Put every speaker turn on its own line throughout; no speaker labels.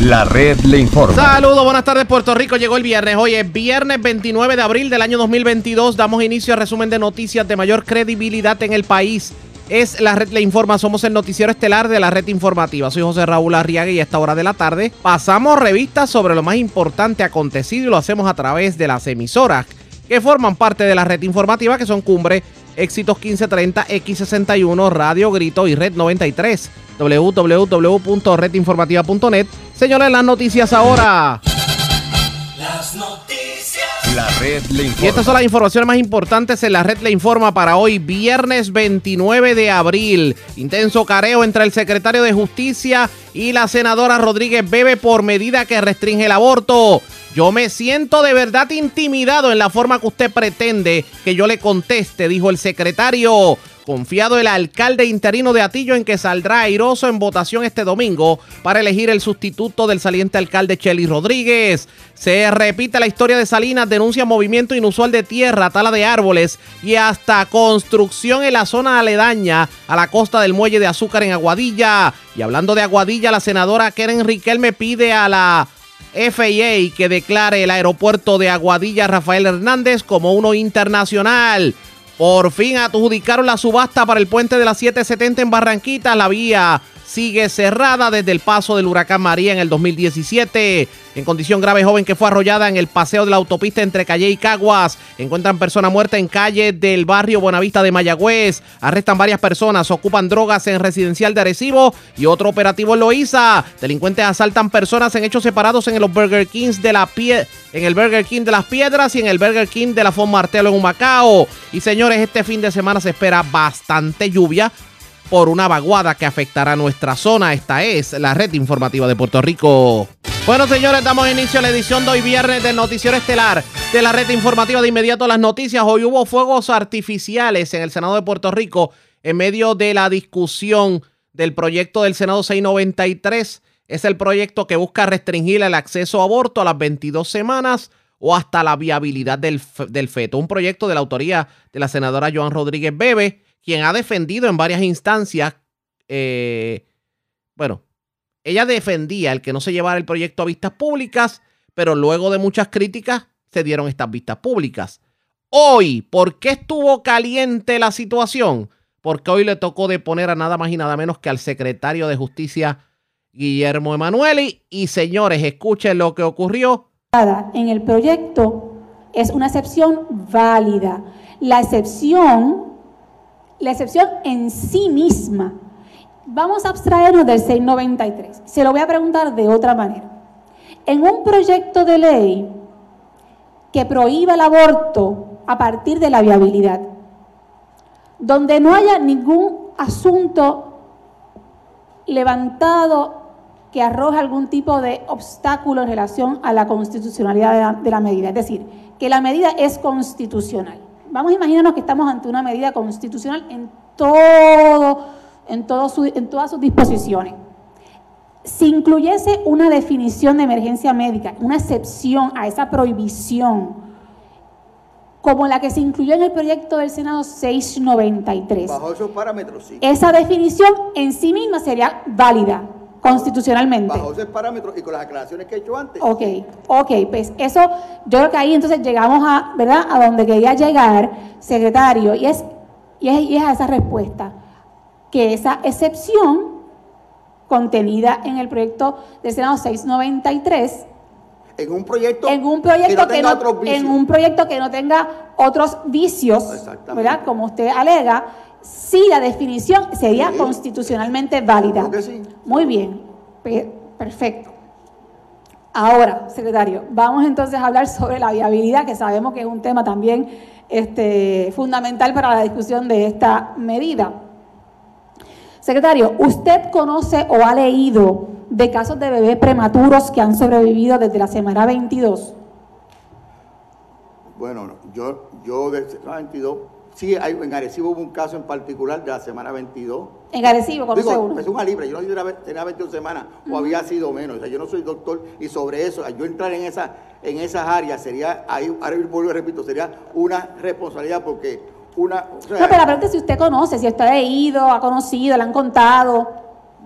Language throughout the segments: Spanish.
La red le informa.
Saludos, buenas tardes Puerto Rico. Llegó el viernes. Hoy es viernes 29 de abril del año 2022. Damos inicio al resumen de noticias de mayor credibilidad en el país. Es la red le informa. Somos el noticiero estelar de la red informativa. Soy José Raúl Arriaga y a esta hora de la tarde pasamos revistas sobre lo más importante acontecido y lo hacemos a través de las emisoras que forman parte de la red informativa que son Cumbre, Éxitos 1530, X61, Radio Grito y Red 93 www.redinformativa.net. Señores, las noticias ahora.
Las noticias.
La red le informa.
Y estas son las informaciones más importantes en la red le informa para hoy, viernes 29 de abril. Intenso careo entre el secretario de Justicia y la senadora Rodríguez Bebe por medida que restringe el aborto. Yo me siento de verdad intimidado en la forma que usted pretende que yo le conteste, dijo el secretario. Confiado el alcalde interino de Atillo en que saldrá airoso en votación este domingo para elegir el sustituto del saliente alcalde Chely Rodríguez. Se repite la historia de Salinas, denuncia movimiento inusual de tierra, tala de árboles y hasta construcción en la zona aledaña a la costa del muelle de azúcar en Aguadilla. Y hablando de Aguadilla, la senadora Keren Riquelme pide a la FAA que declare el aeropuerto de Aguadilla Rafael Hernández como uno internacional. Por fin adjudicaron la subasta para el puente de la 770 en Barranquita. La vía sigue cerrada desde el paso del huracán María en el 2017. En condición grave, joven que fue arrollada en el paseo de la autopista entre Calle y Caguas. Encuentran persona muerta en calle del barrio Buenavista de Mayagüez. Arrestan varias personas, ocupan drogas en residencial de Arecibo y otro operativo en Loíza. Delincuentes asaltan personas en hechos separados en los Burger Kings de la pie en el Burger King de las Piedras y en el Burger King de la Fon Martelo en Humacao. Y señores, este fin de semana se espera bastante lluvia por una vaguada que afectará nuestra zona. Esta es la red informativa de Puerto Rico. Bueno, señores, damos inicio a la edición de hoy viernes del Noticiero Estelar de la red informativa de inmediato las noticias. Hoy hubo fuegos artificiales en el Senado de Puerto Rico en medio de la discusión del proyecto del Senado 693. Es el proyecto que busca restringir el acceso a aborto a las 22 semanas o hasta la viabilidad del, del feto. Un proyecto de la autoría de la senadora Joan Rodríguez Bebe quien ha defendido en varias instancias, eh, bueno, ella defendía el que no se llevara el proyecto a vistas públicas, pero luego de muchas críticas se dieron estas vistas públicas. Hoy, ¿por qué estuvo caliente la situación? Porque hoy le tocó deponer a nada más y nada menos que al secretario de Justicia, Guillermo Emanueli. Y señores, escuchen lo que ocurrió.
En el proyecto es una excepción válida. La excepción la excepción en sí misma. Vamos a abstraernos del 693. Se lo voy a preguntar de otra manera. En un proyecto de ley que prohíba el aborto a partir de la viabilidad, donde no haya ningún asunto levantado que arroje algún tipo de obstáculo en relación a la constitucionalidad de la, de la medida, es decir, que la medida es constitucional vamos a imaginarnos que estamos ante una medida constitucional en, todo, en, todo en todas sus disposiciones. Si incluyese una definición de emergencia médica, una excepción a esa prohibición, como la que se incluyó en el proyecto del Senado 693.
Bajo esos parámetros, sí.
Esa definición en sí misma sería válida constitucionalmente.
Bajo esos parámetros y con las aclaraciones que he hecho antes.
Ok, ok, pues eso, yo creo que ahí entonces llegamos a, ¿verdad? A donde quería llegar, secretario, y es, y es, y es a esa respuesta, que esa excepción contenida en el proyecto del Senado 693
en un proyecto,
en un proyecto
que no
que
tenga
no,
otros vicios.
en un proyecto que no tenga otros vicios. ¿verdad? Como usted alega, sí la definición sería
Sí.
constitucionalmente válida.
Sí.
Muy bien, Pe- perfecto. Ahora, secretario, vamos entonces a hablar sobre la viabilidad, que sabemos que es un tema también este, fundamental para la discusión de esta medida. Secretario, ¿usted conoce o ha leído de casos de bebés prematuros que han sobrevivido desde la semana 22?
Bueno, no, yo, yo de semana 22, sí, hay, en Arecibo hubo un caso en particular de la semana 22.
En Arecibo, conoce
Digo,
uno.
es una libre, yo no sé si tenía 21 semanas o había sido menos, o sea, yo no soy doctor y sobre eso, yo entrar en, esa, en esas áreas sería, ahí, ahora vuelvo repito, sería una responsabilidad porque una... o sea,
No, pero aparte si usted conoce, si usted ha leído, ha conocido, le han contado.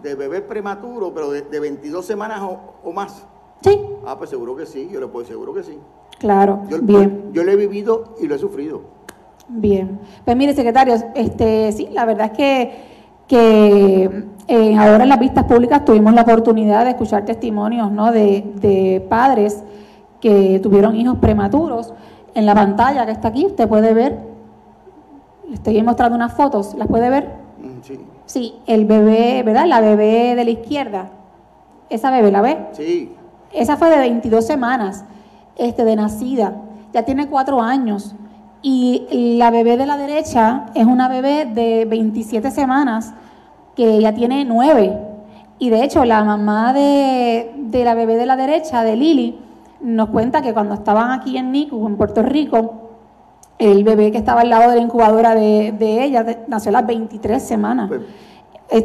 de bebé prematuro, pero de, de 22 semanas o, o más.
Sí,
Ah, pues seguro que sí, yo le puedo seguro que sí.
claro.
Yo,
Bien.
yo lo he vivido y lo he sufrido.
Bien, pues mire, secretario, este, sí, la verdad es que, que eh, ahora en las vistas públicas tuvimos la oportunidad de escuchar testimonios ¿no? de, de padres que tuvieron hijos prematuros. En la pantalla que está aquí, usted puede ver, le estoy mostrando unas fotos, ¿las puede ver?
Mm, Sí,
Sí, el bebé, ¿verdad? La bebé de la izquierda, esa bebé, ¿la ve?
sí.
Esa fue de 22 semanas, este, de nacida. Ya tiene cuatro años. Y la bebé de la derecha es una bebé de 27 semanas que ya tiene nueve. Y de hecho, la mamá de, de la bebé de la derecha, de Lili, nos cuenta que cuando estaban aquí en NICU, en Puerto Rico, el bebé que estaba al lado de la incubadora de, de ella nació a las 23 semanas.
Pues-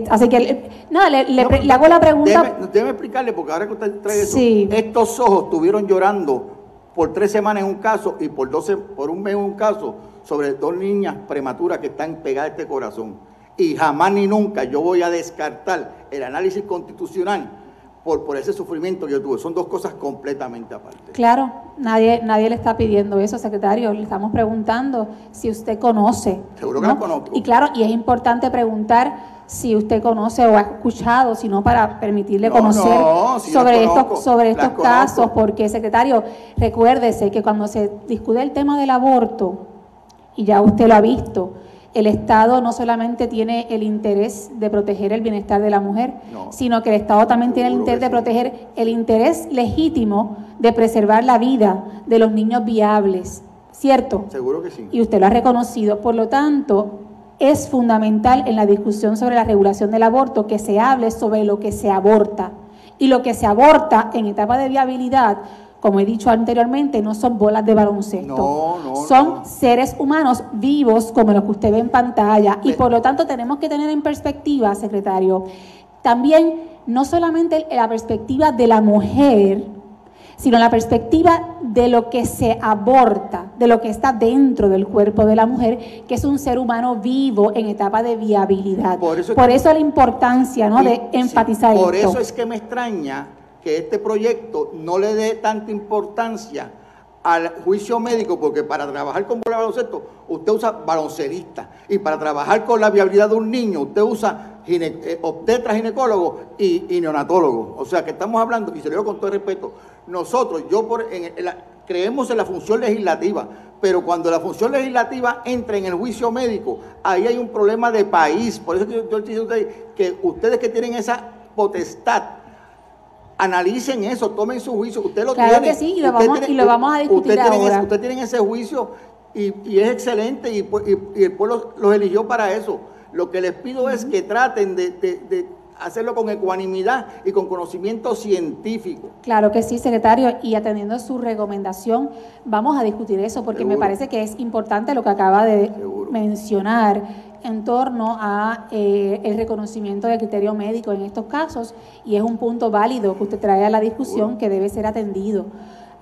Así que, nada, le, le
No,
le hago la pregunta.
Déjeme, déjeme explicarle, porque ahora que usted trae eso,
Sí.
estos ojos estuvieron llorando por tres semanas en un caso y por, 12, por un mes en un caso sobre dos niñas prematuras que están pegadas a este corazón. Y jamás ni nunca yo voy a descartar el análisis constitucional por, por ese sufrimiento que yo tuve. Son dos cosas completamente aparte.
Claro, nadie, nadie le está pidiendo eso, secretario. Le estamos preguntando si usted conoce.
Seguro que lo conozco.
Y claro, y es importante preguntar si usted conoce o ha escuchado, sino para permitirle
No,
conocer
no, si
sobre
conozco,
estos, sobre estos casos,
conozco.
porque secretario, recuérdese que cuando se discute el tema del aborto, y ya usted lo ha visto, el Estado no solamente tiene el interés de proteger el bienestar de la mujer,
No.
sino que el Estado también tiene el interés de proteger el interés legítimo de preservar la vida de los niños viables, ¿cierto?
Seguro que sí.
Y usted lo ha reconocido. Por lo tanto, es fundamental en la discusión sobre la regulación del aborto que se hable sobre lo que se aborta. Y lo que se aborta en etapa de viabilidad, como he dicho anteriormente, no son bolas de baloncesto.
No, no,
son
no.
seres humanos vivos como los que usted ve en pantalla. Y por lo tanto tenemos que tener en perspectiva, secretario, también no solamente la perspectiva de la mujer, sino la perspectiva de lo que se aborta, de lo que está dentro del cuerpo de la mujer, que es un ser humano vivo en etapa de viabilidad.
Por eso
Por la importancia ¿no?
Y-
de
sí,
enfatizar
Por
esto.
eso es que me extraña que este proyecto no le dé tanta importancia al juicio médico, porque para trabajar con bola de baloncesto, usted usa baloncelista. Y para trabajar con la viabilidad de un niño, usted usa gine- eh, obstetra, ginecólogo y, y neonatólogo. O sea que estamos hablando, y se lo digo con todo respeto, nosotros, yo por, en, en la- creemos en la función legislativa, pero cuando la función legislativa entra en el juicio médico, ahí hay un problema de país. Por eso que yo, yo estoy diciendo a ustedes que ustedes que tienen esa potestad, analicen eso, tomen su juicio. Usted lo
Claro
tiene.
que sí, y lo vamos- y lo vamos a discutir
usted
ahora.
ese- usted tiene ese juicio y, y es excelente y, y- el pueblo los eligió para eso. Lo que les pido es que traten de, de- de hacerlo con ecuanimidad y con conocimiento científico.
Claro que sí, secretario, y atendiendo su recomendación, vamos a discutir eso porque me parece que es importante lo que acaba de
Seguro.
mencionar en torno a eh, el reconocimiento del criterio médico en estos casos y es un punto válido que usted trae a la discusión
Seguro.
que debe ser atendido.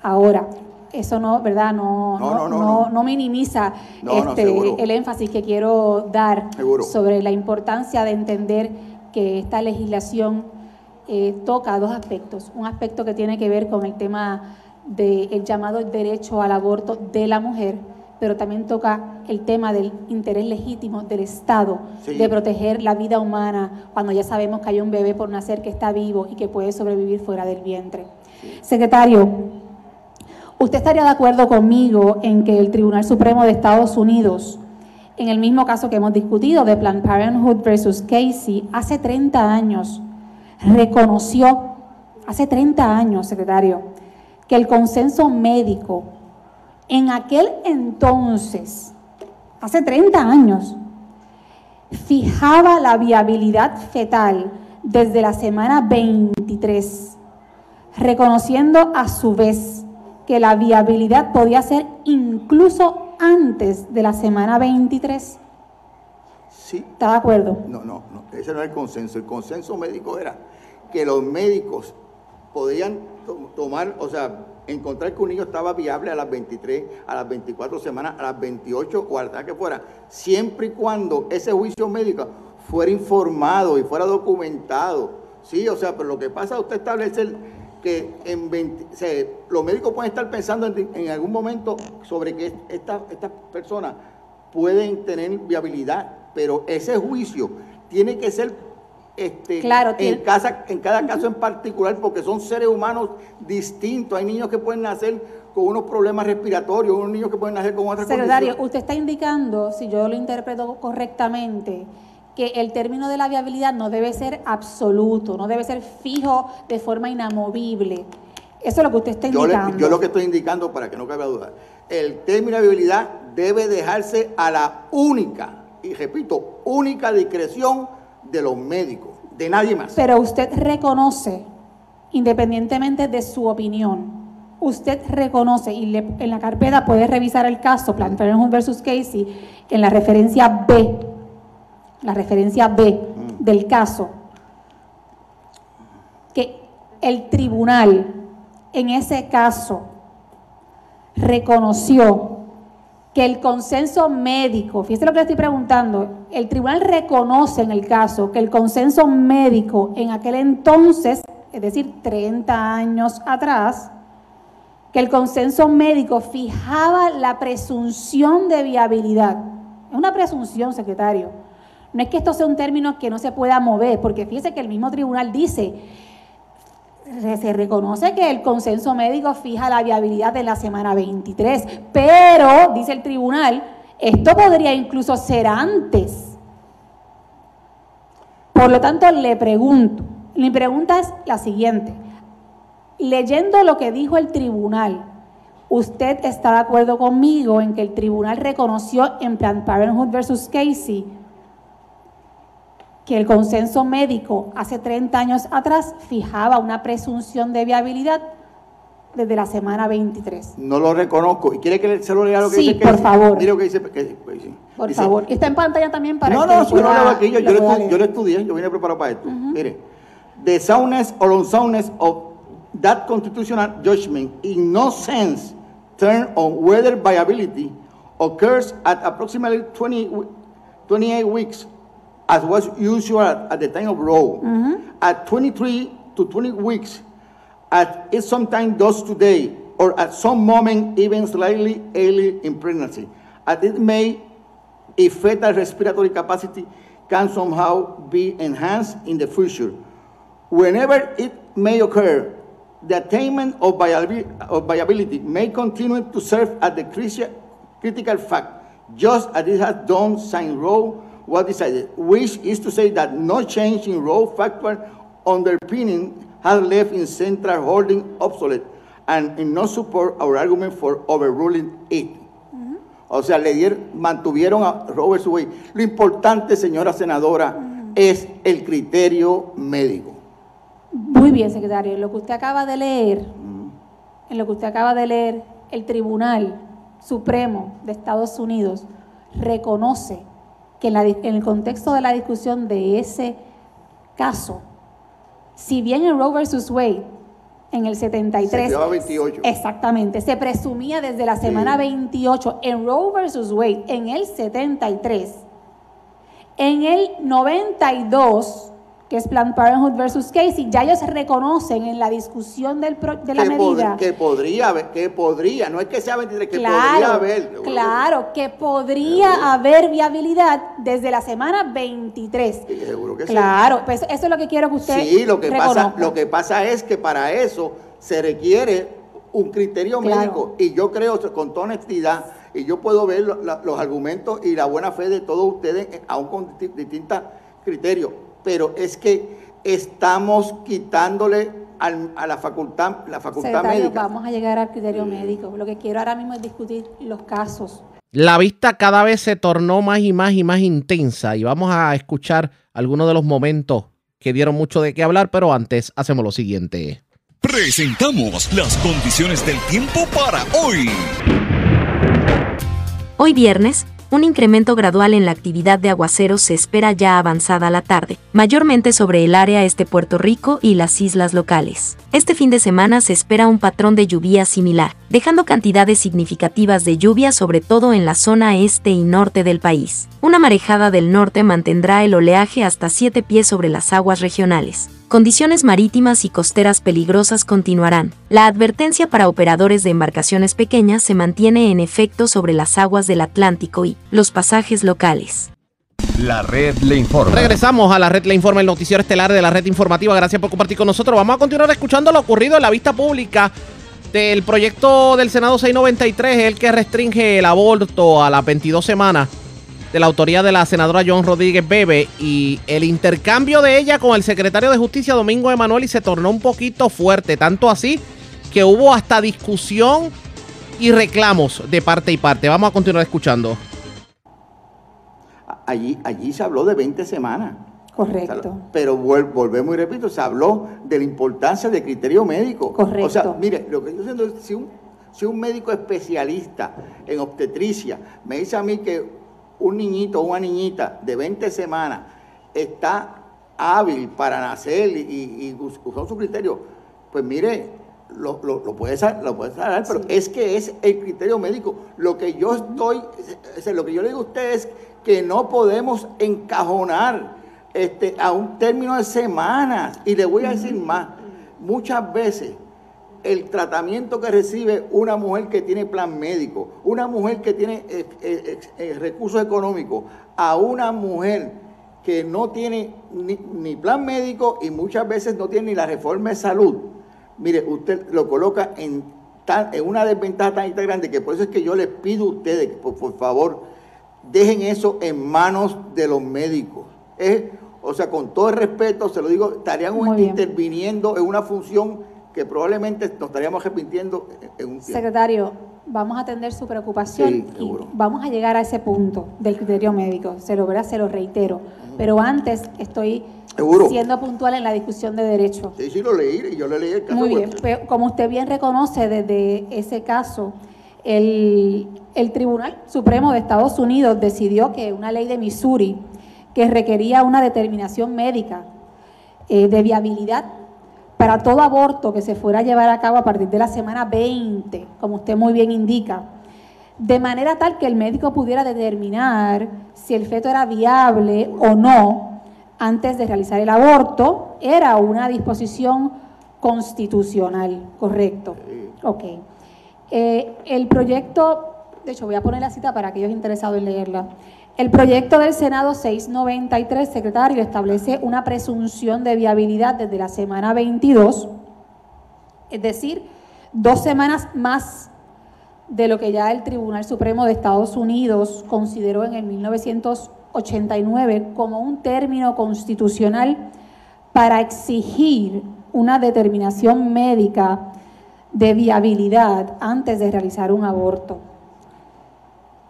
Ahora, eso no, ¿verdad? No,
No,
no,
no, no,
no,
no.
no minimiza este, el énfasis que quiero dar
Seguro.
sobre la importancia de entender que esta legislación eh, toca dos aspectos. Un aspecto que tiene que ver con el tema del llamado derecho al aborto de la mujer, pero también toca el tema del interés legítimo del Estado
Sí.
de proteger la vida humana cuando ya sabemos que hay un bebé por nacer que está vivo y que puede sobrevivir fuera del vientre. Secretario, ¿usted estaría de acuerdo conmigo en que el Tribunal Supremo de Estados Unidos, en el mismo caso que hemos discutido de Planned Parenthood versus Casey, hace 30 años reconoció, hace 30 años, secretario, que el consenso médico en aquel entonces, hace 30 años, fijaba la viabilidad fetal desde la semana 23, reconociendo a su vez que la viabilidad podía ser incluso antes de la semana 23.
Sí,
¿Está de acuerdo?
No, no, no, ese no es el consenso. El consenso médico era que los médicos podían to- tomar, o sea, encontrar que un niño estaba viable a las 23, a las 24 semanas, a las 28 o a la edad que fuera, siempre y cuando ese juicio médico fuera informado y fuera documentado. Sí, o sea, pero lo que pasa, usted establece que en 20 o sea, los médicos pueden estar pensando en, en algún momento sobre que esta- estas personas pueden tener viabilidad, pero ese juicio tiene que ser este,
Claro,
en, casa, en cada caso en particular, porque son seres humanos distintos. Hay niños que pueden nacer con unos problemas respiratorios, unos niños que pueden nacer con otras
Secretario,
condiciones.
usted está indicando, si yo lo interpreto correctamente, que el término de la viabilidad no debe ser absoluto, no debe ser fijo de forma inamovible. Eso es lo que usted está
Yo, le-
indicando.
yo lo que estoy indicando, para que no cabe duda, el término de viabilidad debe dejarse a la única, y repito, única discreción de los médicos, de nadie más.
Pero usted reconoce, independientemente de su opinión, usted reconoce, y le- en la carpeta puede revisar el caso Parenthood versus Casey, en la referencia B, la referencia B del caso, que el tribunal en ese caso reconoció que el consenso médico, fíjese lo que le estoy preguntando, el tribunal reconoce en el caso que el consenso médico en aquel entonces, es decir, 30 años atrás, que el consenso médico fijaba la presunción de viabilidad. Es una presunción, secretario. No es que esto sea un término que no se pueda mover, porque fíjese que el mismo tribunal dice, se reconoce que el consenso médico fija la viabilidad de la semana 23, pero, dice el tribunal, esto podría incluso ser antes. Por lo tanto, le pregunto, mi pregunta es la siguiente. Leyendo lo que dijo el tribunal, ¿usted está de acuerdo conmigo en que el tribunal reconoció en Planned Parenthood versus Casey que el consenso médico hace 30 años atrás fijaba una presunción de viabilidad desde la semana 23.
No lo reconozco. ¿Y quiere que se lo lea lo que
Sí,
dice?
por
Casey?
favor.
Mire lo que dice. Casey. Casey.
Por
Dice,
favor. Está en pantalla también para
no,
que
no, yo no
pueda-
leo aquí, yo, yo
lo pueda
estu- yo lo estudié, yo vine preparado para esto. Mire, the soundness or unsoundness of that constitutional judgment in no sense turn on whether viability occurs at approximately 20, w- 28 weeks as was usual at, the time of Roe, mm-hmm. at 23 to 20 weeks, as it sometimes does today, or at some moment even slightly early in pregnancy, as it may if fetal respiratory capacity can somehow be enhanced in the future. Whenever it may occur, the attainment of, viabi- of viability may continue to serve as the criti- critical fact, just as it has done since Roe was decided, which is to say that no change in Roe factor underpinning has left in central holding obsolete and in no support our argument for overruling it. O sea, le dieron, mantuvieron a Robert Subway. Lo importante, señora senadora, es el criterio médico.
Muy bien, secretario. En lo que usted acaba de leer, en lo que usted acaba de leer, el Tribunal Supremo de Estados Unidos reconoce que en, la di- en el contexto de la discusión de ese caso, si bien en Roe versus Wade, en el 73,
Se llevaba 28.
exactamente, se presumía desde la semana 28 en Roe versus Wade, en el 73, en el 92, que es Planned Parenthood versus Casey, ya ellos reconocen en la discusión del pro- de la
que, pod-
medida.
que podría haber, que podría, no es que sea 23, que podría
claro,
haber.
claro, que podría haber viabilidad desde la semana 23.
Sí, seguro que sí.
Claro, pues eso es lo que quiero que usted
Sí, lo que, pasa, lo que pasa es que para eso se requiere un criterio
Claro.
médico y yo creo con toda honestidad y yo puedo ver lo- la- los argumentos y la buena fe de todos ustedes eh, aún con disti- distintos criterios, pero es que estamos quitándole al- a la facultad la facultad
Secretario,
médica.
vamos a llegar al criterio médico. Lo que quiero ahora mismo es discutir los casos.
La vista cada vez se tornó más y más y más intensa y vamos a escuchar algunos de los momentos que dieron mucho de qué hablar, pero antes hacemos lo siguiente.
Presentamos las condiciones del tiempo para hoy.
Hoy viernes, Un incremento gradual en la actividad de aguaceros se espera ya avanzada la tarde, mayormente sobre el área este Puerto Rico y las islas locales. Este fin de semana se espera un patrón de lluvia similar, dejando cantidades significativas de lluvia sobre todo en la zona este y norte del país. Una marejada del norte mantendrá el oleaje hasta 7 pies sobre las aguas regionales. Condiciones marítimas y costeras peligrosas continuarán. La advertencia para operadores de embarcaciones pequeñas se mantiene en efecto sobre las aguas del Atlántico y los pasajes locales.
La red le informa.
Regresamos a la red Le Informa, el noticiero estelar de la red informativa. Gracias por compartir con nosotros. Vamos a continuar escuchando lo ocurrido en la vista pública del proyecto del Senado 693, el que restringe el aborto a las 22 semanas de la autoría de la senadora John Rodríguez Bebe y el intercambio de ella con el secretario de Justicia Domingo Emanuel y se tornó un poquito fuerte, tanto así que hubo hasta discusión y reclamos de parte y parte. Vamos a continuar escuchando.
Allí, allí se habló de 20 semanas.
Correcto.
Pero volvemos y repito, se habló de la importancia del criterio médico.
Correcto.
O sea, mire, lo que yo siento es, si un, si un médico especialista en obstetricia me dice a mí que un niñito o una niñita de 20 semanas está hábil para nacer y, y, y us- usar su criterio, pues mire, lo, lo, lo puede lo puede saber, pero es que es el criterio médico. Lo que yo estoy, o sea, lo que yo le digo a usted es que no podemos encajonar este, a un término de semanas. Y le voy a decir más, muchas veces el tratamiento que recibe una mujer que tiene plan médico, una mujer que tiene eh, eh, eh, recursos económicos, a una mujer que no tiene ni, ni plan médico y muchas veces no tiene ni la reforma de salud, mire, usted lo coloca en, tan- en una desventaja tan grande que por eso es que yo les pido a ustedes, que por, por favor, dejen eso en manos de los médicos. Es- o sea, con todo el respeto, se lo digo, estarían interviniendo en una función que probablemente nos estaríamos arrepintiendo en- un tiempo.
Secretario, vamos a atender su preocupación
Sí,
y
seguro.
vamos a llegar a ese punto del criterio médico. Se lo, ¿verdad? se lo reitero. Pero antes estoy
Seguro.
siendo puntual en la discusión de derecho.
Sí, sí, lo leí y yo le leí el caso.
Muy bien, pero como usted bien reconoce desde ese caso, el, el Tribunal Supremo de Estados Unidos decidió que una ley de Missouri que requería una determinación médica eh, de viabilidad para todo aborto que se fuera a llevar a cabo a partir de la semana 20, como usted muy bien indica, de manera tal que el médico pudiera determinar si el feto era viable o no antes de realizar el aborto, era una disposición constitucional, correcto. Ok. Eh, el proyecto, de hecho voy a poner la cita para aquellos interesados en leerla. El proyecto del Senado 693, secretario, establece una presunción de viabilidad desde la semana 22, es decir, dos semanas más de lo que ya el Tribunal Supremo de Estados Unidos consideró en el 1989 como un término constitucional para exigir una determinación médica de viabilidad antes de realizar un aborto.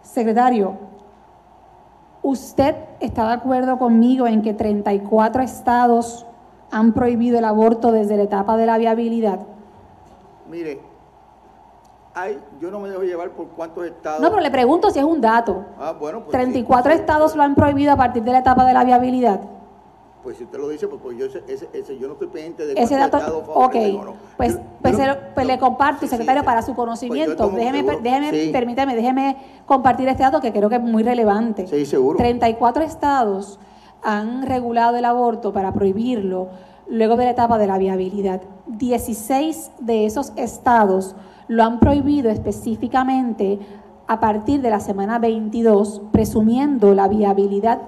Secretario, ¿usted está de acuerdo conmigo en que 34 estados han prohibido el aborto desde la etapa de la viabilidad?
Mire, hay, yo no me dejo llevar por cuántos estados.
No, pero le pregunto si es un dato.
Ah, bueno, pues.
34
sí.
estados lo han prohibido a partir de la etapa de la viabilidad.
Pues si usted lo dice, pues, pues yo, ese, ese, ese- yo no estoy pendiente de
Ese dato,
estados
ok,
no.
pues,
Yo-
pues,
yo
se
no-
lo- pues le comparto,
sí,
secretario,
sí.
para su
Pues
conocimiento. déjeme,
seguro.
déjeme,
Sí.
permítame, déjeme compartir este dato que creo que es muy relevante.
Sí, seguro.
34 estados han regulado el aborto para prohibirlo luego de la etapa de la viabilidad. 16 de esos estados lo han prohibido específicamente a partir de la semana 22, presumiendo la viabilidad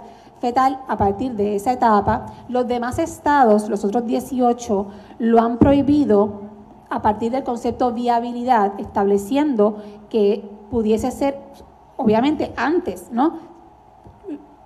fetal a partir de esa etapa. Los demás estados, los otros 18, lo han prohibido a partir del concepto viabilidad, estableciendo que pudiese ser, obviamente, antes, ¿no?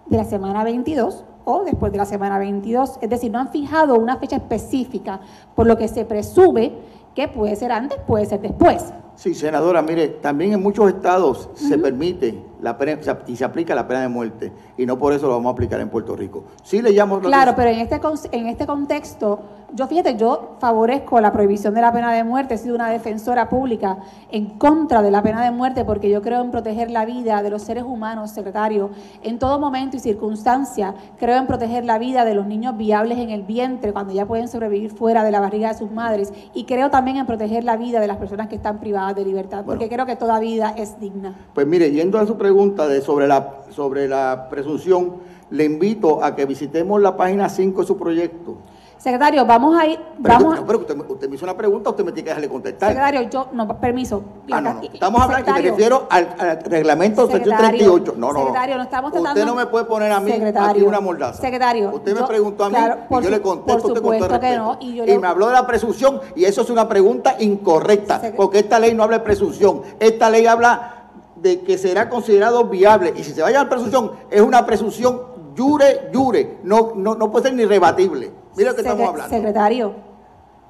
de la semana 22 o después de la semana 22. Es decir, no han fijado una fecha específica, por lo que se presume que puede ser antes, puede ser después.
Sí, senadora, mire, también en muchos estados se permite la pena, y se aplica la pena de muerte, y no por eso lo vamos a aplicar en Puerto Rico. Sí le llamo la
Claro, pero en este, en este contexto, yo fíjate, yo favorezco la prohibición de la pena de muerte, he sido una defensora pública en contra de la pena de muerte porque yo creo en proteger la vida de los seres humanos, secretario, en todo momento y circunstancia, creo en proteger la vida de los niños viables en el vientre cuando ya pueden sobrevivir fuera de la barriga de sus madres. Y creo también en proteger la vida de las personas que están privadas de libertad porque creo que toda vida es digna.
Pues mire, yendo a su pregunta de sobre la, sobre la presunción, le invito a que visitemos la página 5 de su proyecto.
Secretario, vamos a ir,
Pero,
vamos
no, pero usted, me- usted me hizo una pregunta, usted me tiene que dejarle contestar.
Secretario, yo, no, permiso.
Ah, no, no. Estamos hablando, y me refiero al, al reglamento sección
Secretario,
38. No, no,
secretario, no estamos tratando-
Usted no me puede poner a mí aquí una mordaza.
secretario,
Usted me
yo-
preguntó a mí
claro,
y yo
su-
le contesto usted con todo
que no, y yo le-
me habló de la presunción y eso es una pregunta incorrecta, porque esta ley no habla de presunción. Esta ley habla de que será considerado viable y si se vaya a la presunción es una presunción jure, jure, no, no, no puede ser ni rebatible. Mira lo que estamos hablando.
Secretario,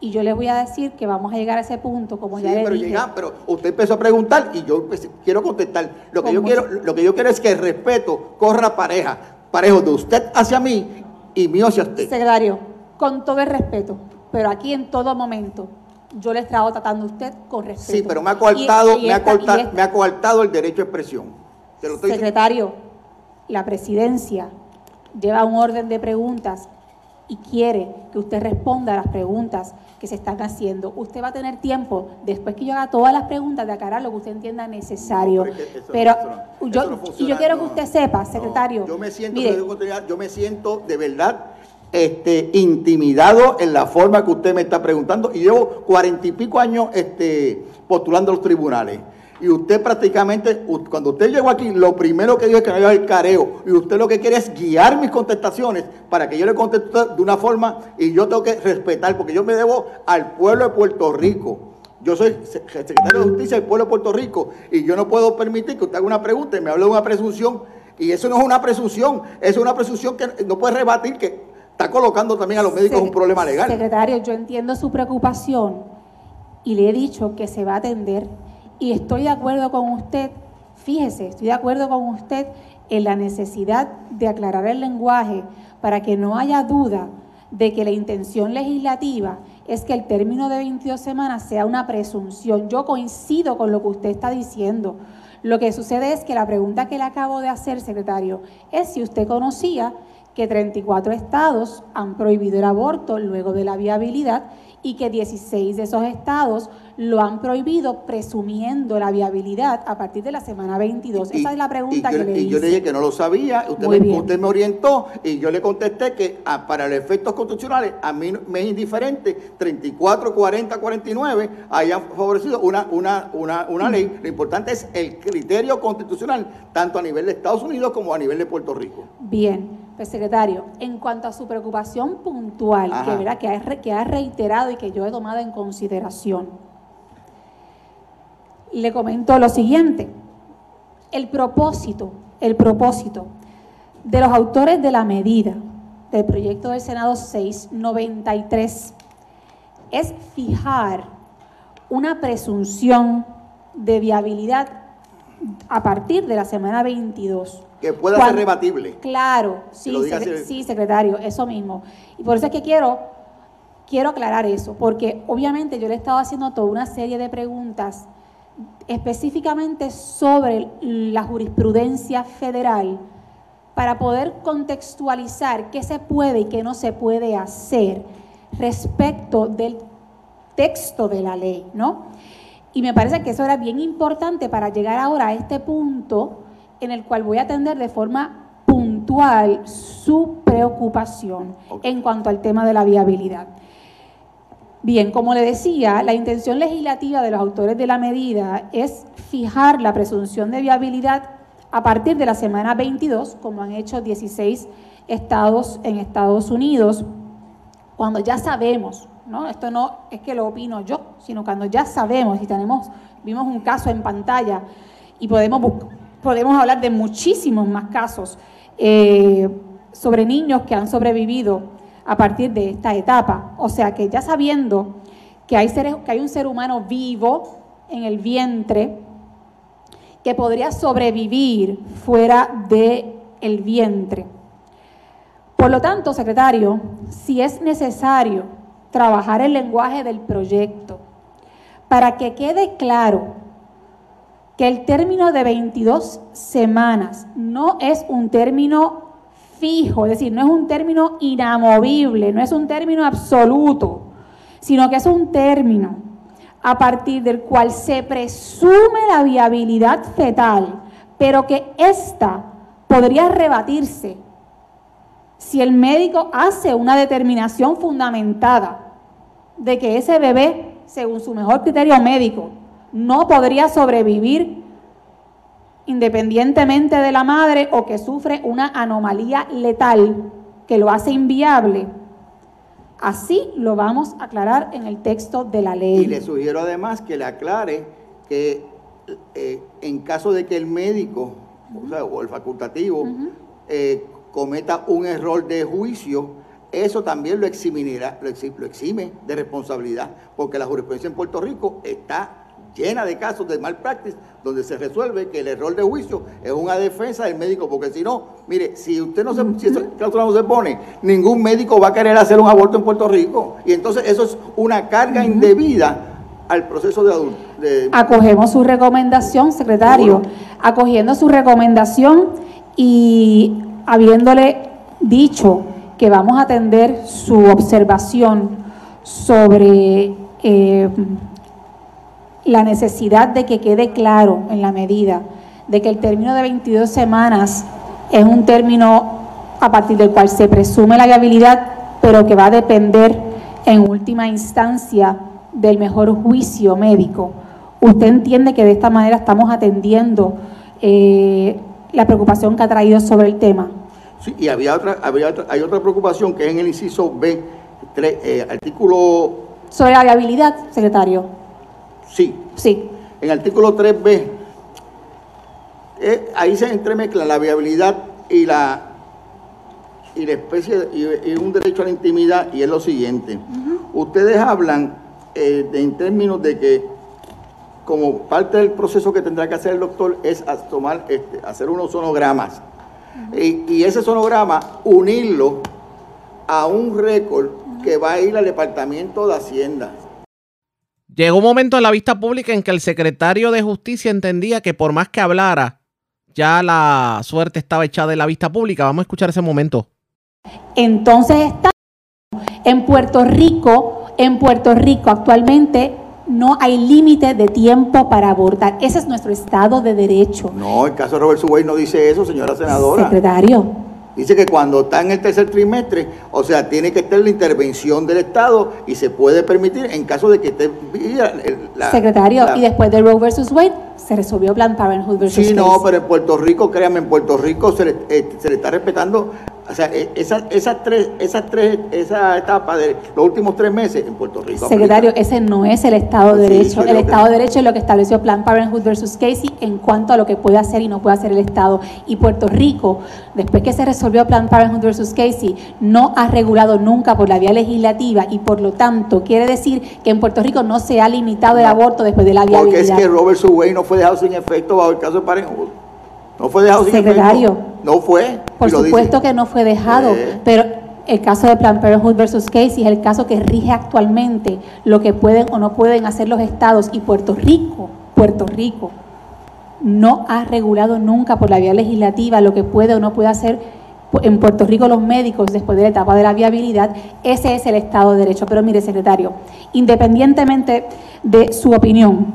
y yo le voy a decir que vamos a llegar a ese punto, como
Sí,
ya le
pero
dije.
llega, pero usted empezó a preguntar y yo pues, quiero contestar. Lo que yo quiero, lo que yo quiero es que el respeto corra pareja, parejo de usted hacia mí y mío hacia usted.
Secretario, con todo el respeto, pero aquí en todo momento, yo le he estado tratando a usted con respeto.
Sí, pero me ha coartado,
Y- y
me, ha me coartado el derecho de expresión. Te lo estoy diciendo.
Secretario, la presidencia lleva un orden de preguntas y quiere que usted responda a las preguntas que se están haciendo. Usted va a tener tiempo, después que yo haga todas las preguntas, de aclarar lo que usted entienda necesario.
No, pero es que eso-
Pero
eso no-
yo, y yo quiero que usted sepa, secretario.
Yo me siento,
mire,
yo me siento de verdad este, intimidado en la forma que usted me está preguntando y llevo cuarenta y pico años este, postulando a los tribunales. Y usted prácticamente, cuando usted llegó aquí, lo primero que dijo es que no iba a haber careo. Y usted lo que quiere es guiar mis contestaciones para que yo le conteste de una forma y yo tengo que respetar, porque yo me debo al pueblo de Puerto Rico. Yo soy se- secretario de Justicia del pueblo de Puerto Rico y yo no puedo permitir que usted haga una pregunta y me hable de una presunción. Y eso no es una presunción, es una presunción que no puede rebatir, que está colocando también a los médicos un problema legal.
Secretario, yo entiendo su preocupación y le he dicho que se va a atender y estoy de acuerdo con usted, fíjese, estoy de acuerdo con usted en la necesidad de aclarar el lenguaje para que no haya duda de que la intención legislativa es que el término de 22 semanas sea una presunción. Yo coincido con lo que usted está diciendo. Lo que sucede es que la pregunta que le acabo de hacer, secretario, es si usted conocía que 34 estados han prohibido el aborto luego de la viabilidad y que 16 de esos estados lo han prohibido presumiendo la viabilidad a partir de la semana 22.
Y-
Esa es la pregunta
yo,
que le
y yo le
hice.
dije que no lo sabía, usted me, usted me orientó y yo le contesté que ah, para los efectos constitucionales a mí me es indiferente 34, 40, 49 hayan favorecido una, una, una, una ley. Lo importante es el criterio constitucional, tanto a nivel de Estados Unidos como a nivel de Puerto Rico.
Bien, pues secretario, en cuanto a su preocupación puntual, que,
Ajá.
¿verdad? Que, ha, re- que ha reiterado y que yo he tomado en consideración, le comento lo siguiente. El propósito, el propósito de los autores de la medida del proyecto del Senado 693 es fijar una presunción de viabilidad a partir de la semana 22.
Que pueda ser rebatible.
Claro, sí, secre-
así.
sí, secretario, eso mismo. Y por eso es que quiero, quiero aclarar eso, porque obviamente yo le he estado haciendo toda una serie de preguntas específicamente sobre la jurisprudencia federal para poder contextualizar qué se puede y qué no se puede hacer respecto del texto de la ley, ¿no? Y me parece que eso era bien importante para llegar ahora a este punto en el cual voy a atender de forma puntual su preocupación en cuanto al tema de la viabilidad. Bien, como le decía, la intención legislativa de los autores de la medida es fijar la presunción de viabilidad a partir de la semana 22, como han hecho 16 estados en Estados Unidos, cuando ya sabemos, ¿no? Esto no es que lo opino yo, sino cuando ya sabemos y tenemos, vimos un caso en pantalla y podemos, podemos hablar de muchísimos más casos eh, sobre niños que han sobrevivido a partir de esta etapa. O sea que ya sabiendo que hay, seres, que hay un ser humano vivo en el vientre que podría sobrevivir fuera del el vientre. Por lo tanto, secretario, si es necesario trabajar el lenguaje del proyecto para que quede claro que el término de 22 semanas no es un término fijo, es decir, no es un término inamovible, no es un término absoluto, sino que es un término a partir del cual se presume la viabilidad fetal, pero que ésta podría rebatirse si el médico hace una determinación fundamentada de que ese bebé, según su mejor criterio médico, no podría sobrevivir independientemente de la madre o que sufre una anomalía letal que lo hace inviable, así lo vamos a aclarar en el texto de la ley.
Y le sugiero además que le aclare que eh, en caso de que el médico o, sea, o el facultativo eh, cometa un error de juicio, eso también lo eximirá, lo exime, lo exime de responsabilidad, porque la jurisprudencia en Puerto Rico está llena de casos de malpractice donde se resuelve que el error de juicio es una defensa del médico, porque si no, mire, si usted no se, si esa cláusula no se pone, ningún médico va a querer hacer un aborto en Puerto Rico. Y entonces eso es una carga indebida al proceso de adulto. de-
Acogemos su recomendación, secretario, acogiendo su recomendación y habiéndole dicho que vamos a atender su observación sobre eh, la necesidad de que quede claro en la medida de que el término de 22 semanas es un término a partir del cual se presume la viabilidad, pero que va a depender en última instancia del mejor juicio médico. ¿Usted entiende que de esta manera estamos atendiendo eh, la preocupación que ha traído sobre el tema?
Sí, y había otra, había otra- hay otra preocupación que es en el inciso B, eh, artículo,
Sobre la viabilidad, secretario.
Sí,
Sí.
en el artículo 3B, eh, ahí se entremezcla la viabilidad y la, y la especie, y, y un derecho a la intimidad, y es lo siguiente. Ustedes hablan eh, de- en términos de que como parte del proceso que tendrá que hacer el doctor es tomar, este, hacer unos sonogramas. y, y ese sonograma unirlo a un récord que va a ir al Departamento de Hacienda.
Llegó un momento en la vista pública en que el secretario de Justicia entendía que por más que hablara, ya la suerte estaba echada en la vista pública. Vamos a escuchar ese momento.
Entonces está en Puerto Rico, en Puerto Rico actualmente no hay límite de tiempo para abortar. Ese es nuestro estado de derecho.
No, el caso de Robert Subway no dice eso, señora senadora.
Secretario,
Dice que cuando está en el tercer trimestre, o sea, tiene que estar la intervención del Estado y se puede permitir en caso de que esté... la-
secretario,
la-
y después de Roe versus Wade se resolvió Planned Parenthood versus
Sí, no,
Casey.
pero en Puerto Rico, créame, en Puerto Rico se le, eh, se le está respetando, o sea, eh, esas, esas tres, esas tres, esa etapa de los últimos tres meses en Puerto Rico.
Secretario,
aplica.
ese no es el Estado de
Sí,
Derecho. El
que-
Estado de Derecho es lo que estableció Planned Parenthood versus Casey en cuanto a lo que puede hacer y no puede hacer el Estado. Y Puerto Rico, después que se resolvió Planned Parenthood versus Casey, no ha regulado nunca por la vía legislativa y por lo tanto quiere decir que en Puerto Rico no se ha limitado el aborto después de la
Porque es
viabilidad.
que Robert Subway no fue dejado sin efecto bajo el caso de Parenthood. No fue dejado sin
Secretario.
efecto. No fue.
Por supuesto
dice.
que no fue dejado,
Eh.
pero el caso de Planned Parenthood versus Casey es el caso que rige actualmente lo que pueden o no pueden hacer los estados y Puerto Rico, Puerto Rico no ha regulado nunca por la vía legislativa lo que puede o no puede hacer en Puerto Rico los médicos después de la etapa de la viabilidad, ese es el Estado de Derecho. Pero mire, secretario, independientemente de su opinión,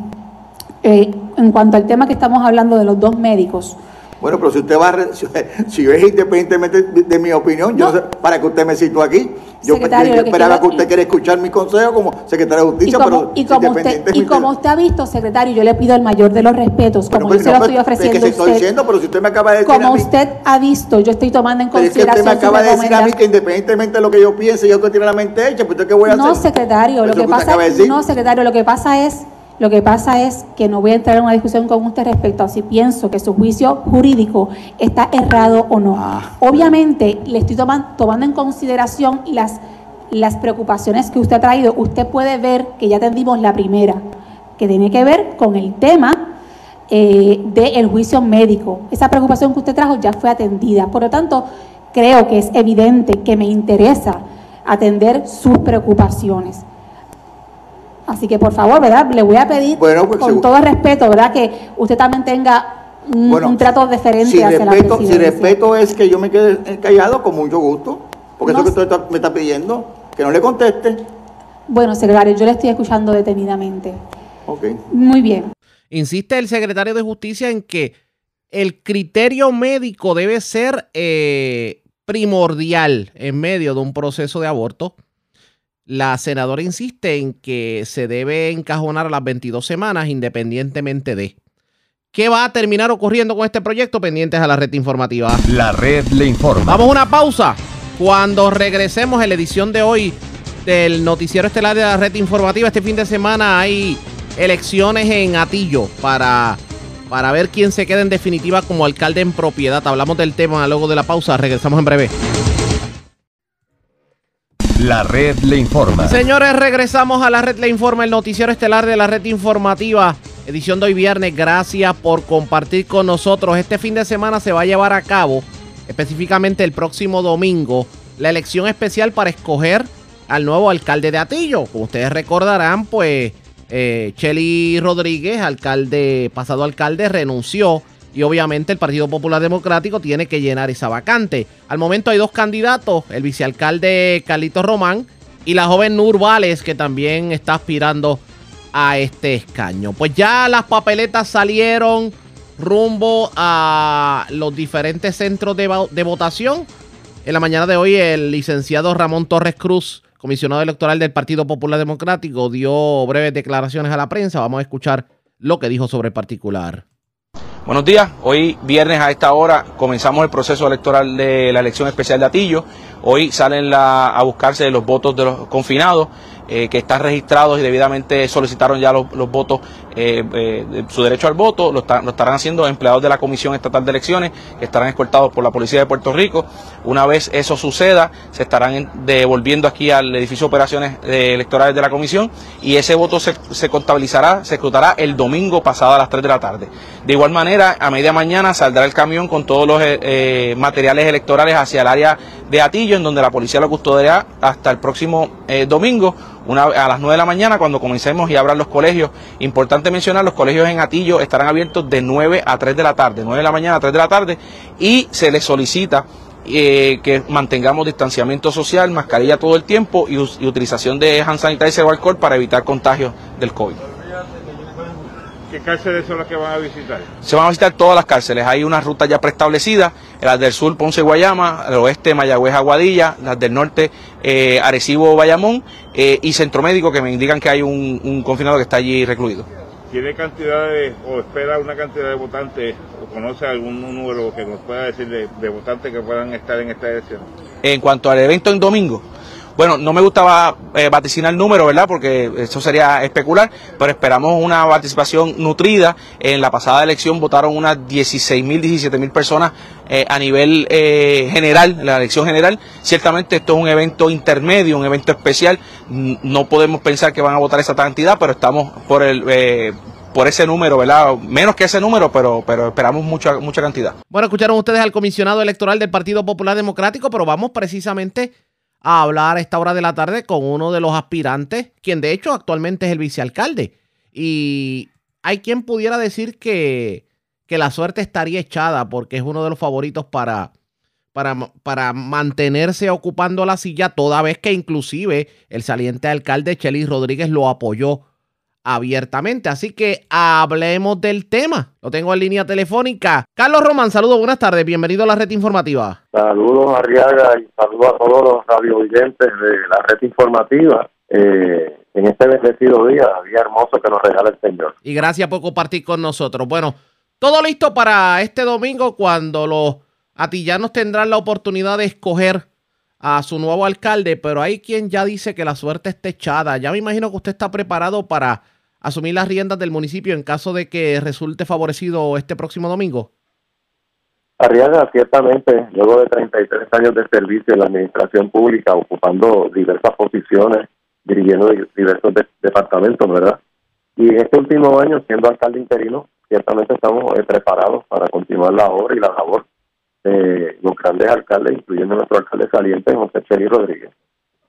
eh, en cuanto al tema que estamos hablando de los dos médicos,
Bueno, pero si usted va Si, si es independientemente de, de mi opinión, yo
No.
no sé para que usted me sitúe aquí. Yo, yo
lo que
esperaba que usted quiera escuchar mi consejo como secretario de
Y
Justicia,
como,
pero
y como usted, y como usted ha visto, secretario, yo le pido el mayor de los respetos,
Bueno,
como
pues,
yo se
no,
lo estoy
pues, es
ofreciendo
que se estoy
usted,
diciendo, pero si usted me acaba de decir a
como
mí-
usted ha visto, yo estoy tomando en
Pero es que usted
consideración
me acaba de decir a mí que independientemente de lo que yo piense, yo que tiene la mente hecha, pues ¿usted qué voy a
No,
hacer?
secretario, lo
Eso
que
usted
pasa no, secretario, lo que pasa es lo que pasa es que no voy a entrar en una discusión con usted respecto a si pienso que su juicio jurídico está errado o no.
Ah.
Obviamente, le estoy toman- tomando en consideración las, las preocupaciones que usted ha traído. Usted puede ver que ya atendimos la primera, que tiene que ver con el tema eh, del juicio médico. Esa preocupación que usted trajo ya fue atendida. Por lo tanto, creo que es evidente que me interesa atender sus preocupaciones. Así que por favor, ¿verdad? Le voy a pedir
Bueno, pues,
con
seguro.
todo respeto, ¿verdad? Que usted también tenga un,
Bueno,
un trato diferente
Si
hacia la
respeto, si
presidencia.
respeto es que yo me quede callado, con mucho gusto. Porque
No
eso que usted está- me está pidiendo, que no le conteste.
Bueno, secretario, yo le estoy escuchando detenidamente.
Ok.
Muy bien.
Insiste el secretario de Justicia en que el criterio médico debe ser eh, primordial en medio de un proceso de aborto. La senadora insiste en que se debe encajonar a las 22 semanas independientemente de. ¿Qué va a terminar ocurriendo con este proyecto? Pendientes a la red informativa.
La red le informa.
Vamos a una pausa. Cuando regresemos en la edición de hoy del noticiero estelar de la red informativa, este fin de semana hay elecciones en Atillo para, para ver quién se queda en definitiva como alcalde en propiedad. Hablamos del tema luego de la pausa. Regresamos en breve.
La red le informa.
Señores, regresamos a la red Le Informa, el noticiero estelar de la red informativa, edición de hoy viernes. Gracias por compartir con nosotros. Este fin de semana se va a llevar a cabo, específicamente el próximo domingo, la elección especial para escoger al nuevo alcalde de Atillo. Como ustedes recordarán, pues eh, Chely Rodríguez, alcalde, pasado alcalde, renunció. Y obviamente el Partido Popular Democrático tiene que llenar esa vacante. Al momento hay dos candidatos, el vicealcalde Carlito Román y la joven Nur Vales, que también está aspirando a este escaño. Pues ya las papeletas salieron rumbo a los diferentes centros de, de votación. En la mañana de hoy, el licenciado Ramón Torres Cruz, comisionado electoral del Partido Popular Democrático, dio breves declaraciones a la prensa. Vamos a escuchar lo que dijo sobre el particular.
Buenos días, hoy viernes a esta hora comenzamos el proceso electoral de la elección especial de Atillo. Hoy salen la- a buscarse los votos de los confinados eh, que están registrados y debidamente solicitaron ya los, los votos, eh, eh, su derecho al voto, lo, lo estarán haciendo empleados de la Comisión Estatal de Elecciones que estarán escoltados por la Policía de Puerto Rico. Una vez eso suceda, se estarán en- devolviendo aquí al edificio de operaciones eh, electorales de la Comisión y ese voto se, se contabilizará, se escrutará el domingo pasado a las 3 de la tarde. De igual manera, a media mañana saldrá el camión con todos los materiales electorales hacia el área de Atillo, en donde la policía lo custodiará hasta el próximo domingo, una, a las 9 de la mañana, cuando comencemos y abran los colegios. Importante mencionar, los colegios en Atillo estarán abiertos de 9 a 3 de la tarde, 9 de la mañana a 3 de la tarde, y se les solicita eh, que mantengamos distanciamiento social, mascarilla todo el tiempo y, y utilización de hand sanitizer o alcohol para evitar contagios del COVID.
¿Qué cárceles son las que van a visitar?
Se van a visitar todas las cárceles. Hay unas rutas ya preestablecidas, las del sur Ponce Guayama, al oeste Mayagüez Aguadilla, las del norte eh, Arecibo Bayamón eh, y Centro Médico que me indican que hay un, un confinado que está allí recluido.
¿Tiene cantidades o espera una cantidad de votantes o conoce algún número que nos pueda decir de, de votantes que puedan estar en esta elección?
En cuanto al evento en domingo, bueno, no me gustaba eh, vaticinar el número, ¿verdad? Porque eso sería especular, pero esperamos una participación nutrida. En la pasada elección votaron unas 16 mil, 17 mil personas eh, a nivel eh, general, en la elección general. Ciertamente esto es un evento intermedio, un evento especial. No podemos pensar que van a votar esa cantidad, pero estamos por el... eh, por ese número, ¿verdad? Menos que ese número, pero, pero esperamos mucha, mucha cantidad.
Bueno, escucharon ustedes al comisionado electoral del Partido Popular Democrático, pero vamos precisamente a hablar a esta hora de la tarde con uno de los aspirantes, quien de hecho actualmente es el vicealcalde. Y hay quien pudiera decir que, que la suerte estaría echada porque es uno de los favoritos para, para, para mantenerse ocupando la silla, toda vez que inclusive el saliente alcalde Chelis Rodríguez lo apoyó abiertamente. Así que hablemos del tema. Lo tengo en línea telefónica. Carlos Román, saludos, buenas tardes. Bienvenido a la red informativa.
Saludos Arriaga y saludos a todos los radio oyentes de la red informativa eh, en este bendecido día, día hermoso que nos regala el Señor.
Y gracias por compartir con nosotros. Bueno, todo listo para este domingo cuando los atillanos tendrán la oportunidad de escoger a su nuevo alcalde, pero hay quien ya dice que la suerte está echada. Ya me imagino que usted está preparado para asumir las riendas del municipio en caso de que resulte favorecido este próximo domingo.
Arriaga, ciertamente, luego de 33 años de servicio en la administración pública, ocupando diversas posiciones, dirigiendo di- diversos de- departamentos, ¿verdad? Y en este último año, siendo alcalde interino, ciertamente estamos eh, preparados para continuar la obra y la labor de los grandes alcaldes, incluyendo nuestro alcalde saliente, José Cheli Rodríguez,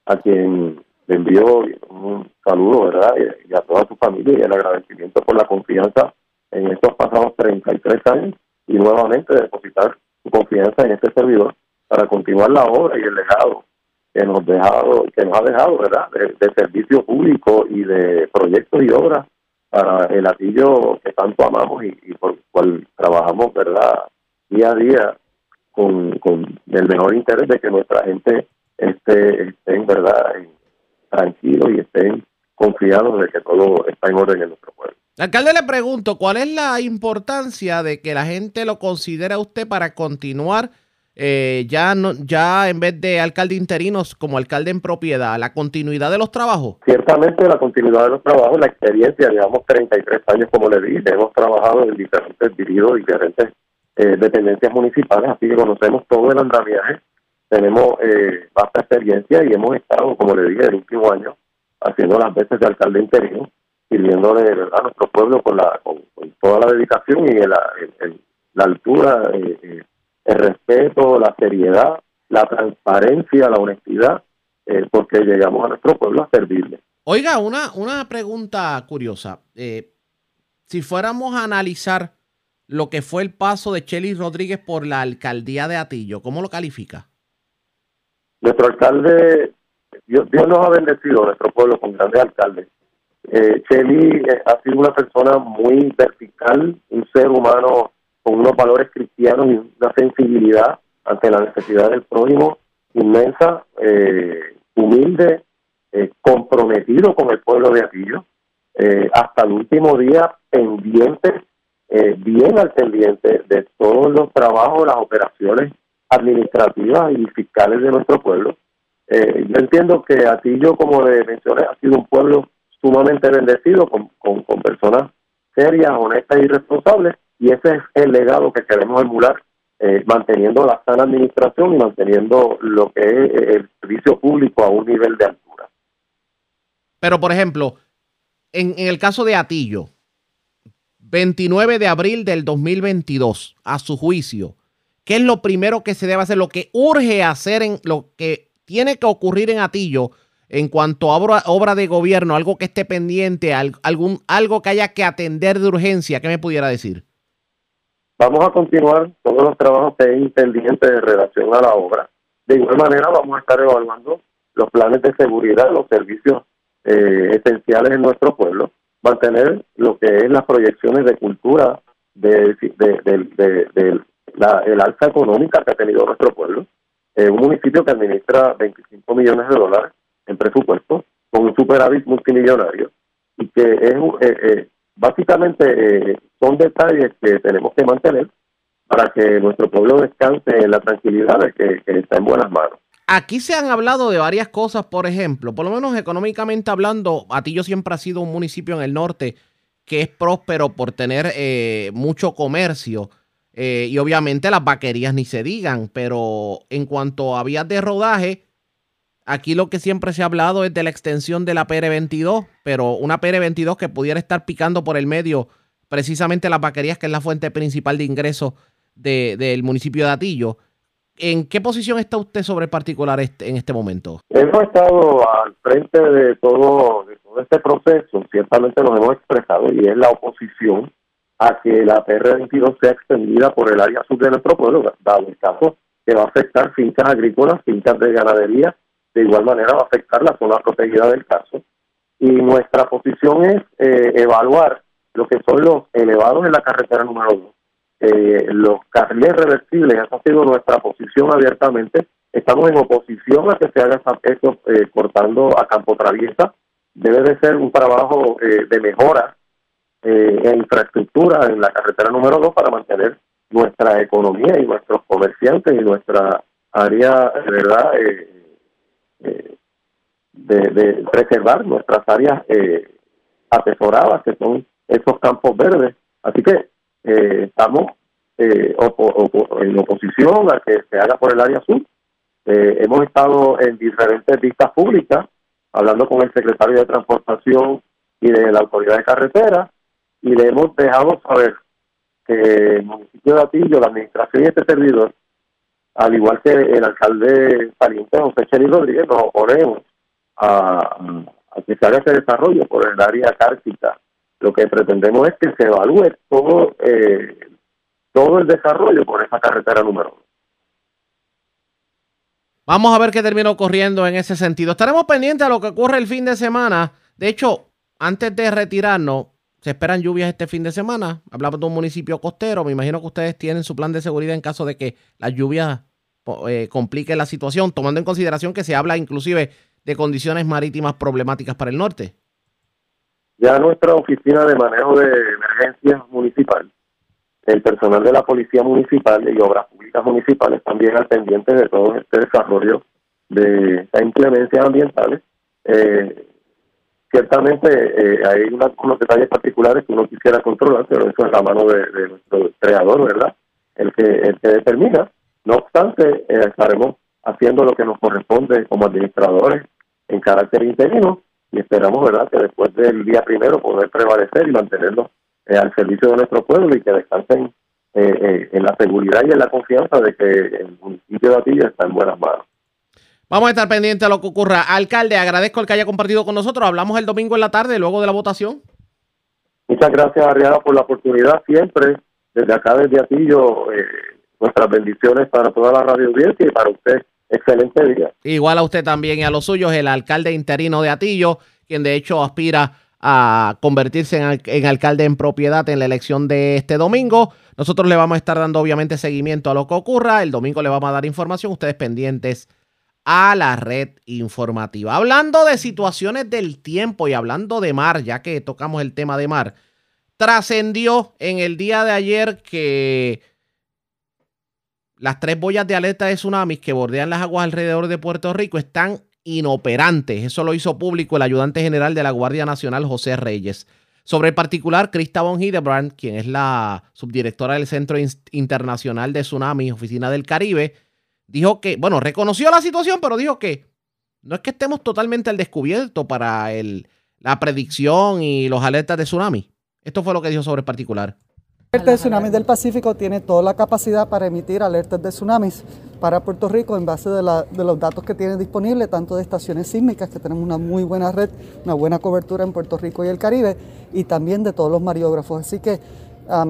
a quien le envío un saludo, ¿verdad? Y, a toda su familia y el agradecimiento por la confianza en estos pasados 33 años y nuevamente depositar su confianza en este servidor para continuar la obra y el legado que nos, dejado, que nos ha dejado, ¿verdad? De, servicio público y de proyectos y obras para el atillo que tanto amamos y, por el cual trabajamos, ¿verdad? Día a día con, con el mejor interés de que nuestra gente esté, esté en verdad tranquilo y estén confiados de que todo está en orden en nuestro pueblo.
Alcalde, le pregunto, ¿cuál es la importancia de que la gente lo considere a usted para continuar eh, ya, no, ya en vez de alcalde interinos como alcalde en propiedad, la continuidad de los trabajos?
Ciertamente la continuidad de los trabajos, la experiencia, llevamos 33 años, como le dije, hemos trabajado en diferentes dirigidos, diferentes eh, dependencias municipales, así que conocemos todo el andamiaje tenemos eh, vasta experiencia y hemos estado, como le dije, el último año haciendo las veces de alcalde interino, sirviéndole a nuestro pueblo con, la, con, toda la dedicación y la, la altura, eh, eh, el respeto, la seriedad, la transparencia, la honestidad, eh, porque llegamos a nuestro pueblo a servirle.
Oiga, una, una pregunta curiosa. si fuéramos a analizar lo que fue el paso de Chely Rodríguez por la alcaldía de Atillo, ¿cómo lo califica?
Nuestro alcalde, Dios, nos ha bendecido, nuestro pueblo, con grandes alcaldes. Eh, Cheli eh, ha sido una persona muy vertical, un ser humano con unos valores cristianos y una sensibilidad ante la necesidad del prójimo inmensa, eh, humilde, eh, comprometido con el pueblo de Aquillo, hasta el último día pendiente, bien al pendiente de todos los trabajos, las operaciones administrativas y fiscales de nuestro pueblo. Eh, yo entiendo que Atillo, como le mencioné, ha sido un pueblo sumamente bendecido con, con, personas serias, honestas y responsables, y ese es el legado que queremos emular, eh, manteniendo la sana administración y manteniendo lo que es el servicio público a un nivel de altura.
Pero, por ejemplo, en, en el caso de Atillo, 29 de abril del 2022, a su juicio, ¿Qué es lo primero que se debe hacer? Lo que urge hacer, en lo que tiene que ocurrir en Atillo en cuanto a obra, de gobierno, algo que esté pendiente, algún, algo que haya que atender de urgencia, ¿qué me pudiera decir?
Vamos a continuar todos los trabajos que hay pendientes de relación a la obra. De igual manera, vamos a estar evaluando los planes de seguridad, los servicios eh, esenciales en nuestro pueblo, mantener lo que es las proyecciones de cultura de, de, el alza económica que ha tenido nuestro pueblo. un municipio que administra 25 millones de dólares en presupuesto, con un superávit multimillonario, y que es eh, eh, básicamente eh, son detalles que tenemos que mantener para que nuestro pueblo descanse en la tranquilidad de que, está en buenas manos.
Aquí se han hablado de varias cosas, por ejemplo, por lo menos económicamente hablando, Atillo siempre ha sido un municipio en el norte que es próspero por tener mucho comercio eh, y obviamente las vaquerías ni se digan, pero en cuanto a vías de rodaje, aquí lo que siempre se ha hablado es de la extensión de la PR22, pero una PR22 que pudiera estar picando por el medio precisamente las vaquerías, que es la fuente principal de ingresos del municipio de Atillo. ¿En qué posición está usted sobre el particular este, en este momento?
Hemos estado al frente de todo, de todo este proceso, ciertamente nos hemos expresado y es la oposición a que la PR22 sea extendida por el área sur de nuestro pueblo, dado el caso que va a afectar fincas agrícolas, fincas de ganadería, de igual manera va a afectar la zona protegida del caso. Y nuestra posición es eh, evaluar lo que son los elevados en la carretera número 2, eh, los carriles reversibles, esa ha sido nuestra posición abiertamente. Estamos en oposición a que se haga eso eh, cortando a campo traviesa. Debe de ser un trabajo de mejora eh, infraestructura en la carretera número 2 para mantener nuestra economía y nuestros comerciantes y nuestra área, verdad, eh, eh, de, preservar nuestras áreas eh, atesoradas, que son esos campos verdes. Así que estamos en oposición a que se haga por el área sur. hemos estado en diferentes vistas públicas, hablando con el secretario de Transportación y de la autoridad de carretera y le hemos dejado saber que el municipio de Atillo, la administración y este servidor, al igual que el alcalde saliente José Chely Rodríguez, nos oponemos a, a que se haga ese desarrollo por el área cártica. Lo que pretendemos es que se evalúe todo, eh, todo el desarrollo por esa carretera número uno.
Vamos a ver qué termina ocurriendo en ese sentido. Estaremos pendientes a lo que ocurre el fin de semana. De hecho, antes de retirarnos, se esperan lluvias este fin de semana. Hablamos de un municipio costero. Me imagino que ustedes tienen su plan de seguridad en caso de que las lluvias eh, compliquen la situación, tomando en consideración que se habla inclusive de condiciones marítimas problemáticas para el norte.
Ya nuestra oficina de manejo de emergencias municipal el personal de la Policía Municipal y Obras Públicas Municipales también al pendiente de todo este desarrollo de estas inclemencias ambientales. Eh, ciertamente eh, hay unos detalles particulares que uno quisiera controlar, pero eso es la mano de, nuestro creador, ¿verdad? El que, el que determina. No obstante, eh, estaremos haciendo lo que nos corresponde como administradores en carácter interino y esperamos, ¿verdad?, que después del día primero poder prevalecer y mantenernos eh, al servicio de nuestro pueblo y que descansen eh, eh, en la seguridad y en la confianza de que el municipio de Atillo está en buenas manos.
Vamos a estar pendientes a lo que ocurra. Alcalde, agradezco el que haya compartido con nosotros. Hablamos el domingo en la tarde, luego de la votación.
Muchas gracias, Arriaga, por la oportunidad siempre. Desde acá, desde Atillo, nuestras bendiciones para toda la radio audiencia y para usted. Excelente día.
Igual a usted también y a los suyos, el alcalde interino de Atillo, quien de hecho aspira a convertirse en, alcalde en propiedad en la elección de este domingo. Nosotros le vamos a estar dando obviamente seguimiento a lo que ocurra. El domingo le vamos a dar información. Ustedes pendientes a la red informativa. Hablando de situaciones del tiempo y hablando de mar, ya que tocamos el tema de mar, trascendió en el día de ayer que las tres boyas de alerta de tsunamis que bordean las aguas alrededor de Puerto Rico están inoperantes. Eso lo hizo público el ayudante general de la Guardia Nacional, José Reyes. Sobre el particular, Krista von Hidebrand, quien es la subdirectora del Centro Internacional de Tsunami, Oficina del Caribe, dijo que, bueno, reconoció la situación, pero dijo que no es que estemos totalmente al descubierto para el, la predicción y los alertas de tsunami. Esto fue lo que dijo sobre el particular.
El de tsunamis del Pacífico tiene toda la capacidad para emitir alertas de tsunamis para Puerto Rico en base de, los datos que tiene disponibles, tanto de estaciones sísmicas, que tenemos una muy buena red, una buena cobertura en Puerto Rico y el Caribe, y también de todos los mariógrafos. Así que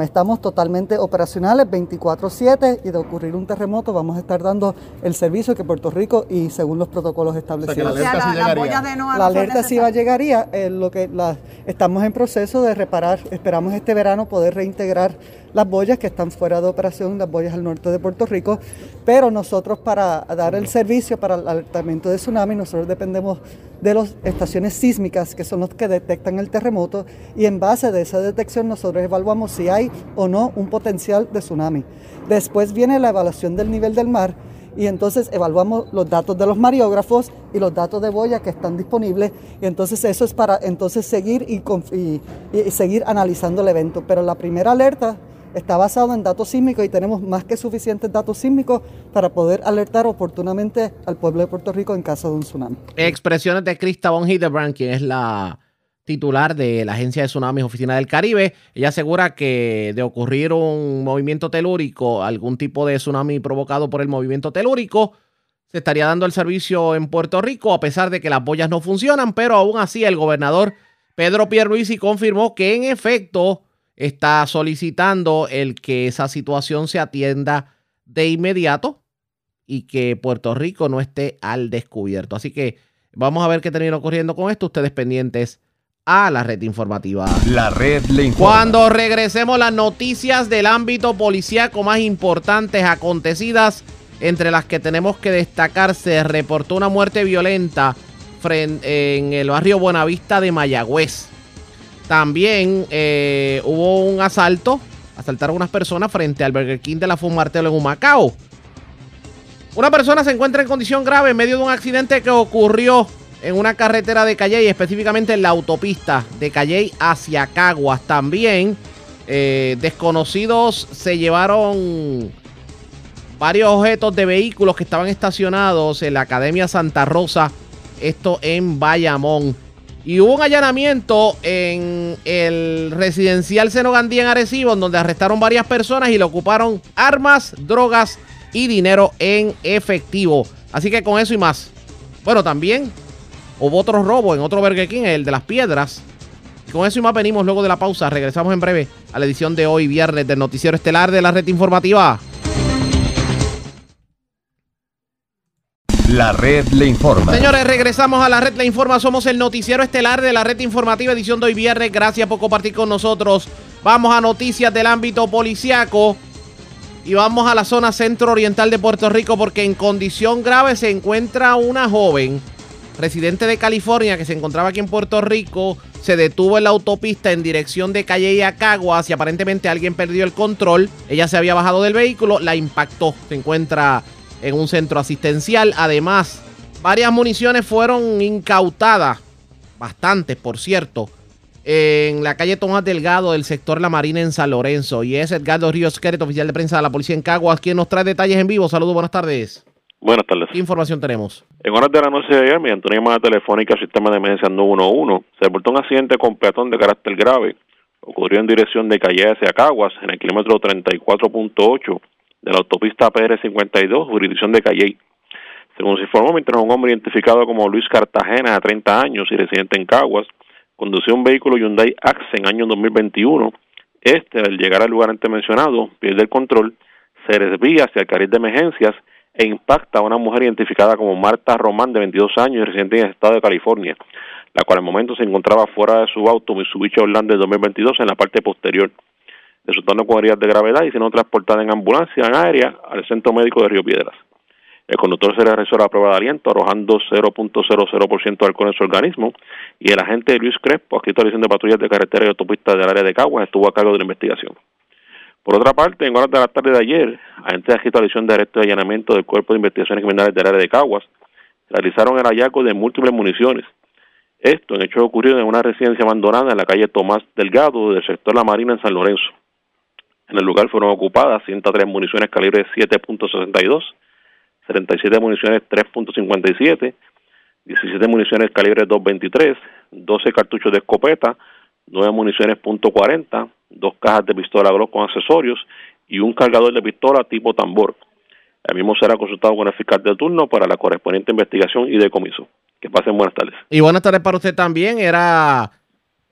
estamos totalmente operacionales 24/7 y de ocurrir un terremoto vamos a estar dando el servicio que Puerto Rico y según los protocolos establecidos.
la alerta, sí
la alerta sí va llegaría, eh, lo que estamos en proceso de reparar, esperamos este verano poder reintegrar las boyas que están fuera de operación, las boyas al norte de Puerto Rico, pero nosotros para dar el servicio para el alertamiento de tsunami, nosotros dependemos de las estaciones sísmicas, que son los que detectan el terremoto, y en base de esa detección nosotros evaluamos si hay o no un potencial de tsunami. Después viene la evaluación del nivel del mar, y entonces evaluamos los datos de los mariógrafos y los datos de boya que están disponibles y entonces eso es para entonces seguir y, y seguir analizando el evento. Pero la primera alerta está basado en datos sísmicos y tenemos más que suficientes datos sísmicos para poder alertar oportunamente al pueblo de Puerto Rico en caso de un tsunami.
Expresiones de Krista von Hildebrand, quien es la titular de la Agencia de Tsunamis Oficina del Caribe. Ella asegura que de ocurrir un movimiento telúrico, algún tipo de tsunami provocado por el movimiento telúrico, se estaría dando el servicio en Puerto Rico, a pesar de que las boyas no funcionan, pero aún así el gobernador Pedro Pierluisi confirmó que en efecto está solicitando el que esa situación se atienda de inmediato y que Puerto Rico no esté al descubierto. Así que vamos a ver qué termina ocurriendo con esto. Ustedes pendientes a la red informativa.
La red le informa.
Cuando regresemos las noticias del ámbito policíaco más importantes acontecidas, entre las que tenemos que destacar, se reportó una muerte violenta en el barrio Buenavista de Mayagüez. También eh, hubo un asalto, asaltaron unas personas frente al Burger King de la Fumartelo en Humacao. Una persona se encuentra en condición grave en medio de un accidente que ocurrió en una carretera de Calley, específicamente en la autopista de Calley hacia Caguas. También eh, desconocidos se llevaron varios objetos de vehículos que estaban estacionados en la Academia Santa Rosa, esto en Bayamón. Y hubo un allanamiento en el residencial Seno Gandía en Arecibo, en donde arrestaron varias personas y le ocuparon armas, drogas y dinero en efectivo. Así que con eso y más. Bueno, también hubo otro robo en otro Burger King, el de las piedras. Con eso y más venimos luego de la pausa. Regresamos en breve a la edición de hoy, viernes, del Noticiero Estelar de la Red Informativa.
La red le informa.
Señores, regresamos a la red Le Informa. Somos el noticiero estelar de la red informativa, edición de hoy viernes. Gracias por compartir con nosotros. Vamos a noticias del ámbito policiaco. Y vamos a la zona centro-oriental de Puerto Rico porque en condición grave se encuentra una joven residente de California que se encontraba aquí en Puerto Rico. Se detuvo en la autopista en dirección de Calle a Caguas y aparentemente alguien perdió el control. Ella se había bajado del vehículo, la impactó. Se encuentra en un centro asistencial. Además, varias municiones fueron incautadas, bastantes por cierto, en la calle Tomás Delgado del sector La Marina en San Lorenzo. Y es Edgardo Ríos Queret, oficial de prensa de la policía en Caguas, quien nos trae detalles en vivo. Saludos, buenas tardes.
Buenas tardes.
¿Qué información tenemos?
En horas de la noche de ayer, mediante una llamada telefónica al sistema de emergencia 911, se reportó un accidente con peatón de carácter grave. Ocurrió en dirección de Calle hacia Caguas, en el kilómetro 34.8 de la autopista PR52, jurisdicción de Calley. Según se informó, mientras un hombre identificado como Luis Cartagena, de 30 años y residente en Caguas, conducía un vehículo Hyundai Accent año 2021, este, al llegar al lugar antes mencionado, pierde el control, se desvía hacia el carril de emergencias e impacta a una mujer identificada como Marta Román, de 22 años y residente en el estado de California, la cual al momento se encontraba fuera de su auto Mitsubishi Orlando de 2022 en la parte posterior resultando con heridas de gravedad y siendo transportada en ambulancia en aérea al centro médico de Río Piedras. El conductor se le realizó la prueba de aliento arrojando 0.00% de alcohol en su organismo y el agente Luis Crespo, adscrito a la división de patrullas de carretera y autopista del área de Caguas, estuvo a cargo de la investigación. Por otra parte, en horas de la tarde de ayer, agentes adscritos a la división de arresto y allanamiento del Cuerpo de Investigaciones Criminales del área de Caguas realizaron el hallazgo de múltiples municiones. Esto en hecho ocurrido en una residencia abandonada en la calle Tomás Delgado del sector La Marina en San Lorenzo. En el lugar fueron ocupadas 103 municiones calibre 7.62, 77 municiones 3.57, 17 municiones calibre 2.23, 12 cartuchos de escopeta, 9 municiones .40, dos cajas de pistola Glock con accesorios y un cargador de pistola tipo tambor. El mismo será consultado con el fiscal de turno para la correspondiente investigación y decomiso. Que pasen buenas tardes.
Y buenas tardes para usted también. Era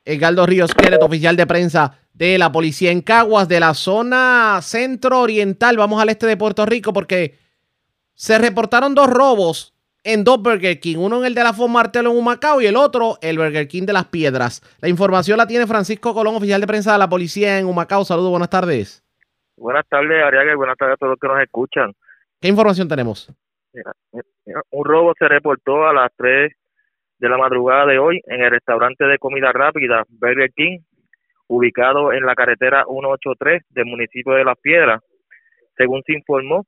Edgardo Ríos Queret, oficial de prensa de la policía en Caguas, de la zona centro-oriental. Vamos al este de Puerto Rico porque se reportaron dos robos en dos Burger King. Uno en el de la Fon Martelo en Humacao y el otro el Burger King de las Piedras. La información la tiene Francisco Colón, oficial de prensa de la policía en Humacao. Saludos, buenas tardes.
Buenas tardes, Ariaga, y buenas tardes a todos los que nos escuchan.
¿Qué información tenemos?
un robo se reportó a las 3 de la madrugada de hoy en el restaurante de comida rápida Burger King ubicado en la carretera 183 del municipio de Las Piedras. Según se informó,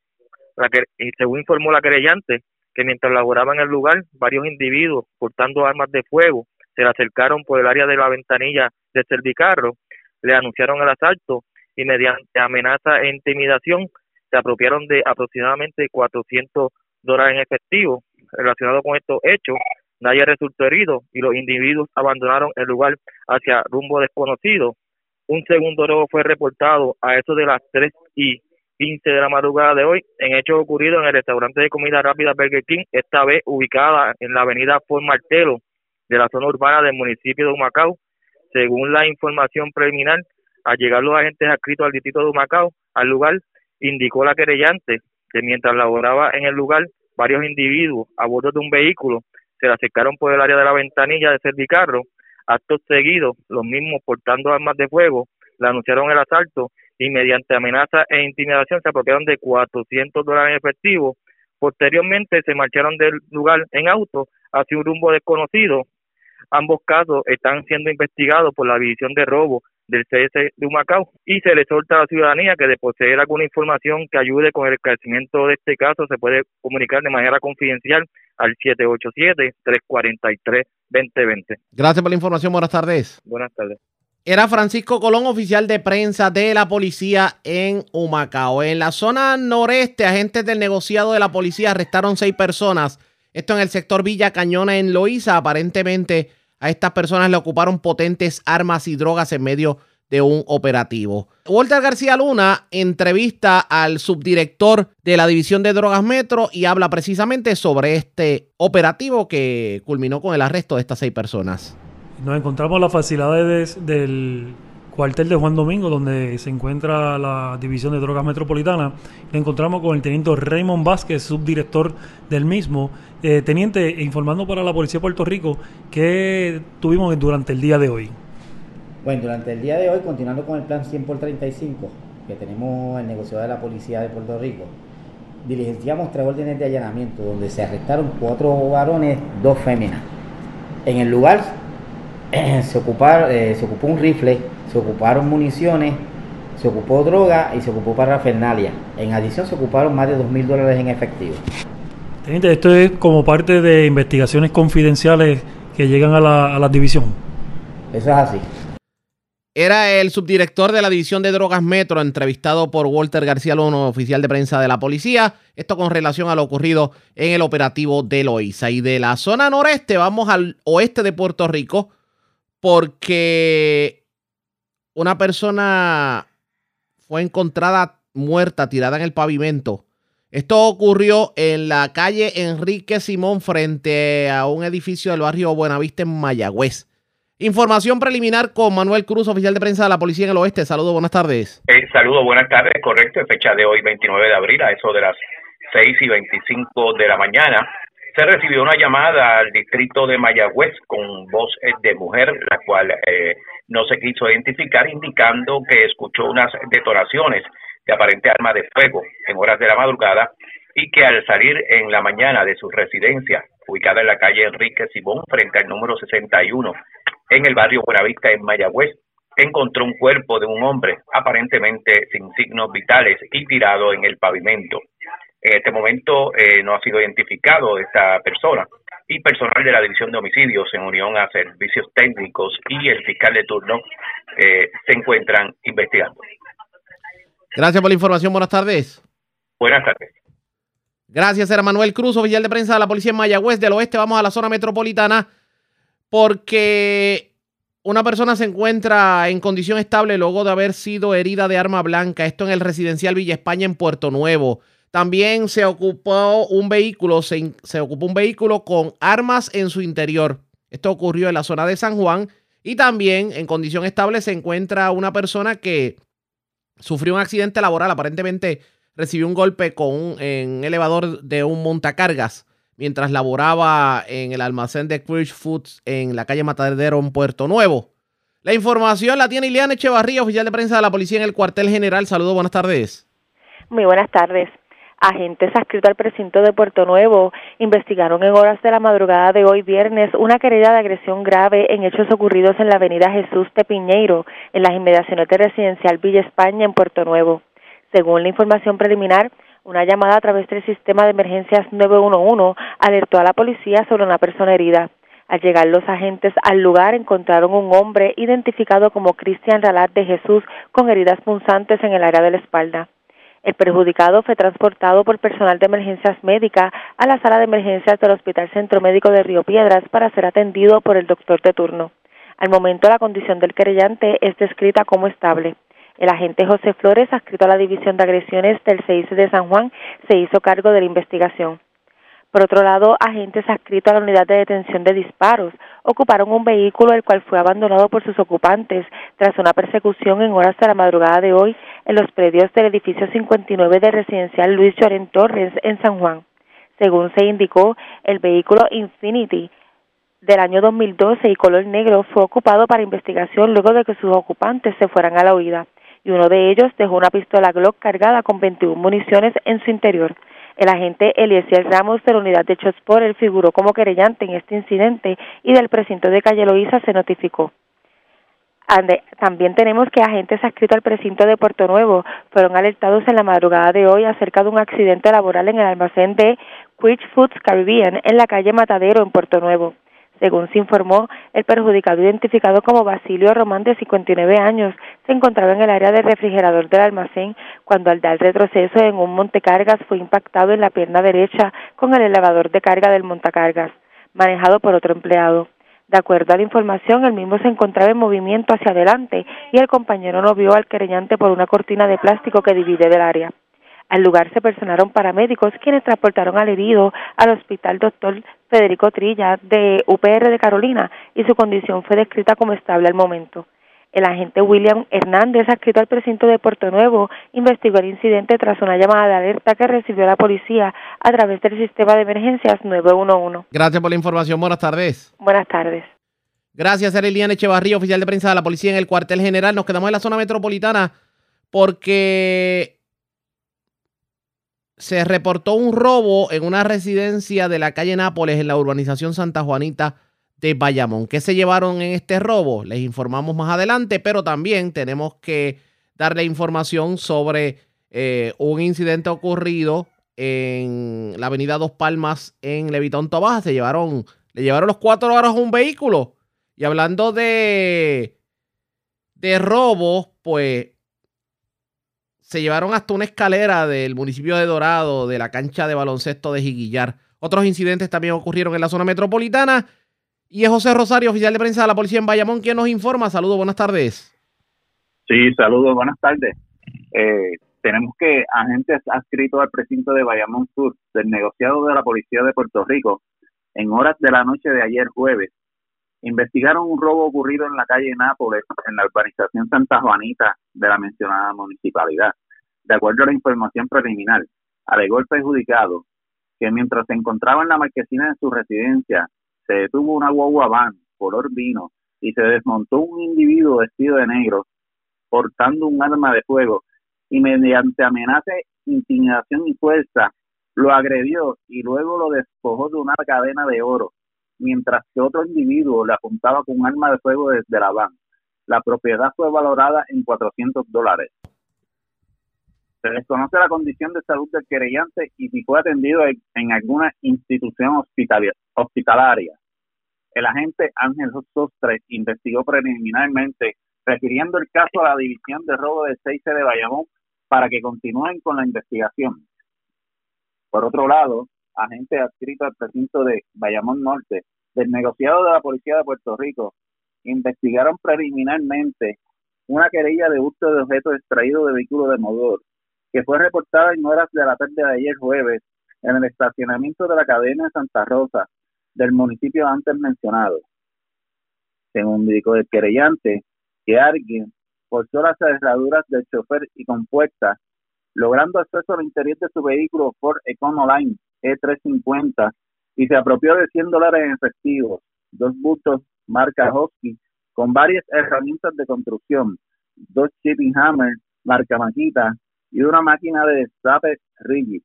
la que, según informó la querellante, que mientras laboraban en el lugar, varios individuos portando armas de fuego se le acercaron por el área de la ventanilla del servicarro, le anunciaron el asalto y mediante amenaza e intimidación se apropiaron de aproximadamente 400 dólares en efectivo. Relacionado con estos hechos, Nadie resultó herido y los individuos abandonaron el lugar hacia rumbo desconocido. Un segundo robo fue reportado a eso de las 3 y 15 de la madrugada de hoy en hechos ocurridos en el restaurante de comida rápida Burger King, esta vez ubicada en la avenida Fort Martelo de la zona urbana del municipio de Humacao. Según la información preliminar, al llegar los agentes adscritos al distrito de Humacao al lugar, indicó la querellante que mientras laboraba en el lugar, varios individuos a bordo de un vehículo se le acercaron por el área de la ventanilla de Servicarro. Actos seguidos, los mismos portando armas de fuego, le anunciaron el asalto y mediante amenaza e intimidación se apropiaron de 400 dólares en efectivo. Posteriormente se marcharon del lugar en auto hacia un rumbo desconocido. Ambos casos están siendo investigados por la División de Robo del CS de Humacao y se le solta a la ciudadanía que de poseer alguna información que ayude con el esclarecimiento de este caso se puede comunicar de manera confidencial al 787-343-2020.
Gracias por la información. Buenas tardes.
Buenas tardes.
Era Francisco Colón, oficial de prensa de la policía en Humacao. En la zona noreste, agentes del negociado de la policía arrestaron seis personas. Esto en el sector Villa Cañona en Loíza. Aparentemente a estas personas le ocuparon potentes armas y drogas en medio de un operativo. Walter García Luna entrevista al subdirector de la División de Drogas Metro y habla precisamente sobre este operativo que culminó con el arresto de estas seis personas.
Nos encontramos en las facilidades del cuartel de Juan Domingo, donde se encuentra la División de Drogas Metropolitana. Nos encontramos con el teniente Raymond Vázquez, subdirector del mismo. Eh, teniente, informando para la Policía de Puerto Rico, ¿qué tuvimos durante el día de hoy?
Bueno, durante el día de hoy, continuando con el plan 100 por 35, que tenemos el negocio de la Policía de Puerto Rico, diligenciamos tres órdenes de allanamiento, donde se arrestaron cuatro varones, dos féminas. En el lugar eh, se ocupó un rifle, se ocuparon municiones, se ocupó droga y se ocupó parafernalia. En adición se ocuparon más de dos mil dólares en efectivo.
Teniente, esto es como parte de investigaciones confidenciales que llegan a la, a la división.
Eso es así.
Era el subdirector de la División de Drogas Metro, entrevistado por Walter García Lono, oficial de prensa de la policía. Esto con relación a lo ocurrido en el operativo de Loíza. Y de la zona noreste vamos al oeste de Puerto Rico, porque una persona fue encontrada muerta, tirada en el pavimento. Esto ocurrió en la calle Enrique Simón frente a un edificio del barrio Buenavista en Mayagüez. Información preliminar con Manuel Cruz, oficial de prensa de la Policía en el Oeste. Saludos, buenas tardes.
Eh, saludos, buenas tardes. Correcto, fecha de hoy, 29 de abril, a eso de las 6 y 25 de la mañana, se recibió una llamada al distrito de Mayagüez con voz eh, de mujer, la cual eh, no se quiso identificar, indicando que escuchó unas detonaciones de aparente arma de fuego en horas de la madrugada y que al salir en la mañana de su residencia, ubicada en la calle Enrique Simón, frente al número 61 en el barrio Buenavista, en Mayagüez, encontró un cuerpo de un hombre aparentemente sin signos vitales y tirado en el pavimento. En este momento eh, no ha sido identificado esta persona y personal de la División de Homicidios en unión a servicios técnicos y el fiscal de turno eh, se encuentran investigando.
Gracias por la información. Buenas tardes.
Buenas tardes.
Gracias, era Manuel Cruz, oficial de prensa de la Policía en Mayagüez del Oeste. Vamos a la zona metropolitana porque una persona se encuentra en condición estable luego de haber sido herida de arma blanca. Esto en el residencial Villa España en Puerto Nuevo. También se ocupó un vehículo, se, se, ocupó un vehículo con armas en su interior. Esto ocurrió en la zona de San Juan. Y también en condición estable se encuentra una persona que sufrió un accidente laboral. Aparentemente recibió un golpe con un, elevador de un montacargas mientras laboraba en el almacén de Crush Foods en la calle Matadero en Puerto Nuevo. La información la tiene Ileana Echevarría, oficial de prensa de la policía en el cuartel general. Saludos, buenas tardes.
Muy buenas tardes. Agentes adscritos al precinto de Puerto Nuevo investigaron en horas de la madrugada de hoy viernes una querella de agresión grave en hechos ocurridos en la avenida Jesús de Piñeiro, en las inmediaciones de residencial Villa España en Puerto Nuevo. Según la información preliminar, una llamada a través del sistema de emergencias 911 alertó a la policía sobre una persona herida. Al llegar los agentes al lugar encontraron un hombre identificado como Cristian Ralat de Jesús con heridas punzantes en el área de la espalda. El perjudicado fue transportado por personal de emergencias médicas a la sala de emergencias del Hospital Centro Médico de Río Piedras para ser atendido por el doctor de turno. Al momento la condición del querellante es descrita como estable. El agente José Flores, adscrito a la División de Agresiones del CIC de San Juan, se hizo cargo de la investigación. Por otro lado, agentes adscritos a la unidad de detención de disparos ocuparon un vehículo el cual fue abandonado por sus ocupantes tras una persecución en horas de la madrugada de hoy en los predios del edificio 59 de residencial Luis Lloren Torres en San Juan. Según se indicó, el vehículo Infinity del año 2012 y color negro fue ocupado para investigación luego de que sus ocupantes se fueran a la huida y uno de ellos dejó una pistola Glock cargada con 21 municiones en su interior. El agente Eliezer Ramos de la unidad de Chospor figuró como querellante en este incidente y del precinto de Calle Loíza se notificó. También tenemos que agentes adscritos al precinto de Puerto Nuevo fueron alertados en la madrugada de hoy acerca de un accidente laboral en el almacén de Quich Foods Caribbean en la calle Matadero en Puerto Nuevo. Según se informó, el perjudicado identificado como Basilio Román de 59 años se encontraba en el área del refrigerador del almacén cuando al dar retroceso en un montecargas fue impactado en la pierna derecha con el elevador de carga del montacargas, manejado por otro empleado. De acuerdo a la información, el mismo se encontraba en movimiento hacia adelante y el compañero no vio al querellante por una cortina de plástico que divide del área. Al lugar se personaron paramédicos quienes transportaron al herido al hospital doctor Federico Trilla de UPR de Carolina y su condición fue descrita como estable al momento. El agente William Hernández, adscrito al precinto de Puerto Nuevo, investigó el incidente tras una llamada de alerta que recibió la policía a través del sistema de emergencias 911.
Gracias por la información. Buenas tardes.
Buenas tardes.
Gracias, Liliana Echevarría, oficial de prensa de la policía en el cuartel general. Nos quedamos en la zona metropolitana porque se reportó un robo en una residencia de la calle Nápoles en la urbanización Santa Juanita de Bayamón. ¿Qué se llevaron en este robo? Les informamos más adelante, pero también tenemos que darle información sobre eh, un incidente ocurrido en la avenida Dos Palmas en Levitón Tobaja. Se llevaron, le llevaron los cuatro horas un vehículo. Y hablando de, de robo, pues se llevaron hasta una escalera del municipio de Dorado, de la cancha de baloncesto de Jiguillar. Otros incidentes también ocurrieron en la zona metropolitana. Y es José Rosario, oficial de prensa de la policía en Bayamón, quien nos informa. Saludos, buenas tardes.
Sí, saludos, buenas tardes. Eh, tenemos que agentes adscritos al precinto de Bayamón Sur del negociado de la Policía de Puerto Rico en horas de la noche de ayer jueves investigaron un robo ocurrido en la calle Nápoles, en la urbanización Santa Juanita de la mencionada municipalidad. De acuerdo a la información preliminar, alegó el perjudicado que mientras se encontraba en la marquesina de su residencia, se detuvo una guagua van color vino y se desmontó un individuo vestido de negro portando un arma de fuego y mediante amenaza, intimidación y fuerza lo agredió y luego lo despojó de una cadena de oro mientras que otro individuo le apuntaba con un arma de fuego desde la van. La propiedad fue valorada en 400 dólares. Se desconoce la condición de salud del querellante y si fue atendido en, alguna institución hospitalaria. El agente Ángel Sostre investigó preliminarmente, refiriendo el caso a la División de Robo de Seice de Bayamón para que continúen con la investigación. Por otro lado, agente adscrito al precinto de Bayamón Norte del negociado de la Policía de Puerto Rico investigaron preliminarmente una querella de uso de objetos extraídos de vehículos de motor que fue reportada en horas de la tarde de ayer jueves en el estacionamiento de la cadena de Santa Rosa del municipio antes mencionado. Según indicó el querellante, que alguien forzó las cerraduras del chofer y compuestas, logrando acceso al interior de su vehículo Ford Econoline E350 y se apropió de 100 dólares en efectivo, dos bultos marca Husky con varias herramientas de construcción, dos chipping hammers marca Makita y una máquina de destape rigid.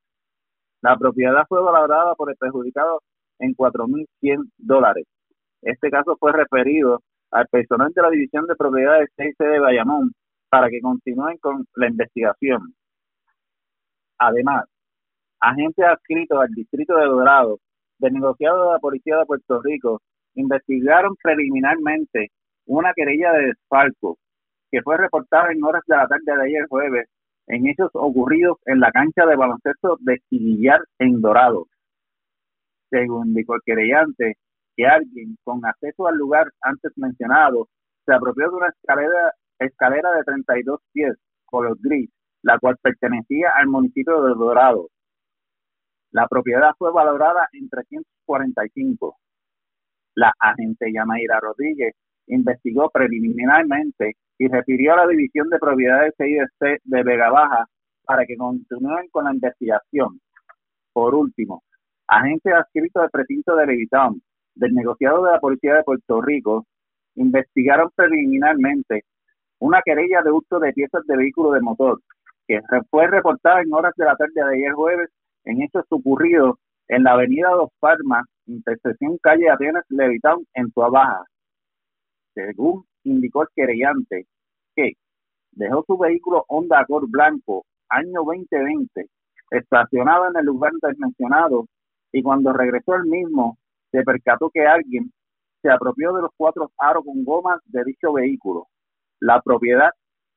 La propiedad fue valorada por el perjudicado en 4.100 dólares. Este caso fue referido al personal de la División de Propiedades 6 de Bayamón para que continúen con la investigación. Además, agentes adscritos al Distrito de Dorado del negociado de la Policía de Puerto Rico investigaron preliminarmente una querella de desfalco que fue reportada en horas de la tarde de ayer jueves en hechos ocurridos en la cancha de baloncesto de Quilillar en Dorado. Según indicó el querellante, que alguien con acceso al lugar antes mencionado se apropió de una escalera, escalera de 32 pies color gris, la cual pertenecía al municipio de Dorado, la propiedad fue valorada en 345. La agente Yamaira Rodríguez investigó preliminarmente y refirió a la División de Propiedades CIDC de Vega Baja para que continúen con la investigación. Por último, agentes adscritos del precinto de Levitón del negociado de la Policía de Puerto Rico investigaron preliminarmente una querella de uso de piezas de vehículo de motor que fue reportada en horas de la tarde de ayer jueves en hechos ocurridos en la avenida Dos Palmas, intersección calle Atenas Levitown, en Baja. Según indicó el querellante, que dejó su vehículo Honda Accord blanco, año 2020, estacionado en el lugar mencionado, y cuando regresó el mismo, se percató que alguien se apropió de los cuatro aros con gomas de dicho vehículo. La propiedad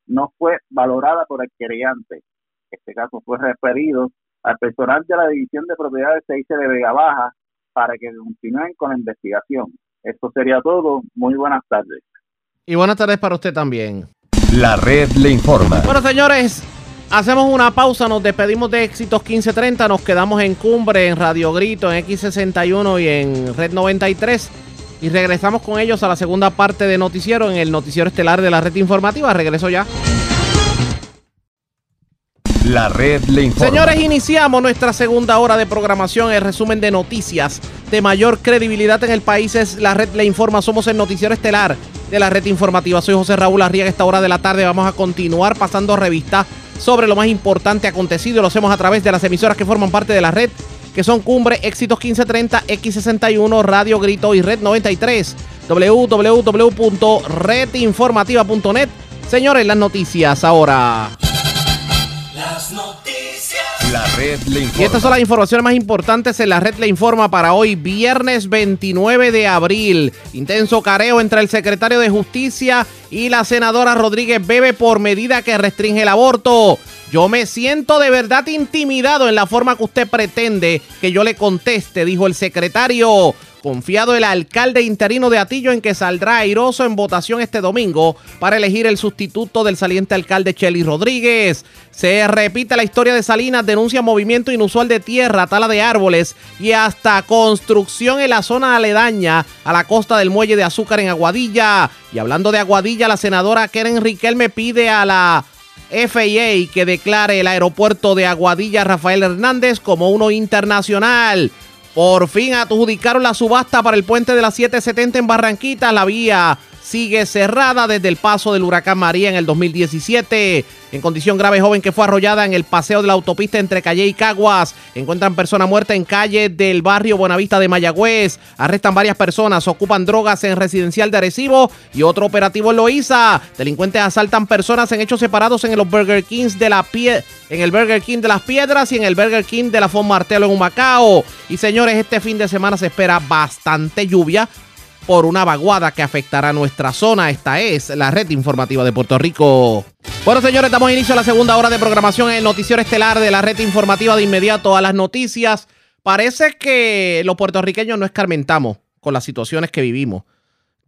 no fue valorada por el querellante. Este caso fue referido al personal de la División de Propiedades 6 de Vega Baja para que continúen con la investigación. Esto sería todo. Muy buenas tardes.
Y buenas tardes para usted también.
La red le informa.
Bueno, señores, hacemos una pausa, nos despedimos de Éxitos 1530, nos quedamos en Cumbre, en Radio Grito, en X61 y en Red 93. Y regresamos con ellos a la segunda parte de Noticiero en el Noticiero Estelar de la Red Informativa. Regreso ya.
La red le informa.
Señores, iniciamos nuestra segunda hora de programación. El resumen de noticias de mayor credibilidad en el país es La red le informa. Somos el Noticiero Estelar de la Red Informativa. Soy José Raúl Arriaga. Esta hora de la tarde vamos a continuar pasando revista sobre lo más importante acontecido. Lo hacemos a través de las emisoras que forman parte de la red que son Cumbre, Éxitos 1530, X61, Radio Grito y Red 93. www.redinformativa.net. Señores, las noticias ahora.
Las noticias.
La red le informa.
Y estas son las informaciones más importantes en la red le informa para hoy, viernes 29 de abril. Intenso careo entre el secretario de Justicia y la senadora Rodríguez Bebe por medida que restringe el aborto. Yo me siento de verdad intimidado en la forma que usted pretende que yo le conteste, dijo el secretario. Confiado el alcalde interino de Atillo en que saldrá airoso en votación este domingo para elegir el sustituto del saliente alcalde Chely Rodríguez. Se repite la historia de Salinas, denuncia movimiento inusual de tierra, tala de árboles y hasta construcción en la zona aledaña a la costa del muelle de azúcar en Aguadilla. Y hablando de Aguadilla, la senadora Keren Riquelme pide a la FAA que declare el aeropuerto de Aguadilla Rafael Hernández como uno internacional. Por fin adjudicaron la subasta para el puente de la 770 en Barranquita. La vía sigue cerrada desde el paso del huracán María en el 2017. En condición grave, joven que fue arrollada en el paseo de la autopista entre Calle y Caguas. Encuentran persona muerta en calle del barrio Buenavista de Mayagüez. Arrestan varias personas, ocupan drogas en residencial de Arecibo y otro operativo en Loíza. Delincuentes asaltan personas en hechos separados en los Burger Kings de la pie en el Burger King de las Piedras y en el Burger King de la Fon Martelo en Humacao. Y señores, este fin de semana se espera bastante lluvia por una vaguada que afectará nuestra zona. Esta es la red informativa de Puerto Rico. Bueno, señores, damos inicio a la segunda hora de programación en el noticiero estelar de la red informativa de inmediato a las noticias. Parece que los puertorriqueños no escarmentamos con las situaciones que vivimos.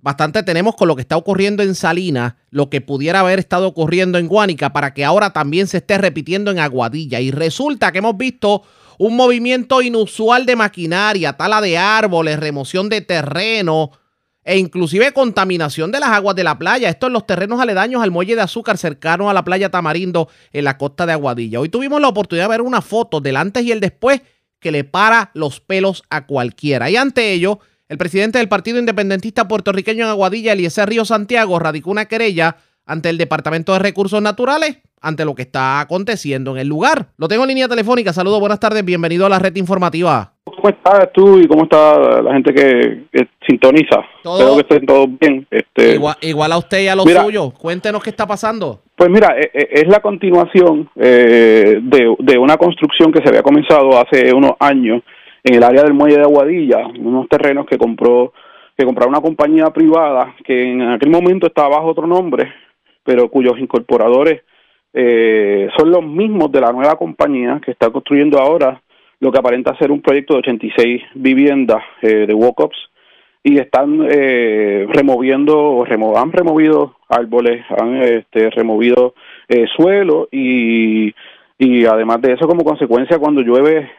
Bastante tenemos con lo que está ocurriendo en Salinas, lo que pudiera haber estado ocurriendo en Guánica, para que ahora también se esté repitiendo en Aguadilla. Y resulta que hemos visto un movimiento inusual de maquinaria, tala de árboles, remoción de terreno, e inclusive contaminación de las aguas de la playa. Esto en los terrenos aledaños al muelle de azúcar cercano a la playa Tamarindo en la costa de Aguadilla. Hoy tuvimos la oportunidad de ver una foto del antes y el después que le para los pelos a cualquiera. Y ante ello, el presidente del Partido Independentista Puertorriqueño en Aguadilla, Eliezer Río Santiago, radicó una querella ante el Departamento de Recursos Naturales ante lo que está aconteciendo en el lugar. Lo tengo en línea telefónica. Saludos, buenas tardes, bienvenido a la red informativa.
¿Cómo estás tú y cómo está la gente que, que sintoniza? Espero que estén todos bien. Este,
igual, igual, a usted y a los
mira,
suyos. Cuéntenos qué está pasando.
Pues mira, es, es la continuación eh, de, de una construcción que se había comenzado hace unos años en el área del muelle de Aguadilla, unos terrenos que compró que compraron una compañía privada que en aquel momento estaba bajo otro nombre, pero cuyos incorporadores eh, son los mismos de la nueva compañía que está construyendo ahora lo que aparenta ser un proyecto de 86 viviendas eh, de walk-ups y están eh, removiendo, remo, han removido árboles, han este, removido eh, suelo y, y además de eso como consecuencia cuando llueve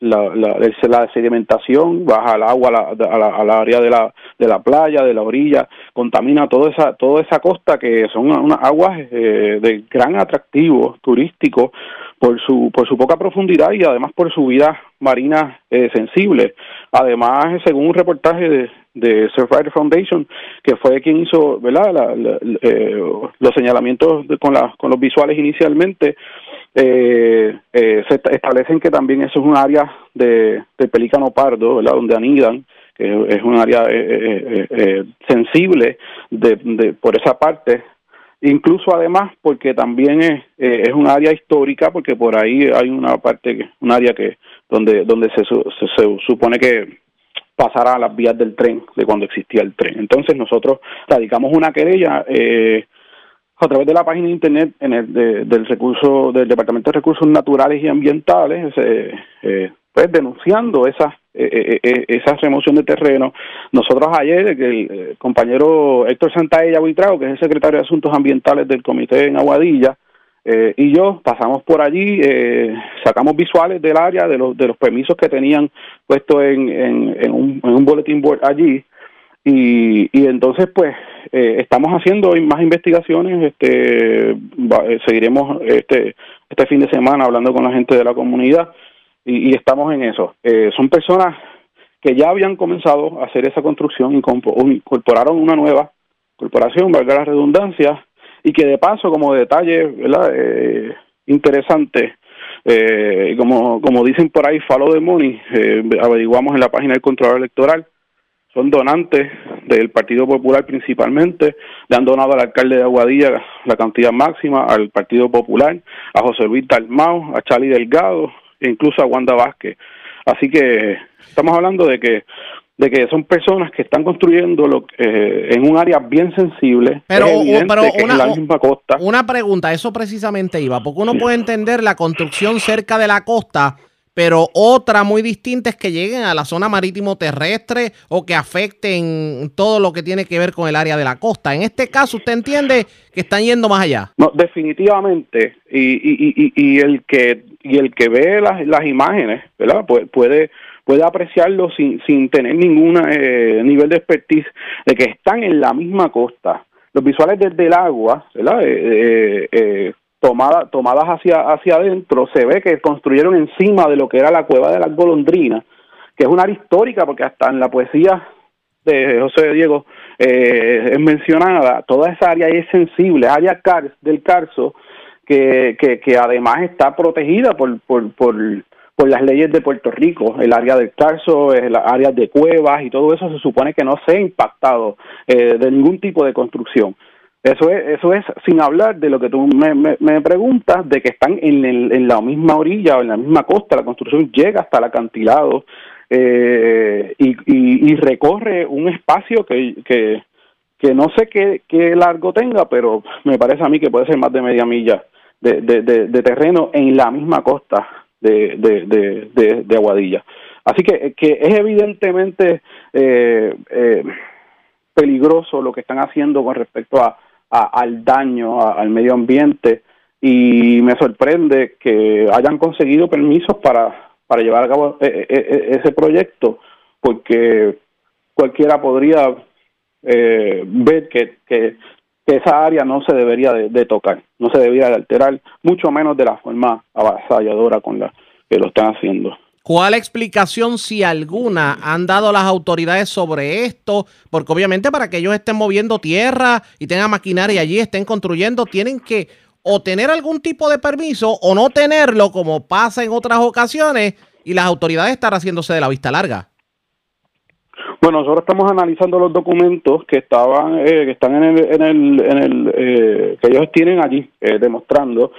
la, la, la sedimentación baja el agua a la, a la, a área de la, de la playa, de la orilla, contamina toda esa, toda esa costa que son unas aguas eh, de gran atractivo turístico por su, por su poca profundidad y además por su vida marina eh, sensible. Además, según un reportaje de, de Surfrider Foundation, que fue quien hizo ¿verdad? La, la, eh, los señalamientos de, con, con los visuales inicialmente, eh, eh, se establecen que también eso es un área de, de pelícano pardo, ¿verdad? donde anidan, que es un área eh, eh, sensible de, de, por esa parte, incluso además porque también es, es un área histórica, porque por ahí hay una parte, un área que donde donde se, se, se supone que pasará a las vías del tren de cuando existía el tren. Entonces nosotros radicamos una querella eh, a través de la página de internet en el, de, del recurso del Departamento de Recursos Naturales y Ambientales, eh, eh, pues denunciando esas eh, eh, esa remoción de terreno. Nosotros ayer, el, compañero Héctor Santaella Buitrago, que es el secretario de Asuntos Ambientales del Comité en Aguadilla, eh, y yo pasamos por allí, eh, sacamos visuales del área, de los, de los permisos que tenían puesto en, en, un, en un bulletin board allí, y, y entonces pues eh, estamos haciendo más investigaciones, este, seguiremos este, este fin de semana hablando con la gente de la comunidad y, estamos en eso. son personas que ya habían comenzado a hacer esa construcción y incorporaron una nueva corporación, valga la redundancia, y que de paso, como detalle ¿verdad? Eh, interesante, eh, como, como dicen por ahí, follow the money, eh, averiguamos en la página del Contralor Electoral, son donantes del Partido Popular principalmente, le han donado al alcalde de Aguadilla la cantidad máxima, al Partido Popular, a José Luis Dalmau, a Charlie Delgado, e incluso a Wanda Vázquez. Así que estamos hablando de que de que son personas que están construyendo lo, eh, en un área bien sensible.
Pero, pero una,
la misma costa.
una pregunta, eso precisamente iba, porque uno puede entender la construcción cerca de la costa, pero otra muy distinta es que lleguen a la zona marítimo terrestre o que afecten todo lo que tiene que ver con el área de la costa. En este caso, ¿usted entiende que están yendo más allá?
No, definitivamente. Y, y, y, y el que y el que ve las, las imágenes, ¿verdad? Puede, puede puede apreciarlo sin, sin tener ningún eh, nivel de expertise de que están en la misma costa. Los visuales desde el agua, ¿verdad? Eh, eh, tomada, tomadas hacia, hacia adentro, se ve que construyeron encima de lo que era la cueva de las golondrinas, que es una área histórica porque hasta en la poesía de José Diego es mencionada, toda esa área es sensible, área del Carso, que, que, además está protegida por, por, por por las leyes de Puerto Rico, el área del Tarso, el área de cuevas y todo eso se supone que no sea impactado eh, de ningún tipo de construcción. Eso es, eso es sin hablar de lo que tú me, me, preguntas, de que están en, en, la misma orilla o en la misma costa, la construcción llega hasta el acantilado eh, y, y, recorre un espacio que, que, que no sé qué, qué, largo tenga, pero me parece a mí que puede ser más de media milla de, de, de terreno en la misma costa de, de, de, de, Aguadilla. Así que, que es evidentemente eh, eh, peligroso lo que están haciendo con respecto a, al daño al medio ambiente y me sorprende que hayan conseguido permisos para, para llevar a cabo eh, ese proyecto porque cualquiera podría ver que, que esa área no se debería de, tocar, no se debería de alterar, mucho menos de la forma avasalladora con la que lo están haciendo.
¿Cuál explicación, si alguna, han dado las autoridades sobre esto? Porque obviamente para que ellos estén moviendo tierra y tengan maquinaria allí, estén construyendo, tienen que o tener algún tipo de permiso o no tenerlo, como pasa en otras ocasiones, y las autoridades están haciéndose de la vista larga.
Bueno, nosotros estamos analizando los documentos que estaban, eh, que están en el, en el, en el eh, que ellos tienen allí, eh, demostrando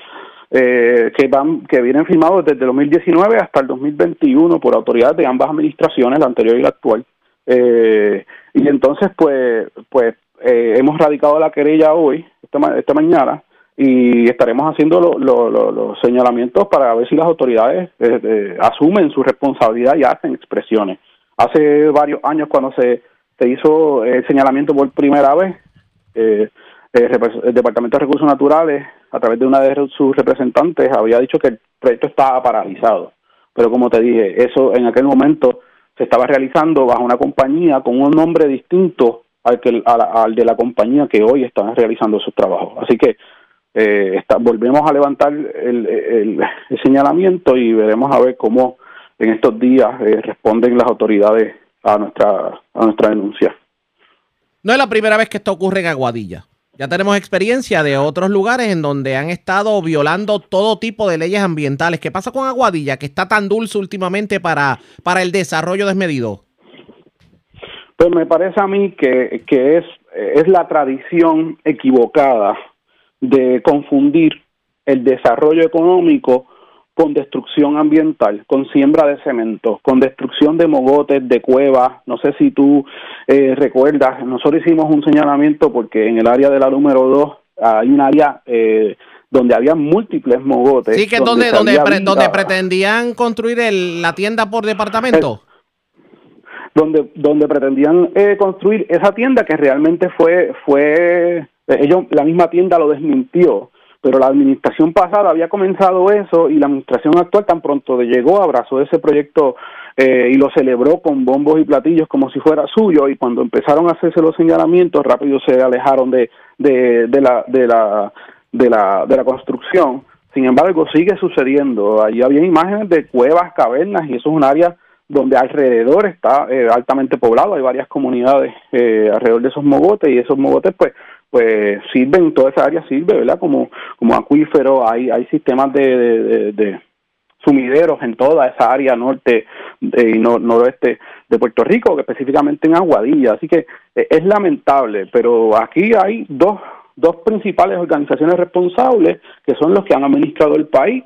que van, que vienen firmados desde el 2019 hasta el 2021 por autoridades de ambas administraciones, la anterior y la actual. y entonces, pues, pues hemos radicado la querella hoy, esta, esta mañana, y estaremos haciendo los señalamientos para ver si las autoridades asumen su responsabilidad y hacen expresiones hace varios años cuando se, se hizo el señalamiento por primera vez, eh, el, Departamento de Recursos Naturales, a través de una de sus representantes, había dicho que el proyecto estaba paralizado. Pero como te dije, eso en aquel momento se estaba realizando bajo una compañía con un nombre distinto al, que, al, de la compañía que hoy está realizando sus trabajos. Así que eh, volvemos a levantar el, el, señalamiento y veremos a ver cómo en estos días eh, responden las autoridades a nuestra, a nuestra denuncia.
No es la primera vez que esto ocurre en Aguadilla. Ya tenemos experiencia de otros lugares en donde han estado violando todo tipo de leyes ambientales. ¿Qué pasa con Aguadilla, que está tan dulce últimamente para, para el desarrollo desmedido?
Pues me parece a mí que, que es, es la tradición equivocada de confundir el desarrollo económico con destrucción ambiental, con siembra de cemento, con destrucción de mogotes, de cuevas. No sé si tú eh, recuerdas, nosotros hicimos un señalamiento porque en el área de la número 2 hay un área eh, donde había múltiples mogotes.
Sí, que es donde, donde, donde, pretendían construir el, la tienda por departamento.
donde donde pretendían eh, construir esa tienda que realmente fue fue ellos la misma tienda lo desmintió pero la administración pasada había comenzado eso y la administración actual tan pronto llegó abrazó ese proyecto eh, y lo celebró con bombos y platillos como si fuera suyo. Y cuando empezaron a hacerse los señalamientos rápido se alejaron de, de, de la de la de la de la construcción. Sin embargo sigue sucediendo. Allí había imágenes de cuevas cavernas y eso es un área donde alrededor está eh, altamente poblado, hay varias comunidades eh, alrededor de esos mogotes y esos mogotes pues pues sirven, toda esa área sirve, ¿verdad? Como, como acuífero, hay, hay sistemas de, de, sumideros en toda esa área norte y noroeste de Puerto Rico, específicamente en Aguadilla. Así que eh, es lamentable, pero aquí hay dos, dos principales organizaciones responsables que son los que han administrado el país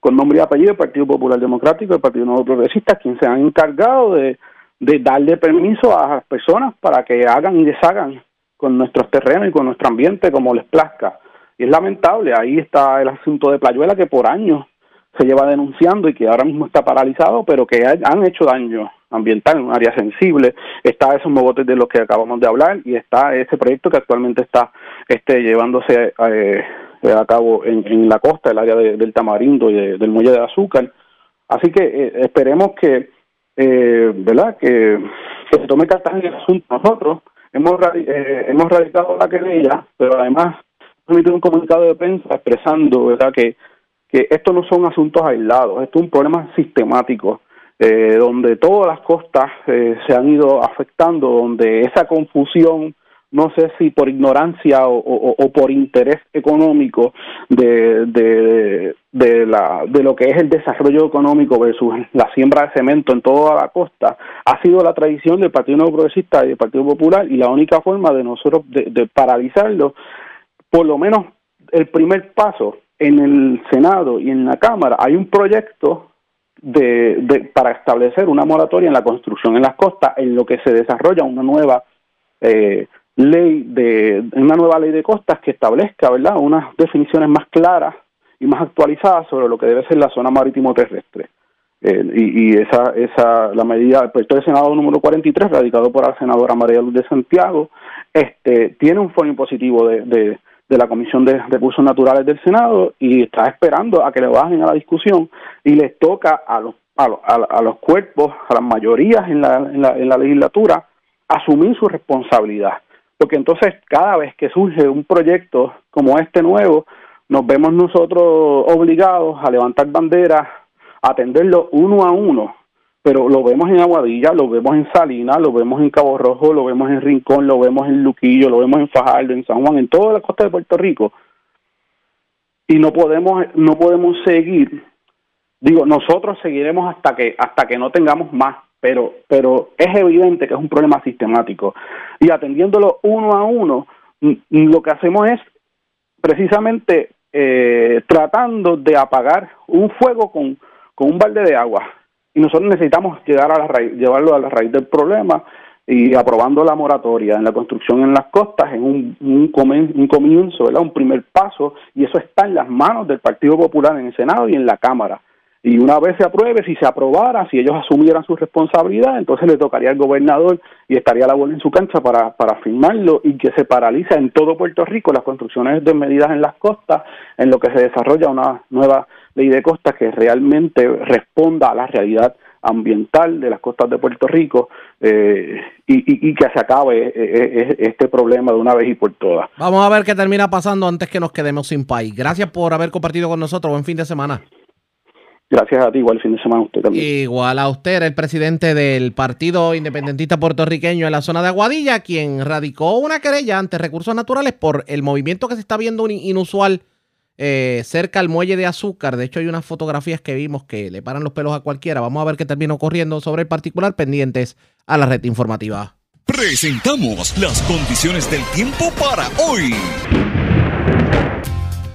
con nombre y apellido, el Partido Popular Democrático, el Partido Nuevo Progresista, quienes se han encargado de, de darle permiso a las personas para que hagan y deshagan con nuestros terrenos y con nuestro ambiente como les plazca. Y es lamentable, ahí está el asunto de Playuela que por años se lleva denunciando y que ahora mismo está paralizado, pero que han hecho daño ambiental en un área sensible. Está esos mogotes de los que acabamos de hablar y está ese proyecto que actualmente está este, llevándose eh, a cabo en, la costa, el área del Tamarindo y del Muelle de Azúcar. Así que eh, esperemos que, eh, ¿verdad? Que, se tome cartas en el asunto. Nosotros hemos, eh, hemos radicado la querella, pero además hemos emitido un comunicado de prensa expresando, ¿verdad? Que, que estos no son asuntos aislados, esto es un problema sistemático. Eh, donde todas las costas eh, se han ido afectando, donde esa confusión no sé si por ignorancia o, por interés económico de, de, la, de lo que es el desarrollo económico versus la siembra de cemento en toda la costa, ha sido la tradición del Partido Nuevo Progresista y del Partido Popular y la única forma de nosotros de, paralizarlo, por lo menos el primer paso en el Senado y en la Cámara, hay un proyecto de, de, para establecer una moratoria en la construcción en las costas, en lo que se desarrolla una nueva eh, ley de una nueva ley de costas que establezca, ¿verdad?, unas definiciones más claras y más actualizadas sobre lo que debe ser la zona marítimo terrestre. Y, esa esa la medida el proyecto de Senado número 43 radicado por la senadora María Luz de Santiago este tiene un foro impositivo de, de, de la Comisión de Recursos Naturales del Senado y está esperando a que le bajen a la discusión y les toca a los a, los, a, los cuerpos, a las mayorías en la, en la, en la legislatura, asumir su responsabilidad porque entonces cada vez que surge un proyecto como este nuevo, nos vemos nosotros obligados a levantar banderas, a atenderlo uno a uno, pero lo vemos en Aguadilla, lo vemos en Salinas, lo vemos en Cabo Rojo, lo vemos en Rincón, lo vemos en Luquillo, lo vemos en Fajardo, en San Juan, en toda la costa de Puerto Rico. Y no podemos no podemos seguir, digo, nosotros seguiremos hasta que hasta que no tengamos más pero, pero es evidente que es un problema sistemático. Y atendiéndolo uno a uno, lo que hacemos es precisamente eh, tratando de apagar un fuego con, con un balde de agua. Y nosotros necesitamos llegar a la raíz, llevarlo a la raíz del problema y aprobando la moratoria en la construcción en las costas en un, un, un comienzo, ¿verdad? un primer paso, y eso está en las manos del Partido Popular en el Senado y en la Cámara. Y una vez se apruebe, si se aprobara, si ellos asumieran su responsabilidad, entonces le tocaría al gobernador y estaría la bola en su cancha para, para firmarlo y que se paraliza en todo Puerto Rico las construcciones de medidas en las costas, en lo que se desarrolla una nueva ley de costas que realmente responda a la realidad ambiental de las costas de Puerto Rico eh, y, y, que se acabe eh, eh, este problema de una vez y por todas.
Vamos a ver qué termina pasando antes que nos quedemos sin país. Gracias por haber compartido con nosotros. Buen fin de semana.
Gracias a ti, igual fin de semana a usted también.
Igual a usted, el presidente del Partido Independentista Puertorriqueño en la zona de Aguadilla, quien radicó una querella ante recursos naturales por el movimiento que se está viendo inusual eh, cerca al muelle de azúcar. De hecho, hay unas fotografías que vimos que le paran los pelos a cualquiera. Vamos a ver qué termina ocurriendo sobre el particular pendientes a la red informativa.
Presentamos las condiciones del tiempo para hoy.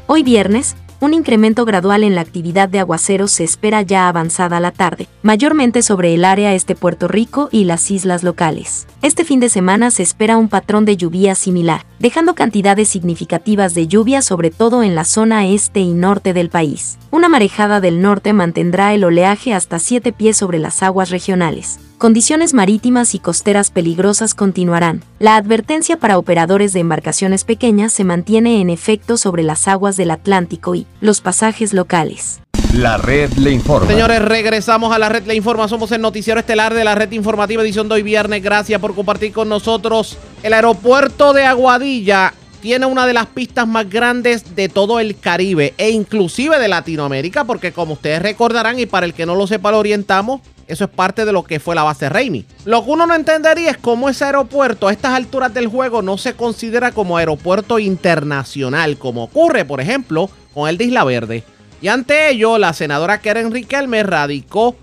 Hoy viernes un incremento gradual en la actividad de aguaceros se espera ya avanzada la tarde, mayormente sobre el área este Puerto Rico y las islas locales. Este fin de semana se espera un patrón de lluvia similar, dejando cantidades significativas de lluvia sobre todo en la zona este y norte del país. Una marejada del norte mantendrá el oleaje hasta 7 pies sobre las aguas regionales Condiciones marítimas y costeras peligrosas continuarán. La advertencia para operadores de embarcaciones pequeñas se mantiene en efecto sobre las aguas del Atlántico y los pasajes locales.
La red le informa.
Señores, regresamos a la red le informa. Somos el noticiero estelar de la red informativa edición de hoy viernes. Gracias por compartir con nosotros. El aeropuerto de Aguadilla tiene una de las pistas más grandes de todo el Caribe e inclusive de Latinoamérica, porque como ustedes recordarán y para el que no lo sepa lo orientamos, eso es parte de lo que fue la base Raimi. Lo que uno no entendería es cómo ese aeropuerto a estas alturas del juego no se considera como aeropuerto internacional, como ocurre, por ejemplo, con el de Isla Verde. Y ante ello, la senadora Karen Riquelme radicó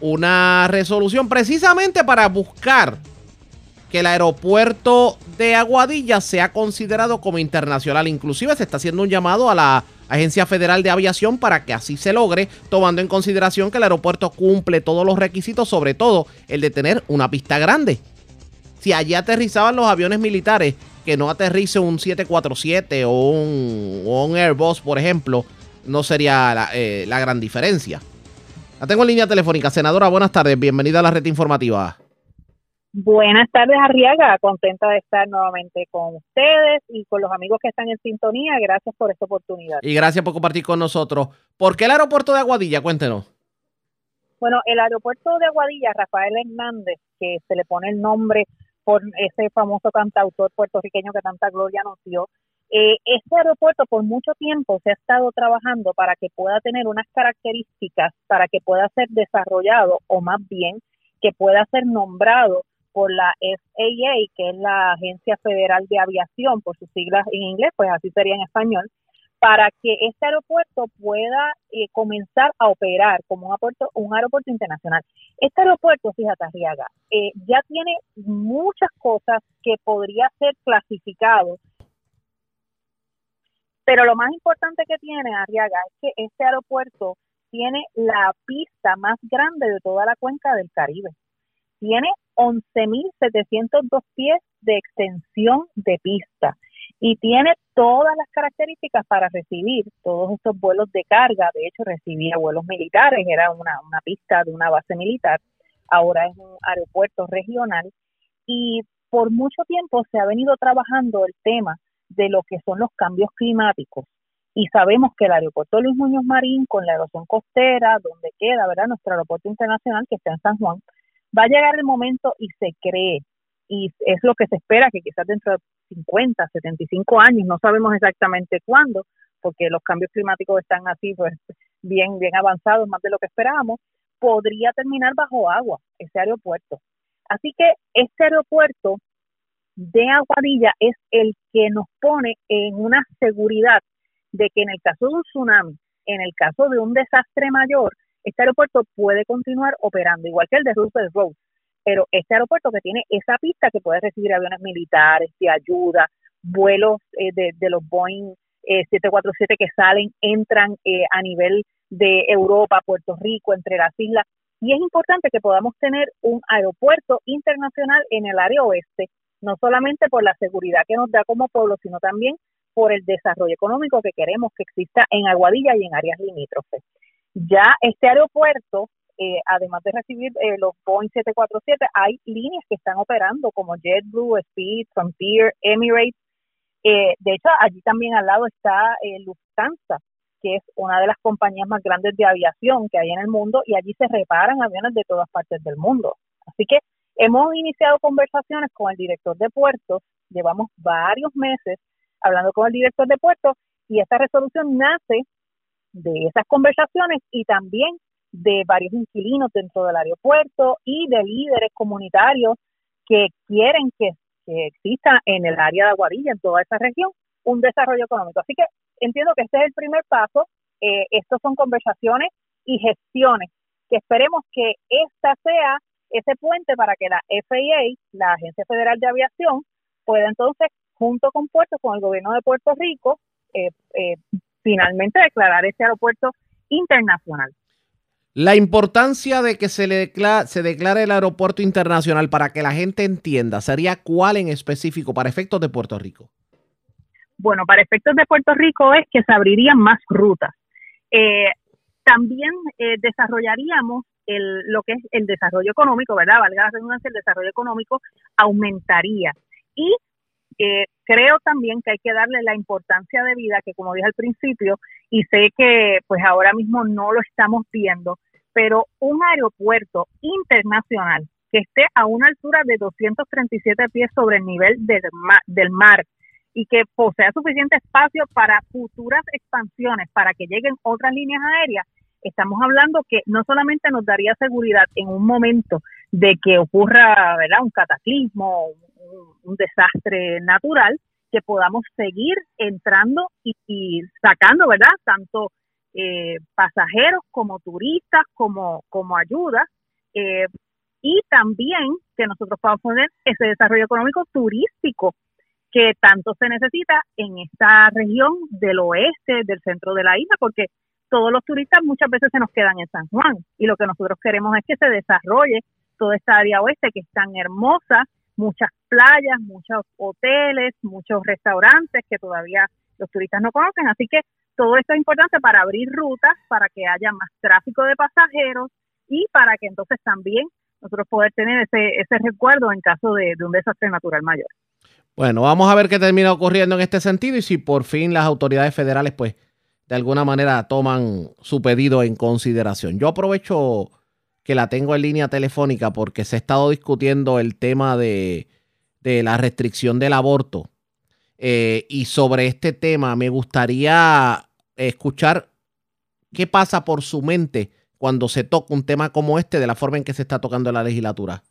una resolución precisamente para buscar que el aeropuerto de Aguadilla sea considerado como internacional. Inclusive se está haciendo un llamado a la Agencia Federal de Aviación para que así se logre, tomando en consideración que el aeropuerto cumple todos los requisitos, sobre todo el de tener una pista grande. Si allí aterrizaban los aviones militares, que no aterrice un 747 o un, o un Airbus, por ejemplo, no sería la, eh, la gran diferencia. La tengo en línea telefónica. Senadora, buenas tardes. Bienvenida a la red informativa.
Buenas tardes, Arriaga. Contenta de estar nuevamente con ustedes y con los amigos que están en sintonía. Gracias por esta oportunidad.
Y gracias por compartir con nosotros. ¿Por qué el aeropuerto de Aguadilla? Cuéntenos.
Bueno, el aeropuerto de Aguadilla, Rafael Hernández, que se le pone el nombre por ese famoso cantautor puertorriqueño que tanta gloria nos dio, eh, este aeropuerto por mucho tiempo se ha estado trabajando para que pueda tener unas características, para que pueda ser desarrollado o más bien que pueda ser nombrado por la FAA, que es la Agencia Federal de Aviación, por sus siglas en inglés, pues así sería en español, para que este aeropuerto pueda eh, comenzar a operar como un aeropuerto, un aeropuerto internacional. Este aeropuerto, fíjate, Arriaga, eh, ya tiene muchas cosas que podría ser clasificado, pero lo más importante que tiene, Arriaga, es que este aeropuerto tiene la pista más grande de toda la cuenca del Caribe. Tiene 11.702 pies de extensión de pista y tiene todas las características para recibir todos estos vuelos de carga. De hecho, recibía vuelos militares, era una, una pista de una base militar, ahora es un aeropuerto regional y por mucho tiempo se ha venido trabajando el tema de lo que son los cambios climáticos y sabemos que el aeropuerto Luis Muñoz Marín con la erosión costera, donde queda, ¿verdad? Nuestro aeropuerto internacional que está en San Juan, va a llegar el momento y se cree, y es lo que se espera que quizás dentro de 50, 75 años, no sabemos exactamente cuándo, porque los cambios climáticos están así, pues bien, bien avanzados, más de lo que esperábamos, podría terminar bajo agua ese aeropuerto. Así que este aeropuerto de Aguadilla es el que nos pone en una seguridad de que en el caso de un tsunami, en el caso de un desastre mayor, este aeropuerto puede continuar operando, igual que el de Roosevelt Road. Pero este aeropuerto que tiene esa pista que puede recibir aviones militares de ayuda, vuelos eh, de, los Boeing 747 eh, que salen, entran eh, a nivel de Europa, Puerto Rico, entre las islas. Y es importante que podamos tener un aeropuerto internacional en el área oeste, no solamente por la seguridad que nos da como pueblo, sino también por el desarrollo económico que queremos que exista en Aguadilla y en áreas limítrofes. Ya este aeropuerto, eh, además de recibir eh, los Boeing 747, hay líneas que están operando como JetBlue, Speed, Frontier, Emirates. Eh, de hecho, allí también al lado está Lufthansa, que es una de las compañías más grandes de aviación que hay en el mundo y allí se reparan aviones de todas partes del mundo. Así que hemos iniciado conversaciones con el director de puertos, llevamos varios meses hablando con el director de puertos y esta resolución nace de esas conversaciones y también de varios inquilinos dentro del aeropuerto y de líderes comunitarios que quieren que, exista en el área de Aguadilla, en toda esa región, un desarrollo económico. Así que entiendo que este es el primer paso. Eh, estos son conversaciones y gestiones que esperemos que esta sea ese puente para que la FAA, la Agencia Federal de Aviación, pueda entonces, junto con Puerto, con el gobierno de Puerto Rico, eh, eh, finalmente declarar ese aeropuerto internacional.
La importancia de que se, le se declare el aeropuerto internacional para que la gente entienda, ¿sería cuál en específico para efectos de Puerto Rico?
Bueno, para efectos de Puerto Rico es que se abrirían más rutas. Eh, También eh, desarrollaríamos el, lo que es el desarrollo económico, ¿verdad? Valga la redundancia, el desarrollo económico aumentaría. Y eh, creo también que hay que darle la importancia de vida que, como dije al principio, y sé que pues ahora mismo no lo estamos viendo, pero un aeropuerto internacional que esté a una altura de 237 pies sobre el nivel del mar, del mar y que posea suficiente espacio para futuras expansiones, para que lleguen otras líneas aéreas, estamos hablando que no solamente nos daría seguridad en un momento de que ocurra ¿verdad? un cataclismo, un, desastre natural, que podamos seguir entrando y, sacando, ¿verdad? Tanto eh, pasajeros como turistas, como, como ayuda, eh, y también que nosotros podamos poner ese desarrollo económico turístico que tanto se necesita en esta región del oeste, del centro de la isla, porque todos los turistas muchas veces se nos quedan en San Juan y lo que nosotros queremos es que se desarrolle toda esta área oeste que es tan hermosa, muchas playas, muchos hoteles, muchos restaurantes que todavía los turistas no conocen, así que todo esto es importante para abrir rutas, para que haya más tráfico de pasajeros y para que entonces también nosotros poder tener ese, ese recuerdo en caso de un desastre natural mayor.
Bueno, vamos a ver qué termina ocurriendo en este sentido y si por fin las autoridades federales, pues, de alguna manera toman su pedido en consideración. Yo aprovecho que la tengo en línea telefónica porque se ha estado discutiendo el tema de, la restricción del aborto. Eh, y sobre este tema me gustaría escuchar qué pasa por su mente cuando se toca un tema como este de la forma en que se está tocando la legislatura.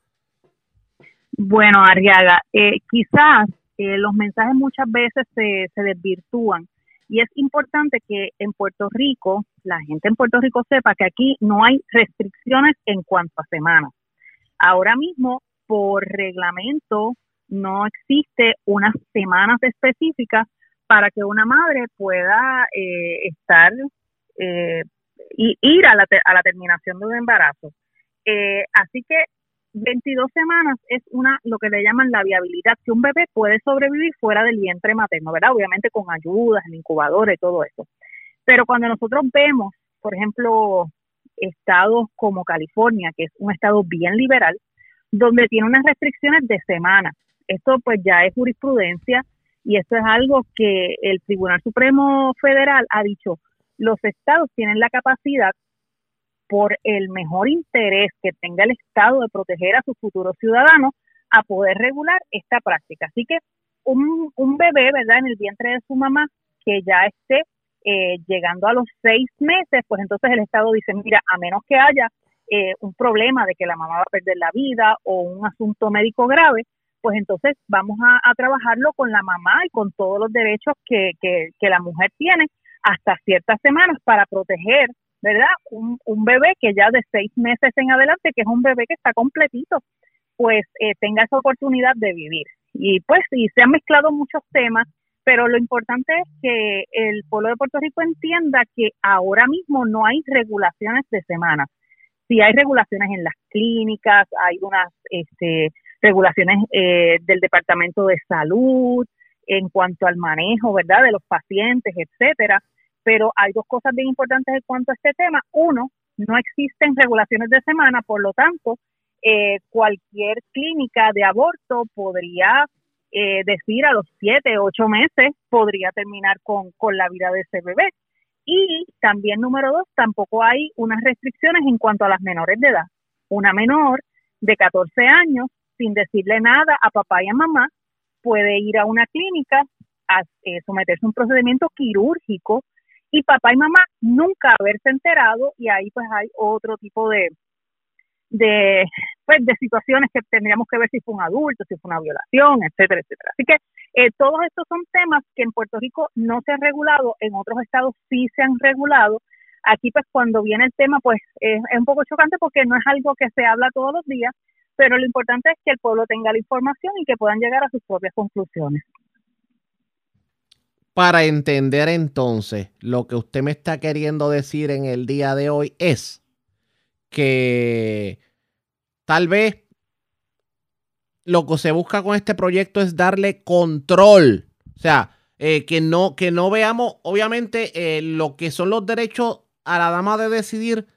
Bueno, Arriaga, eh, quizás eh, los mensajes muchas veces se, se desvirtúan y es importante que en Puerto Rico, la gente en Puerto Rico sepa que aquí no hay restricciones en cuanto a semanas. Ahora mismo, por reglamento, no existe unas semanas específicas para que una madre pueda eh, estar eh, y ir a la, a la terminación de un embarazo. Eh, así que 22 semanas es una lo que le llaman la viabilidad, que un bebé puede sobrevivir fuera del vientre materno, ¿verdad? Obviamente con ayudas, en incubadores todo eso. Pero cuando nosotros vemos, por ejemplo, estados como California, que es un estado bien liberal, donde tiene unas restricciones de semana. Esto pues ya es jurisprudencia y esto es algo que el Tribunal Supremo Federal ha dicho, los estados tienen la capacidad por el mejor interés que tenga el Estado de proteger a sus futuros ciudadanos, a poder regular esta práctica. Así que un, un bebé, ¿verdad?, en el vientre de su mamá, que ya esté eh, llegando a los seis meses, pues entonces el Estado dice, mira, a menos que haya eh, un problema de que la mamá va a perder la vida o un asunto médico grave, pues entonces vamos a, trabajarlo con la mamá y con todos los derechos que, que, la mujer tiene hasta ciertas semanas para proteger ¿verdad? Un, un bebé que ya de seis meses en adelante, que es un bebé que está completito, pues eh, tenga esa oportunidad de vivir. Y pues sí, se han mezclado muchos temas, pero lo importante es que el pueblo de Puerto Rico entienda que ahora mismo no hay regulaciones de semana. Sí hay regulaciones en las clínicas, hay unas este, regulaciones eh, del Departamento de Salud en cuanto al manejo, ¿verdad?, de los pacientes, etcétera pero hay dos cosas bien importantes en cuanto a este tema. Uno, no existen regulaciones de semana, por lo tanto, eh, cualquier clínica de aborto podría eh, decir a los siete, ocho meses, podría terminar con, con la vida de ese bebé. Y también, número dos, tampoco hay unas restricciones en cuanto a las menores de edad. Una menor de 14 años, sin decirle nada a papá y a mamá, puede ir a una clínica a eh, someterse a un procedimiento quirúrgico y papá y mamá nunca haberse enterado y ahí pues hay otro tipo de de pues de situaciones que tendríamos que ver si fue un adulto, si fue una violación, etcétera, etcétera. Así que eh, todos estos son temas que en Puerto Rico no se han regulado, en otros estados sí se han regulado. Aquí pues cuando viene el tema pues es un poco chocante porque no es algo que se habla todos los días, pero lo importante es que el pueblo tenga la información y que puedan llegar a sus propias conclusiones
para entender entonces lo que usted me está queriendo decir en el día de hoy es que tal vez lo que se busca con este proyecto es darle control. O sea, eh, que, no, que no veamos, obviamente, eh, lo que son los derechos a la dama de decidir,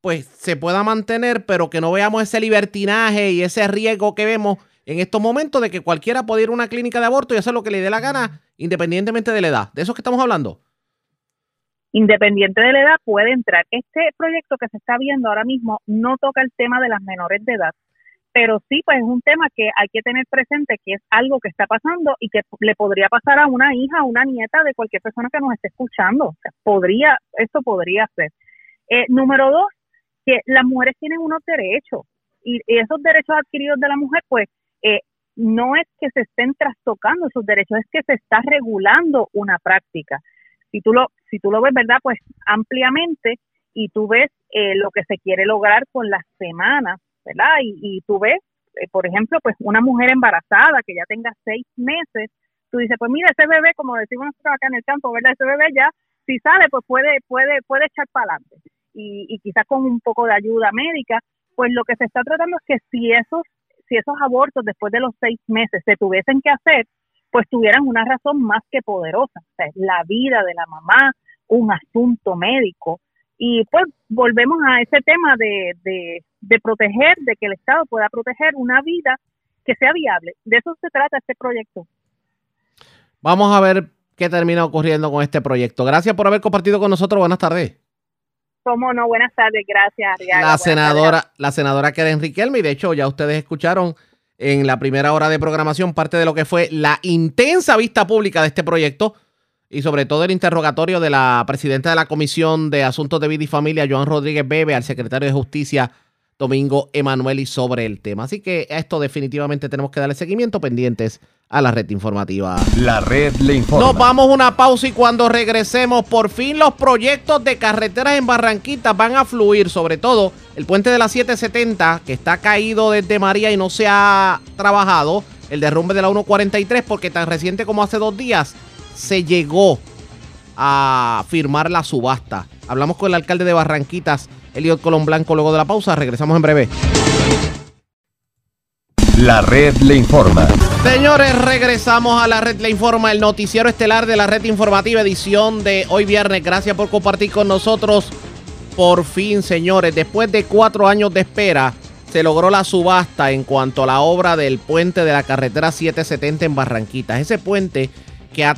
pues se pueda mantener, pero que no veamos ese libertinaje y ese riesgo que vemos en estos momentos de que cualquiera puede ir a una clínica de aborto y hacer lo que le dé la gana, independientemente de la edad. ¿De eso que estamos hablando?
Independiente de la edad, puede entrar. Este proyecto que se está viendo ahora mismo no toca el tema de las menores de edad, pero sí, pues es un tema que hay que tener presente que es algo que está pasando y que le podría pasar a una hija, a una nieta de cualquier persona que nos esté escuchando. O sea, podría, esto podría ser. Eh, número dos, que las mujeres tienen unos derechos y, esos derechos adquiridos de la mujer, pues eh, no es que se estén trastocando esos derechos, es que se está regulando una práctica. Si tú lo, si tú lo ves, ¿verdad? Pues ampliamente y tú ves eh, lo que se quiere lograr con las semanas ¿verdad? Y, tú ves, eh, por ejemplo, pues una mujer embarazada que ya tenga seis meses, tú dices, pues mira, ese bebé, como decimos nosotros acá en el campo, ¿verdad? Ese bebé ya, si sale, pues puede, puede, puede echar para adelante. Y, y quizás con un poco de ayuda médica, pues lo que se está tratando es que si esos, si esos abortos después de los seis meses se tuviesen que hacer, pues tuvieran una razón más que poderosa. O sea, la vida de la mamá, un asunto médico. Y pues volvemos a ese tema de, de, de proteger, de que el Estado pueda proteger una vida que sea viable. De eso se trata este proyecto.
Vamos a ver qué termina ocurriendo con este proyecto. Gracias por haber compartido con nosotros. Buenas tardes.
Cómo no, buenas tardes, gracias.
la senadora, la senadora Keren Riquelme, y de hecho ya ustedes escucharon en la primera hora de programación parte de lo que fue la intensa vista pública de este proyecto y sobre todo el interrogatorio de la presidenta de la Comisión de Asuntos de Vida y Familia, Joan Rodríguez Bebe, al secretario de Justicia, Domingo Emanueli sobre el tema. Así que a esto definitivamente tenemos que darle seguimiento pendientes a la red informativa.
La red le informa.
Nos vamos una pausa y cuando regresemos, por fin los proyectos de carreteras en Barranquita van a fluir, sobre todo el puente de la 770 que está caído desde María y no se ha trabajado, el derrumbe de la 143 porque tan reciente como hace dos días se llegó a firmar la subasta. Hablamos con el alcalde de Barranquitas, Eliot Colón Blanco luego de la pausa. Regresamos en breve.
La red le informa.
Señores, regresamos a la red le informa, el noticiero estelar de la red informativa edición de hoy viernes. Gracias por compartir con nosotros. Por fin, señores, después de cuatro años de espera, se logró la subasta en cuanto a la obra del puente de la carretera 770 en Barranquitas. Ese puente que ha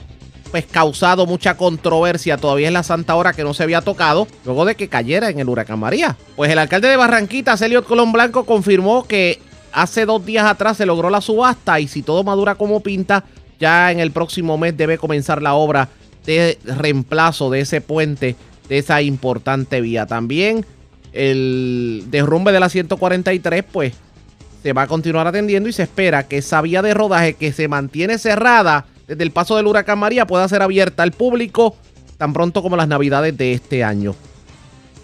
pues causado mucha controversia todavía es la santa hora que no se había tocado luego de que cayera en el huracán María. Pues el alcalde de Barranquita, Celio Colón Blanco, confirmó que hace dos días atrás se logró la subasta y si todo madura como pinta, ya en el próximo mes debe comenzar la obra de reemplazo de ese puente, de esa importante vía. También el derrumbe de la 143, pues se va a continuar atendiendo y se espera que esa vía de rodaje que se mantiene cerrada desde el paso del huracán María pueda ser abierta al público tan pronto como las navidades de este año.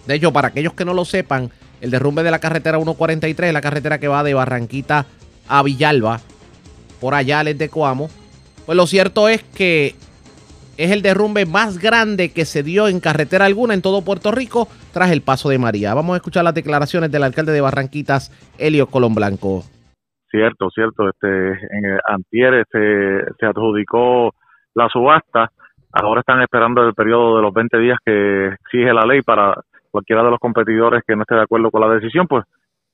De hecho, para aquellos que no lo sepan, el derrumbe de la carretera 143 es la carretera que va de Barranquita a Villalba, por allá de Coamo. Pues lo cierto es que es el derrumbe más grande que se dio en carretera alguna en todo Puerto Rico tras el paso de María. Vamos a escuchar las declaraciones del alcalde de Barranquitas, Helio Colón Blanco.
Cierto, cierto. Este, en Antier se, se adjudicó la subasta. Ahora están esperando el periodo de los 20 días que exige la ley para cualquiera de los competidores que no esté de acuerdo con la decisión, pues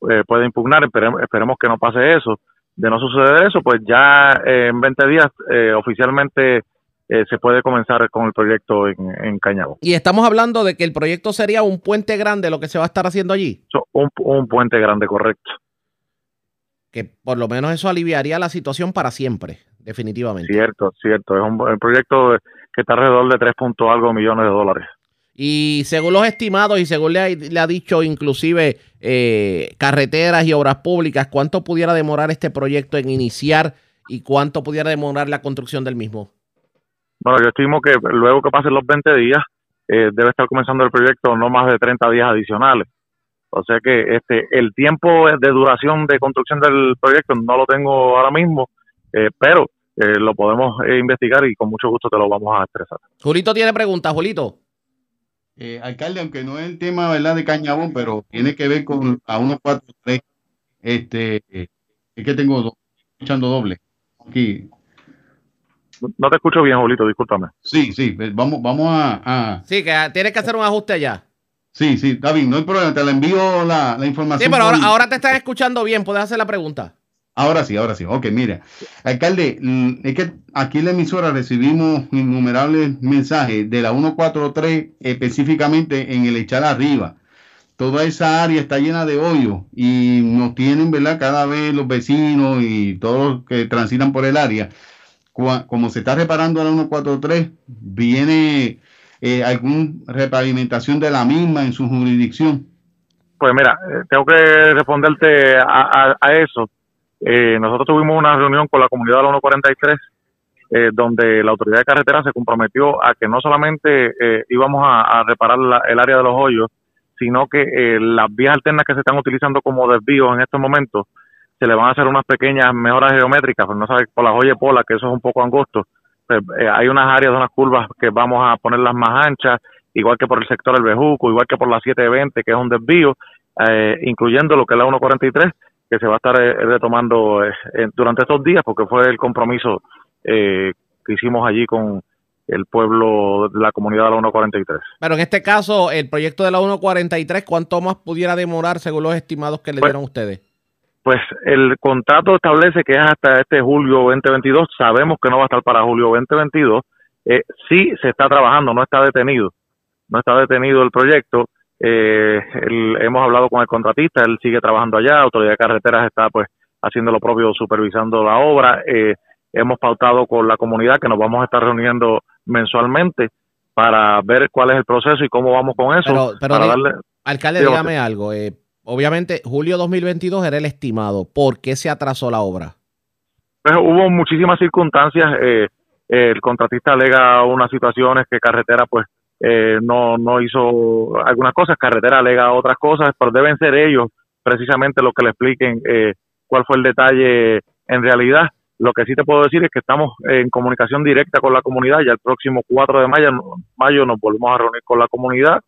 eh, puede impugnar. Esperemos, que no pase eso. De no suceder eso, pues ya eh, en 20 días eh, oficialmente se puede comenzar con el proyecto en, en Cañabo.
Y estamos hablando de que el proyecto sería un puente grande, lo que se va a estar haciendo allí.
un, un puente grande, correcto
que por lo menos eso aliviaría la situación para siempre, definitivamente.
Cierto, cierto. Es un, proyecto que está alrededor de 3 algo millones de dólares.
Y según los estimados y según le ha, dicho inclusive eh, carreteras y obras públicas, ¿cuánto pudiera demorar este proyecto en iniciar y cuánto pudiera demorar la construcción del mismo?
Bueno, yo estimo que luego que pasen los 20 días, eh, debe estar comenzando el proyecto no más de 30 días adicionales. O sea que este el tiempo de duración de construcción del proyecto no lo tengo ahora mismo, eh, pero eh, lo podemos eh, investigar y con mucho gusto te lo vamos a expresar.
Julito tiene preguntas, Julito.
alcalde, aunque no es el tema verdad de Cañabón, pero tiene que ver con a 143, este, es que tengo escuchando doble aquí.
No te escucho bien, Julito, discúlpame.
Sí, sí, vamos, vamos a,
Sí, que tiene que hacer un ajuste allá.
Sí, sí, está bien, no hay problema, te la envío la, la información.
Sí, pero ahora, ahora te están escuchando bien. Puedes hacer la pregunta.
Ahora sí, ahora sí. Ok, mira. Alcalde, mm, es que aquí en la emisora recibimos innumerables mensajes de la 143 específicamente en el echar arriba. Toda esa área está llena de hoyos y nos tienen, ¿verdad? Cada vez los vecinos y todos los que transitan por el área. Como se está reparando la 143, viene eh, algún repavimentación de la misma en su jurisdicción.
Pues mira, eh, tengo que responderte a, eso. Eh, nosotros tuvimos una reunión con la comunidad de la 143, eh, donde la autoridad de carretera se comprometió a que no solamente eh, íbamos a, reparar la- el área de los hoyos, sino que eh, las vías alternas que se están utilizando como desvíos en estos momentos, se le van a hacer unas pequeñas mejoras geométricas, no sabes, por la joya de pola, que eso es un poco angosto. Pues, eh, hay unas áreas, unas curvas que vamos a ponerlas más anchas, igual que por el sector del Bejuco, igual que por la 720, que es un desvío, eh, incluyendo lo que es la 143, que se va a estar eh, retomando eh, eh, durante estos días, porque fue el compromiso eh, que hicimos allí con el pueblo la comunidad de la 143.
Pero en este caso, el proyecto de la 143, ¿cuánto más pudiera demorar según los estimados que le
Pues-
dieron ustedes?
Pues el contrato establece que es hasta este julio 2022. Sabemos que no va a estar para julio 2022. Eh, sí se está trabajando, no está detenido. No está detenido el proyecto. Eh, el- hemos hablado con el contratista, él sigue trabajando allá. Autoridad de Carreteras está pues haciendo lo propio, supervisando la obra. Eh, hemos pautado con la comunidad que nos vamos a estar reuniendo mensualmente para ver cuál es el proceso y cómo vamos con eso.
Pero, pero
para darle,
alcalde,
Dígame
dígame algo. eh, obviamente, julio 2022 era el estimado. ¿Por qué se atrasó la obra?
Pues hubo muchísimas circunstancias. eh, el contratista alega unas situaciones que carretera, pues, eh, no, no hizo algunas cosas, carretera alega otras cosas, pero deben ser ellos precisamente los que le expliquen eh, cuál fue el detalle en realidad. Lo que sí te puedo decir es que estamos en comunicación directa con la comunidad. Ya el próximo 4 de mayo, mayo nos volvemos a reunir con la comunidad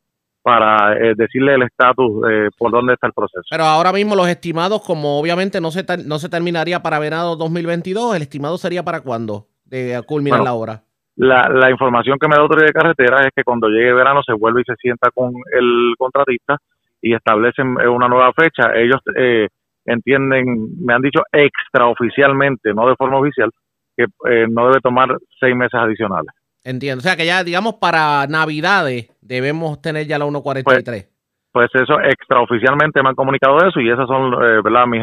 para eh, decirle el estatus eh, por dónde está el proceso.
Pero ahora mismo los estimados, como obviamente no se, no se terminaría para verano 2022, ¿el estimado sería para cuándo de culminar
Bueno,
la obra?
La, la información que me da Autoridad de Carretera es que cuando llegue verano se vuelve y se sienta con el contratista y establecen eh, una nueva fecha. Ellos eh, entienden, me han dicho extraoficialmente, no de forma oficial, que eh, no debe tomar seis meses adicionales.
Entiendo. O sea que ya, digamos, para Navidades debemos tener ya la 143.
Pues eso, extraoficialmente me han comunicado eso y esas son, eh, ¿verdad?, mis,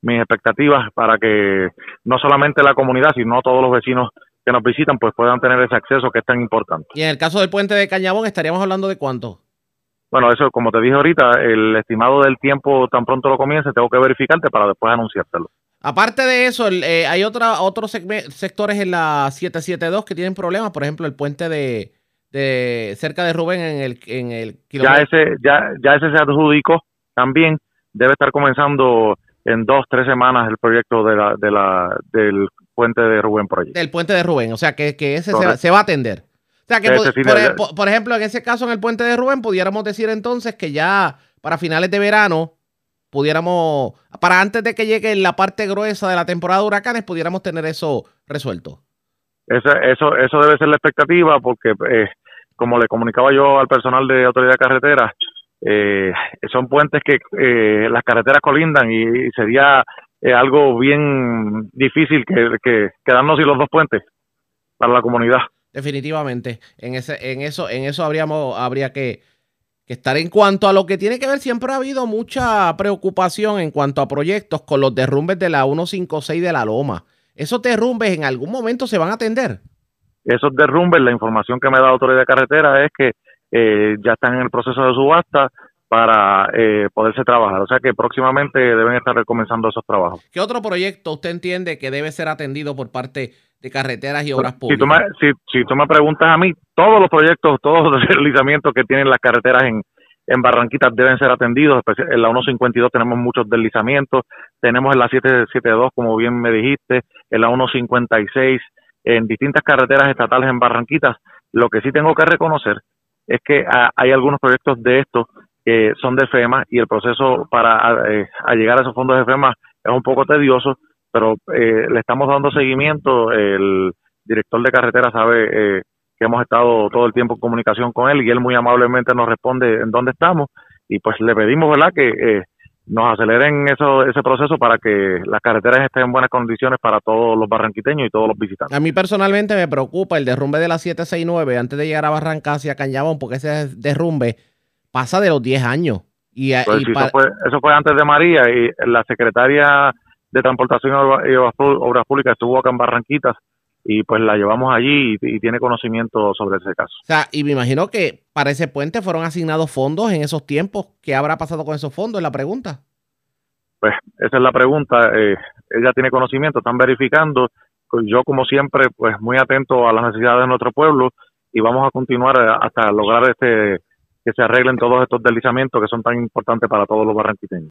mis expectativas para que no solamente la comunidad, sino todos los vecinos que nos visitan, pues puedan tener ese acceso que es tan importante.
y en el caso del puente de Cañabón, estaríamos hablando de cuánto.
Bueno, eso, como te dije ahorita, el estimado del tiempo tan pronto lo comience, tengo que verificarte para después anunciártelo.
Aparte de eso, eh, hay otra, otros sectores en la 772 que tienen problemas. Por ejemplo, el puente de, de cerca de Rubén en el, en el
Ya
kilómetro.
ese, ya, ya ese se adjudicó también, debe estar comenzando en dos, tres semanas el proyecto de la, de la, del puente de Rubén Project.
del puente de Rubén. O sea que, que ese se,
Correcto.
se va a atender. O sea que, por,
sí
por-
debe-
por- por ejemplo, en ese caso, en el puente de Rubén, pudiéramos decir entonces que ya para finales de verano, pudiéramos, para antes de que llegue la parte gruesa de la temporada de huracanes, pudiéramos tener eso resuelto.
Eso, eso, eso debe ser la expectativa porque, eh, como le comunicaba yo al personal de Autoridad de Carreteras, eh, son puentes que eh, las carreteras colindan y, sería eh, algo bien difícil que, que quedarnos sin los dos puentes para la comunidad.
Definitivamente. En ese, en eso, en eso habríamos, habría que, que estar en cuanto a lo que tiene que ver, siempre ha habido mucha preocupación en cuanto a proyectos con los derrumbes de la 156 de la Loma. Esos derrumbes en algún momento se van a atender.
Esos derrumbes, la información que me da la Autoridad de Carretera es que eh, ya están en el proceso de subasta para eh, poderse trabajar. O sea que próximamente deben estar comenzando esos trabajos.
¿Qué otro proyecto usted entiende que debe ser atendido por parte de carreteras y obras
Si
públicas?
tú, me, si, si tú me preguntas a mí, todos los proyectos, todos los deslizamientos que tienen las carreteras en, en Barranquitas deben ser atendidos. Espe- En la 152 tenemos muchos deslizamientos, tenemos en la 772, como bien me dijiste, en la 156, en distintas carreteras estatales en Barranquitas. Lo que sí tengo que reconocer es que hay algunos proyectos de estos que son de FEMA y el proceso para eh, a llegar a esos fondos de FEMA es un poco tedioso, pero eh, le estamos dando seguimiento. El director de carretera sabe eh, que hemos estado todo el tiempo en comunicación con él y él muy amablemente nos responde en dónde estamos y pues le pedimos, ¿verdad?, que eh, nos aceleren eso, ese proceso para que las carreteras estén en buenas condiciones para todos los barranquiteños y todos los visitantes.
A mí personalmente me preocupa el derrumbe de la 769 antes de llegar a Barranca hacia Cañabón, porque ese derrumbe pasa de los 10 años. Y,
Pues
y
sí,
pa-
eso, fue, eso fue antes de María y la secretaria de Transportación y Obra- y Obras Públicas estuvo acá en Barranquitas y pues la llevamos allí y, y tiene conocimiento sobre ese caso.
O sea, y me imagino que para ese puente fueron asignados fondos en esos tiempos. ¿Qué habrá pasado con esos fondos? Es la pregunta.
Pues esa es la pregunta. eh, ella tiene conocimiento, están verificando. Pues, Yo, como siempre, pues muy atento a las necesidades de nuestro pueblo y vamos a continuar eh, hasta lograr este que se arreglen todos estos deslizamientos que son tan importantes para todos los barranquiteños.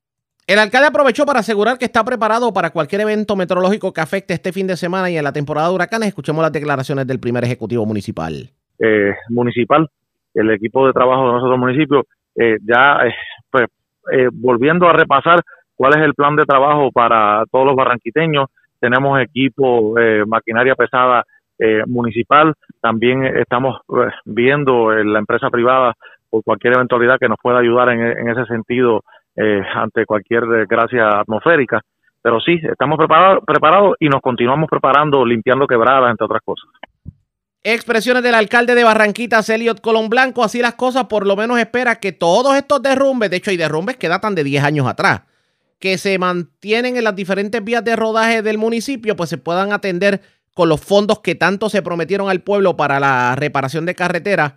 El alcalde aprovechó para asegurar que está preparado para cualquier evento meteorológico que afecte este fin de semana y en la temporada de huracanes. Escuchemos las declaraciones del primer ejecutivo municipal.
eh, municipal, el equipo de trabajo de nosotros municipios, eh, ya eh, pues eh, volviendo a repasar cuál es el plan de trabajo para todos los barranquiteños, tenemos equipo, eh, maquinaria pesada eh, municipal, también estamos eh, viendo en la empresa privada por cualquier eventualidad que nos pueda ayudar en ese sentido eh, ante cualquier desgracia atmosférica. Pero sí, estamos preparados, y nos continuamos preparando, limpiando quebradas, entre otras cosas.
Expresiones del alcalde de Barranquitas, Elliot Colón Blanco. Así las cosas, por lo menos espera que todos estos derrumbes, de hecho hay derrumbes que datan de 10 años atrás, que se mantienen en las diferentes vías de rodaje del municipio, pues se puedan atender con los fondos que tanto se prometieron al pueblo para la reparación de carreteras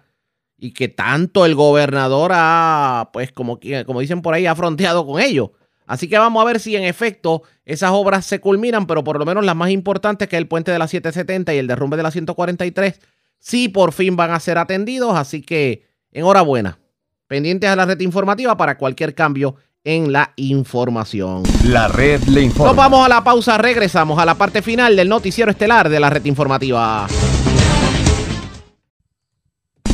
y que tanto el gobernador ha, pues como, como dicen por ahí, ha fronteado con ellos. Así que vamos a ver si en efecto esas obras se culminan, pero por lo menos las más importantes, que es el puente de la 770 y el derrumbe de la 143, sí por fin van a ser atendidos. Así que enhorabuena. Pendientes a la red informativa para cualquier cambio en la información.
La red le informa.
Nos vamos a la pausa, regresamos a la parte final del noticiero estelar de la red informativa.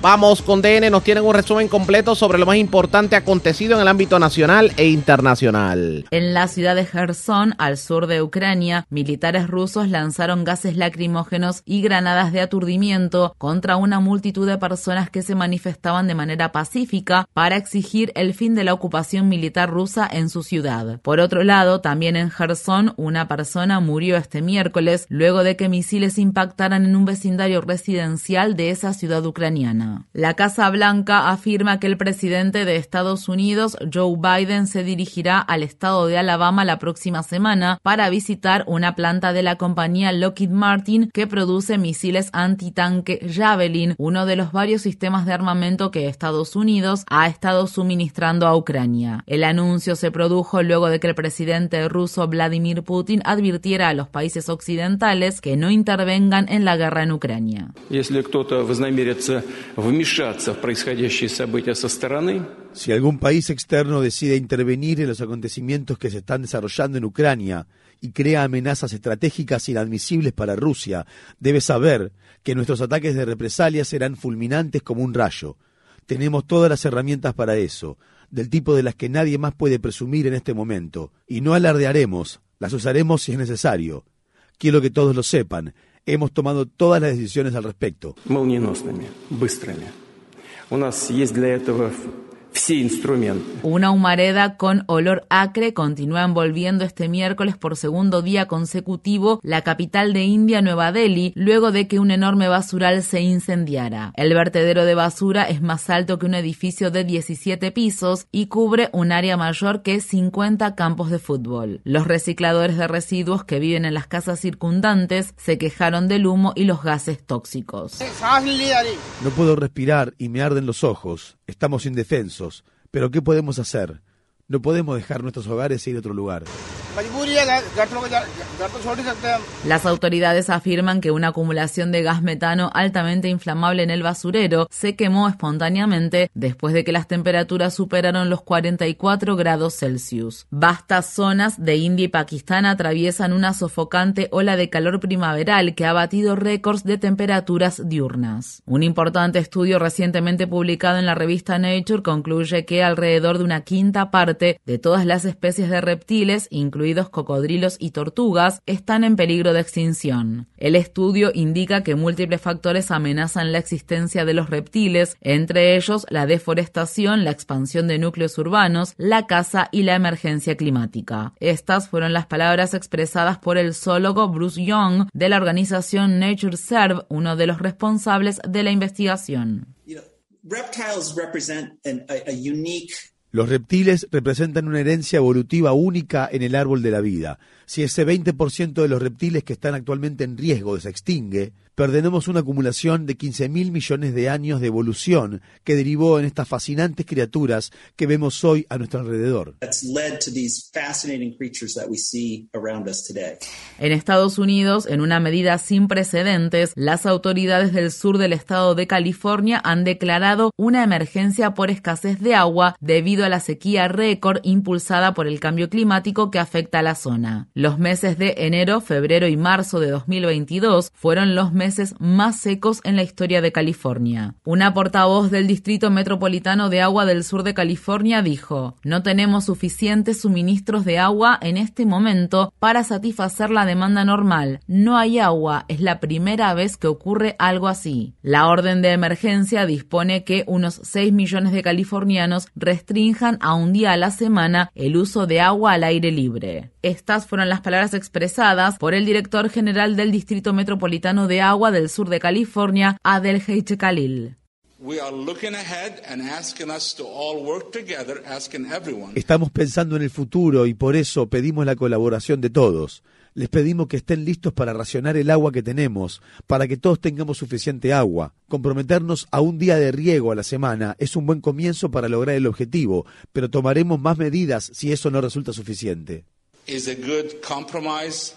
Vamos con DN, nos tienen un resumen completo sobre lo más importante acontecido en el ámbito nacional e internacional.
En la ciudad de Gerson, al sur de Ucrania, militares rusos lanzaron gases lacrimógenos y granadas de aturdimiento contra una multitud de personas que se manifestaban de manera pacífica para exigir el fin de la ocupación militar rusa en su ciudad. Por otro lado, también en Gerson, una persona murió este miércoles luego de que misiles impactaran en un vecindario residencial de esa ciudad ucraniana. La Casa Blanca afirma que el presidente de Estados Unidos, Joe Biden, se dirigirá al estado de Alabama la próxima semana para visitar una planta de la compañía Lockheed Martin que produce misiles antitanque Javelin, uno de los varios sistemas de armamento que Estados Unidos ha estado suministrando a Ucrania. El anuncio se produjo luego de que el presidente ruso Vladimir Putin advirtiera a los países occidentales que no intervengan en la guerra en Ucrania.
Si algún país externo decide intervenir en los acontecimientos que se están desarrollando en Ucrania y crea amenazas estratégicas inadmisibles para Rusia, debe saber que nuestros ataques de represalia serán fulminantes como un rayo. Tenemos todas las herramientas para eso, del tipo de las que nadie más puede presumir en este momento, y no alardearemos, las usaremos si es necesario. Quiero que todos lo sepan, hemos tomado todas las decisiones al respecto.
Una humareda con olor acre continúa envolviendo este miércoles por segundo día consecutivo la capital de India, Nueva Delhi, luego de que un enorme basural se incendiara. El vertedero de basura es más alto que un edificio de 17 pisos y cubre un área mayor que 50 campos de fútbol. Los recicladores de residuos que viven en las casas circundantes se quejaron del humo y los gases tóxicos.
No puedo respirar y me arden los ojos. Estamos indefensos. Pero ¿qué podemos hacer? No podemos dejar nuestros hogares e ir a otro lugar.
Las autoridades afirman que una acumulación de gas metano altamente inflamable en el basurero se quemó espontáneamente después de que las temperaturas superaron los 44 grados Celsius. Vastas zonas de India y Pakistán atraviesan una sofocante ola de calor primaveral que ha batido récords de temperaturas diurnas. Un importante estudio recientemente publicado en la revista Nature concluye que alrededor de una quinta parte de todas las especies de reptiles, cocodrilos y tortugas, están en peligro de extinción. El estudio indica que múltiples factores amenazan la existencia de los reptiles, entre ellos la deforestación, la expansión de núcleos urbanos, la caza y la emergencia climática. Estas fueron las palabras expresadas por el zoólogo Bruce Young de la organización Nature Serve, uno de los responsables de la investigación.
Los reptiles representan una herencia evolutiva única en el árbol de la vida. Si ese 20% de los reptiles que están actualmente en riesgo se extingue, perderemos una acumulación de 15 mil millones de años de evolución que derivó en estas fascinantes criaturas que vemos hoy a nuestro alrededor.
En Estados Unidos, en una medida sin precedentes, las autoridades del sur del estado de California han declarado una emergencia por escasez de agua debido a la sequía récord impulsada por el cambio climático que afecta a la zona. Los meses de enero, febrero y marzo de 2022 fueron los meses más secos en la historia de California. Una portavoz del Distrito Metropolitano de Agua del Sur de California dijo, no tenemos suficientes suministros de agua en este momento para satisfacer la demanda normal. No hay agua, es la primera vez que ocurre algo así. La orden de emergencia dispone que unos 6 millones de californianos restrinjan a un día a la semana el uso de agua al aire libre. Estas fueron las palabras expresadas por el director general del Distrito Metropolitano de Agua del sur de California, Adel Heiche Khalil.
Estamos pensando en el futuro y por eso pedimos la colaboración de todos. Les pedimos que estén listos para racionar el agua que tenemos, para que todos tengamos suficiente agua. Comprometernos a un día de riego a la semana es un buen comienzo para lograr el objetivo, pero tomaremos más medidas si eso no resulta suficiente.
is a good compromise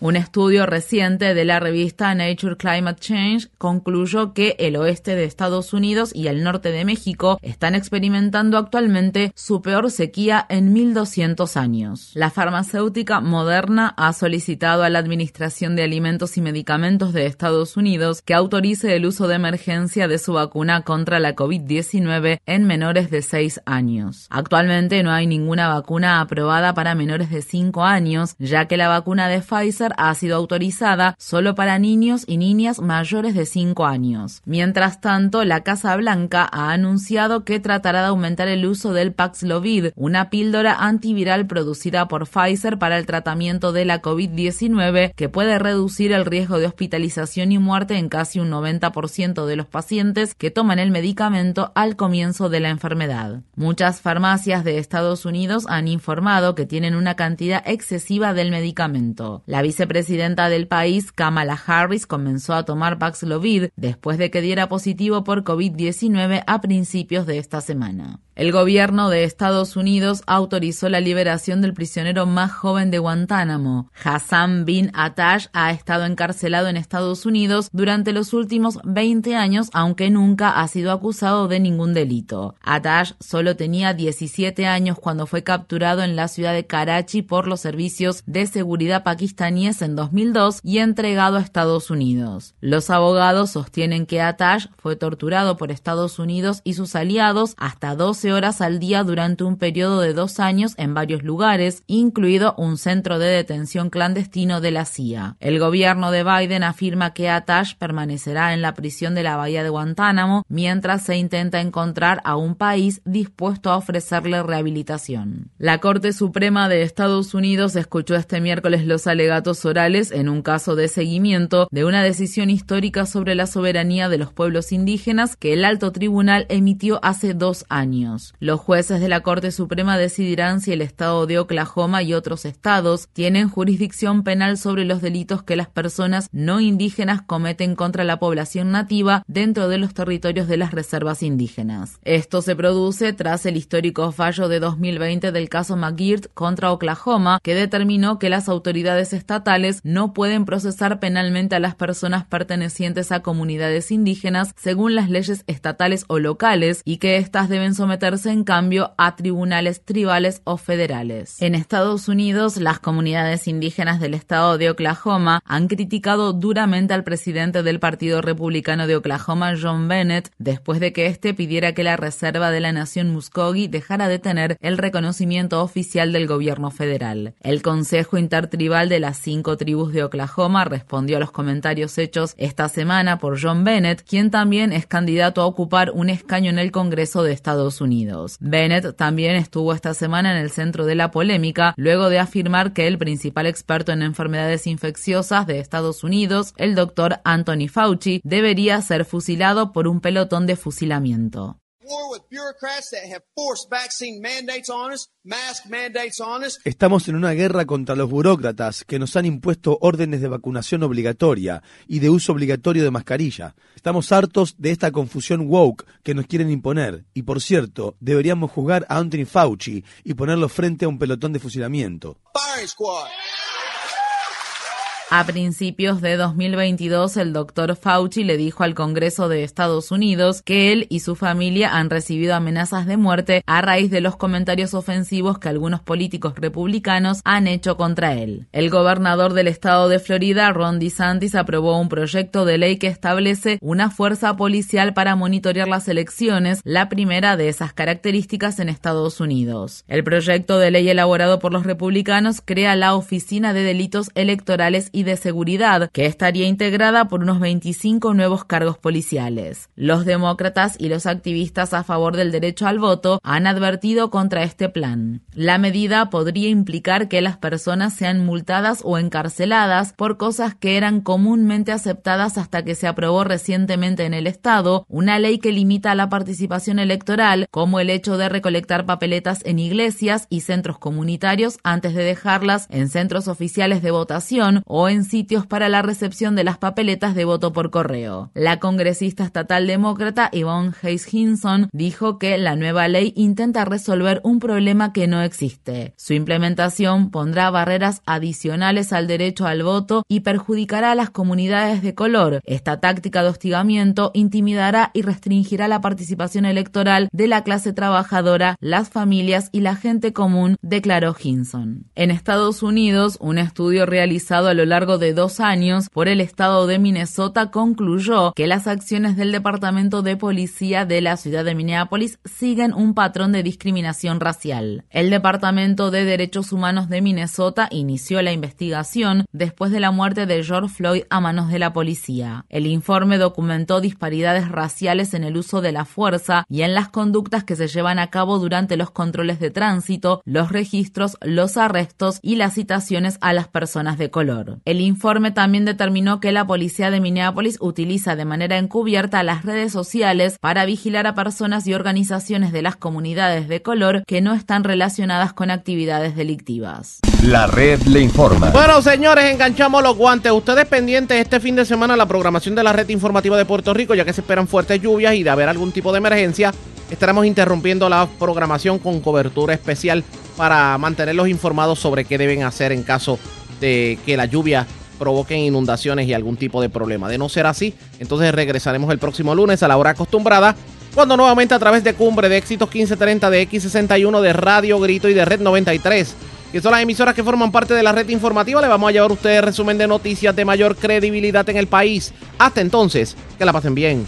Un estudio reciente de la revista Nature Climate Change concluyó que el oeste de Estados Unidos y el norte de México están experimentando actualmente su peor sequía en 1200 años. La farmacéutica Moderna ha solicitado a la Administración de Alimentos y Medicamentos de Estados Unidos que autorice el uso de emergencia de su vacuna contra la COVID-19 en menores de 6 años. Actualmente no hay ninguna vacuna aprobada para menores de 5 años, ya que la vacuna de Pfizer ha sido autorizada solo para niños y niñas mayores de 5 años. Mientras tanto, la Casa Blanca ha anunciado que tratará de aumentar el uso del Paxlovid, una píldora antiviral producida por Pfizer para el tratamiento de la COVID-19 que puede reducir el riesgo de hospitalización y muerte en casi un 90% de los pacientes que toman el medicamento al comienzo de la enfermedad. Muchas farmacias de Estados Unidos han informado que tienen una cantidad excesiva del medicamento. La vicepresidenta del país, Kamala Harris, comenzó a tomar Paxlovid después de que diera positivo por COVID-19 a principios de esta semana. El gobierno de Estados Unidos autorizó la liberación del prisionero más joven de Guantánamo. Hassan bin Atash ha estado encarcelado en Estados Unidos durante los últimos 20 años, aunque nunca ha sido acusado de ningún delito. Atash solo tenía 17 años cuando fue capturado en la ciudad de Karachi por los servicios de seguridad pakistaníes en 2002 y entregado a Estados Unidos. Los abogados sostienen que Atash fue torturado por Estados Unidos y sus aliados hasta 12 horas al día durante un periodo de dos años en varios lugares, incluido un centro de detención clandestino de la CIA. El gobierno de Biden afirma que Atash permanecerá en la prisión de la bahía de Guantánamo mientras se intenta encontrar a un país dispuesto a ofrecerle rehabilitación. La Corte Suprema de Estados Unidos escuchó este miércoles los alegatos orales en un caso de seguimiento de una decisión histórica sobre la soberanía de los pueblos indígenas que el alto tribunal emitió hace dos años. Los jueces de la Corte Suprema decidirán si el estado de Oklahoma y otros estados tienen jurisdicción penal sobre los delitos que las personas no indígenas cometen contra la población nativa dentro de los territorios de las reservas indígenas. Esto se produce tras el histórico fallo de 2020 del caso McGirt contra Oklahoma, que determinó que las autoridades estatales no pueden procesar penalmente a las personas pertenecientes a comunidades indígenas según las leyes estatales o locales y que éstas deben someterse en cambio a tribunales tribales o federales. En Estados Unidos, las comunidades indígenas del estado de Oklahoma han criticado duramente al presidente del Partido Republicano de Oklahoma, John Bennett, después de que éste pidiera que la Reserva de la Nación Muskogee dejara de tener el reconocimiento oficial del gobierno federal. El Consejo Intertribal de las cinco tribus de Oklahoma respondió a los comentarios hechos esta semana por John Bennett, quien también es candidato a ocupar un escaño en el Congreso de Estados Unidos. Bennett también estuvo esta semana en el centro de la polémica luego de afirmar que el principal experto en enfermedades infecciosas de Estados Unidos, el doctor Anthony Fauci, debería ser fusilado por un pelotón de fusilamiento.
Estamos en una guerra contra los burócratas que nos han impuesto órdenes de vacunación obligatoria y de uso obligatorio de mascarilla. Estamos hartos de esta confusión woke que nos quieren imponer. Y por cierto, deberíamos juzgar a Anthony Fauci y ponerlo frente a un pelotón de fusilamiento.
A principios de 2022, el doctor Fauci le dijo al Congreso de Estados Unidos que él y su familia han recibido amenazas de muerte a raíz de los comentarios ofensivos que algunos políticos republicanos han hecho contra él. El gobernador del estado de Florida, Ron DeSantis, aprobó un proyecto de ley que establece una fuerza policial para monitorear las elecciones, la primera de esas características en Estados Unidos. El proyecto de ley elaborado por los republicanos crea la Oficina de Delitos Electorales y de Seguridad, que estaría integrada por unos 25 nuevos cargos policiales. Los demócratas y los activistas a favor del derecho al voto han advertido contra este plan. La medida podría implicar que las personas sean multadas o encarceladas por cosas que eran comúnmente aceptadas hasta que se aprobó recientemente en el Estado una ley que limita la participación electoral, como el hecho de recolectar papeletas en iglesias y centros comunitarios antes de dejarlas en centros oficiales de votación o en sitios para la recepción de las papeletas de voto por correo. La congresista estatal demócrata Yvonne Hayes Hinson dijo que la nueva ley intenta resolver un problema que no existe. Su implementación pondrá barreras adicionales al derecho al voto y perjudicará a las comunidades de color. Esta táctica de hostigamiento intimidará y restringirá la participación electoral de la clase trabajadora, las familias y la gente común, declaró Hinson. En Estados Unidos, un estudio realizado a lo largo de dos años por el estado de Minnesota concluyó que las acciones del Departamento de Policía de la ciudad de Minneapolis siguen un patrón de discriminación racial. El Departamento de Derechos Humanos de Minnesota inició la investigación después de la muerte de George Floyd a manos de la policía. El informe documentó disparidades raciales en el uso de la fuerza y en las conductas que se llevan a cabo durante los controles de tránsito, los registros, los arrestos y las citaciones a las personas de color. El informe también determinó que la policía de Minneapolis utiliza de manera encubierta las redes sociales para vigilar a personas y organizaciones de las comunidades de color que no están relacionadas con actividades delictivas.
La red le informa.
Bueno, señores, enganchamos los guantes. Ustedes pendientes este fin de semana a la programación de la red informativa de Puerto Rico, ya que se esperan fuertes lluvias y de haber algún tipo de emergencia, estaremos interrumpiendo la programación con cobertura especial para mantenerlos informados sobre qué deben hacer en caso de que la lluvia provoquen inundaciones y algún tipo de problema. De no ser así, entonces regresaremos el próximo lunes a la hora acostumbrada, cuando nuevamente a través de Cumbre de Éxitos 1530 de X61 de Radio Grito y de Red 93, que son las emisoras que forman parte de la red informativa, le vamos a llevar a ustedes resumen de noticias de mayor credibilidad en el país. Hasta entonces, que la pasen bien.